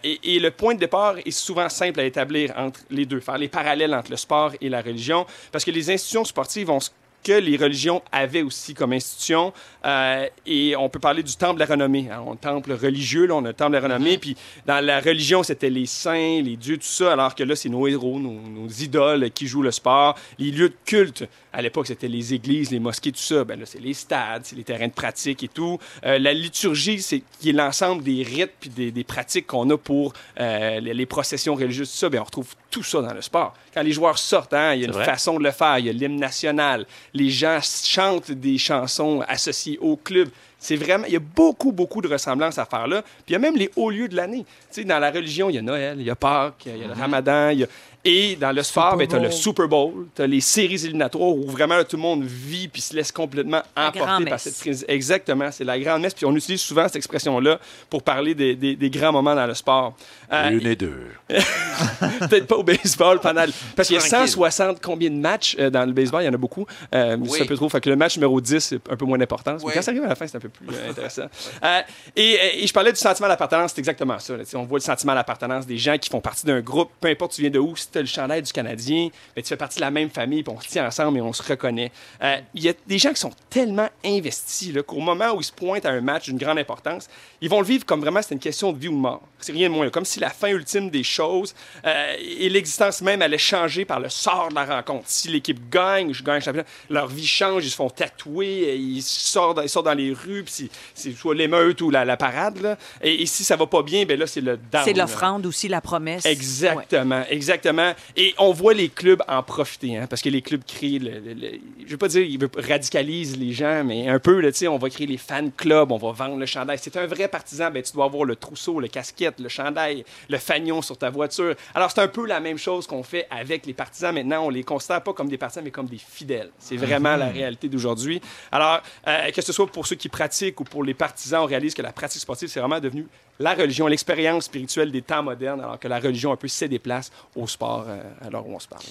Et, le point de départ est souvent simple à établir entre les deux, faire les parallèles entre le sport et la religion, parce que les institutions sportives ont que les religions avaient aussi comme institution. Euh, et on peut parler du temple de la renommée. hein. On temple religieux, là, on a le temple de la renommée. Puis dans la religion, c'était les saints, les dieux, tout ça, alors que là, c'est nos héros, nos, nos idoles qui jouent le sport. Les lieux de culte, à l'époque, c'était les églises, les mosquées, tout ça. Ben là, c'est les stades, c'est les terrains de pratique et tout. Euh, la liturgie, c'est qui est l'ensemble des rites puis des, des pratiques qu'on a pour euh, les, les processions religieuses, tout ça. Ben, on retrouve tout ça dans le sport. Quand les joueurs sortent, hein, il y a une vrai. façon de le faire. Il y a l'hymne national. Les gens chantent des chansons associées au club. C'est vraiment, il y a beaucoup, beaucoup de ressemblances à faire là. Puis il y a même les hauts lieux de l'année. Tu sais, dans la religion, il y a Noël, il y a Pâques, il y a le Ramadan, il y a- Et dans le sport, ben, tu as le. Super Bowl, tu as les séries éliminatoires où vraiment là, tout le monde vit puis se laisse complètement emporter par cette crise. Exactement, c'est la grande messe. Puis on utilise souvent cette expression-là pour parler des, des- des grands moments dans le sport. Euh, Une et deux. Peut-être pas au baseball pendant. le- Parce qu'il y a Tranquille. 160 combien de matchs euh, dans le baseball, il y en a beaucoup. Euh, Oui. C'est un peu trop. Fait que le match numéro 10, c'est un peu moins d'importance. Oui. Mais quand ça arrive à la fin, c'est un peu plus euh, intéressant. Euh, et, et je parlais du sentiment d'appartenance, c'est exactement ça. là. On voit le sentiment d'appartenance des gens qui font partie d'un groupe, peu importe tu viens de où, tu as le chandail du Canadien, ben, tu fais partie de la même famille, puis on se tient ensemble et on se reconnaît. Euh, Il y a des gens qui sont tellement investis qu'au moment où ils se pointent à un match d'une grande importance, ils vont le vivre comme vraiment c'est une question de vie ou de mort. C'est rien de moins. Comme si la fin ultime des choses euh, et l'existence même allait changer par le sort de la rencontre. Si l'équipe gagne, je gagne le championnat, leur vie change, ils se font tatouer, euh, ils sortent, dans- ils sortent dans les rues, puis c'est- soit l'émeute ou la, la parade. là. Et, et si ça va pas bien, ben là, c'est le. C'est l'offrande aussi, la promesse. Exactement, exactement. Vraiment. Et on voit les clubs en profiter, hein, parce que les clubs créent, le, le- le- je veux pas dire, ils radicalisent les gens, mais un peu, là, tu sais, on va créer les fan clubs, on va vendre le chandail. C'est un vrai partisan, ben, tu dois avoir le trousseau, le casquette, le chandail, le fanion sur ta voiture. Alors, c'est un peu la même chose qu'on fait avec les partisans. Maintenant, on les considère pas comme des partisans, mais comme des fidèles. C'est vraiment Mhm. la réalité d'aujourd'hui. Alors, euh, que ce soit pour ceux qui pratiquent ou pour les partisans, on réalise que la pratique sportive, c'est vraiment devenu la religion, l'expérience spirituelle des temps modernes, alors que la religion un peu cède des places au sport euh, à l'heure où on se parle.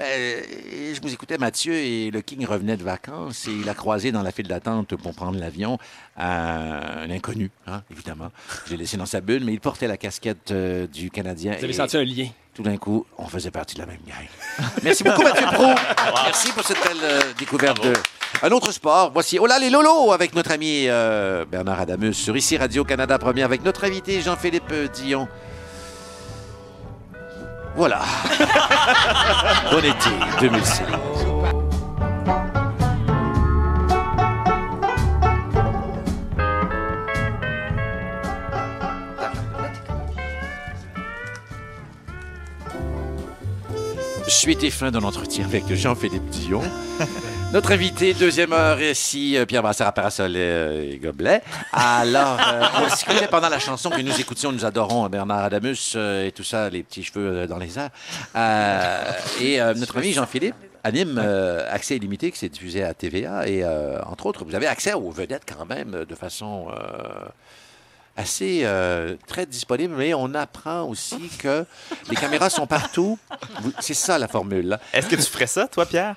Ben, je vous écoutais, Mathieu, et le King revenait de vacances et il a croisé dans la file d'attente pour prendre l'avion un inconnu, hein, évidemment. J'ai laissé dans sa bulle, mais il portait la casquette euh, du Canadien. Vous avez et senti un lien? Tout d'un coup, on faisait partie de la même gang. Merci beaucoup, Mathieu Pro. Merci pour cette belle euh, découverte de... Un autre sport, voici Oh là les Lolo avec notre ami euh, Bernard Adamus sur ici Radio-Canada Première avec notre invité Jean-Philippe Dion. Voilà. bon été 2006. Suite et fin de l'entretien avec Jean-Philippe Dion. Notre invité, deuxième heure, ici, euh, Pierre Brassard à Parasol euh, et Gobelet. Alors, euh, on discutait pendant la chanson que nous écoutions, nous adorons Bernard Adamus euh, et tout ça, les petits cheveux euh, dans les airs. Euh, et euh, notre ami Jean-Philippe anime euh, Accès illimité, qui s'est diffusé à TVA. Et euh, entre autres, vous avez accès aux vedettes quand même euh, de façon euh, assez euh, très disponible, mais on apprend aussi que les caméras sont partout. C'est ça la formule. Est-ce que tu ferais ça, toi, Pierre?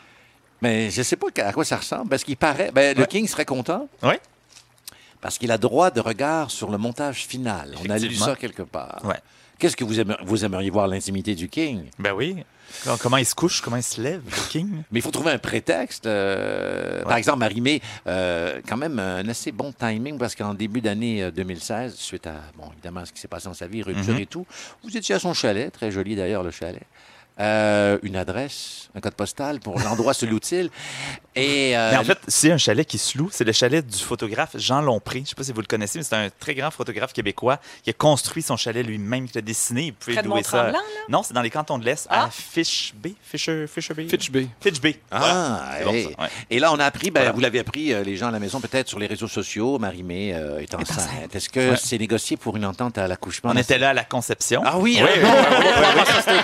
Mais je sais pas à quoi ça ressemble, parce qu'il paraît. Ben, Le King serait content. Oui. Parce qu'il a droit de regard sur le montage final. On a lu ça quelque part. Ouais. Qu'est-ce que vous, aimeriez, vous aimeriez voir l'intimité du King? Ben oui. Comment- il se couche, comment il se lève, le King? Mais il faut trouver un prétexte. euh, Par exemple, Marimé, euh, quand même un assez bon timing parce qu'en début d'année euh, 2016, suite à, bon, évidemment, ce qui s'est passé dans sa vie, rupture Mhm. et tout, vous étiez à son chalet, très joli d'ailleurs le chalet. Euh, une adresse, un code postal pour l'endroit se loue-t-il. Et euh, Mais en fait, c'est un chalet qui se loue. C'est le chalet du photographe Jean Lompré. Je ne sais pas si vous le connaissez, mais c'est un très grand photographe québécois qui a construit son chalet lui-même, qui l'a dessiné. Vous pouvez louer ça. Non, c'est dans les cantons de l'Est, à Fish Bay. Fisher, Fisher Bay. Fitch Bay. Fitch Bay. Ah, Voilà. C'est bon, hey. ça, ouais. Et là, on a appris, ben, Voilà. vous l'avez appris, euh, les gens à la maison, peut-être sur les réseaux sociaux, Marie-Mé euh, est enceinte. Est-ce que Ouais. c'est négocié pour une entente à l'accouchement? On était là à la conception. Ah oui, Oui, oui. Oui,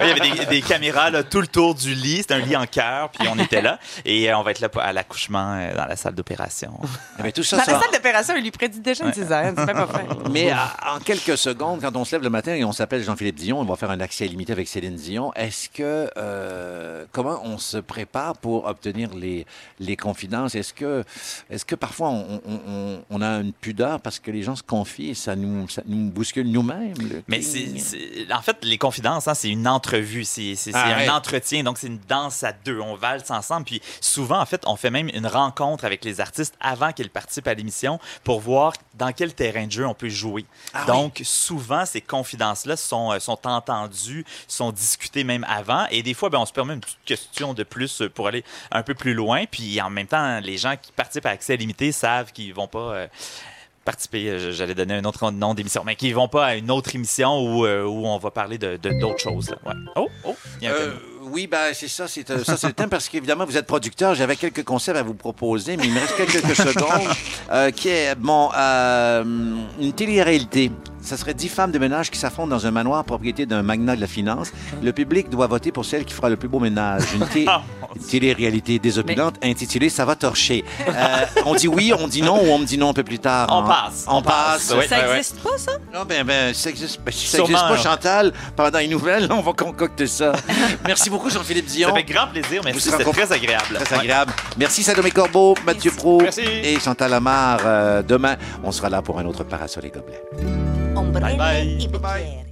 Il y avait des, des caméras là, tout le tour du lit. C'était un lit en cœur, puis on était là. Et euh, on va être là à l'accouchement euh, dans la salle d'opération. Eh bien, tout ça, Dans ça- la salle d'opération, il lui prédit déjà une césarienne. C'est même pas fait. Mais à- en quelques secondes, quand on se lève le matin et on s'appelle Jean-Philippe Dion, on va faire un accès illimité avec Céline Dion. Est-ce que euh, comment on se prépare pour obtenir les, les confidences? Est-ce que est-ce que parfois on, on- on- on a une pudeur parce que les gens se confient et ça nous ça nous bouscule nous-mêmes le Mais c'est, c'est- en fait, les confidences, hein, c'est une entrevue, c'est, un entretien, donc c'est une danse à deux. On valse ensemble, puis souvent, en fait, on fait même une rencontre avec les artistes avant qu'ils participent à l'émission pour voir dans quel terrain de jeu on peut jouer. Ah donc, souvent, ces confidences-là sont, euh, sont entendues, sont discutées même avant, et des fois, ben, on se permet une petite question de plus pour aller un peu plus loin, puis en même temps, les gens qui participent à Accès limité savent qu'ils vont pas... euh, participer, euh, j'allais donner un autre nom d'émission, mais qui vont pas à une autre émission où, euh, où on va parler de de- d'autres choses. là. Ouais. Oh, oh, il y a un Euh, oui, ben, c'est ça, c'est ça, c'est le thème parce qu'évidemment, vous êtes producteur. J'avais quelques concepts à vous proposer, mais il me reste quelques secondes. euh, qui est, bon, euh, une télé-réalité. Ça serait dix femmes de ménage qui s'affrontent dans un manoir propriété d'un magnat de la finance. Le public doit voter pour celle qui fera le plus beau ménage. Une, une télé-réalité désopilante intitulée Ça va torcher. Euh, on dit oui, on dit non ou on me dit non un peu plus tard. On hein? passe, On, on passe. passe. Oui, Ça ouais, ouais. existe pas, ça? Non, ben, ben, ça existe. Ben, pas, hein. Chantal, pendant une nouvelle, on va concocter ça. Merci beaucoup, Jean-Philippe Dion. Ça fait grand plaisir, merci, Vous serez c'était très agréable. Très Ouais. agréable. Merci Salomé Corbeau, Mathieu Pro et Chantal Amar. Euh, demain, on sera là pour un autre parasol et gobelet. Ombrelle Bye bye. e bicchieri.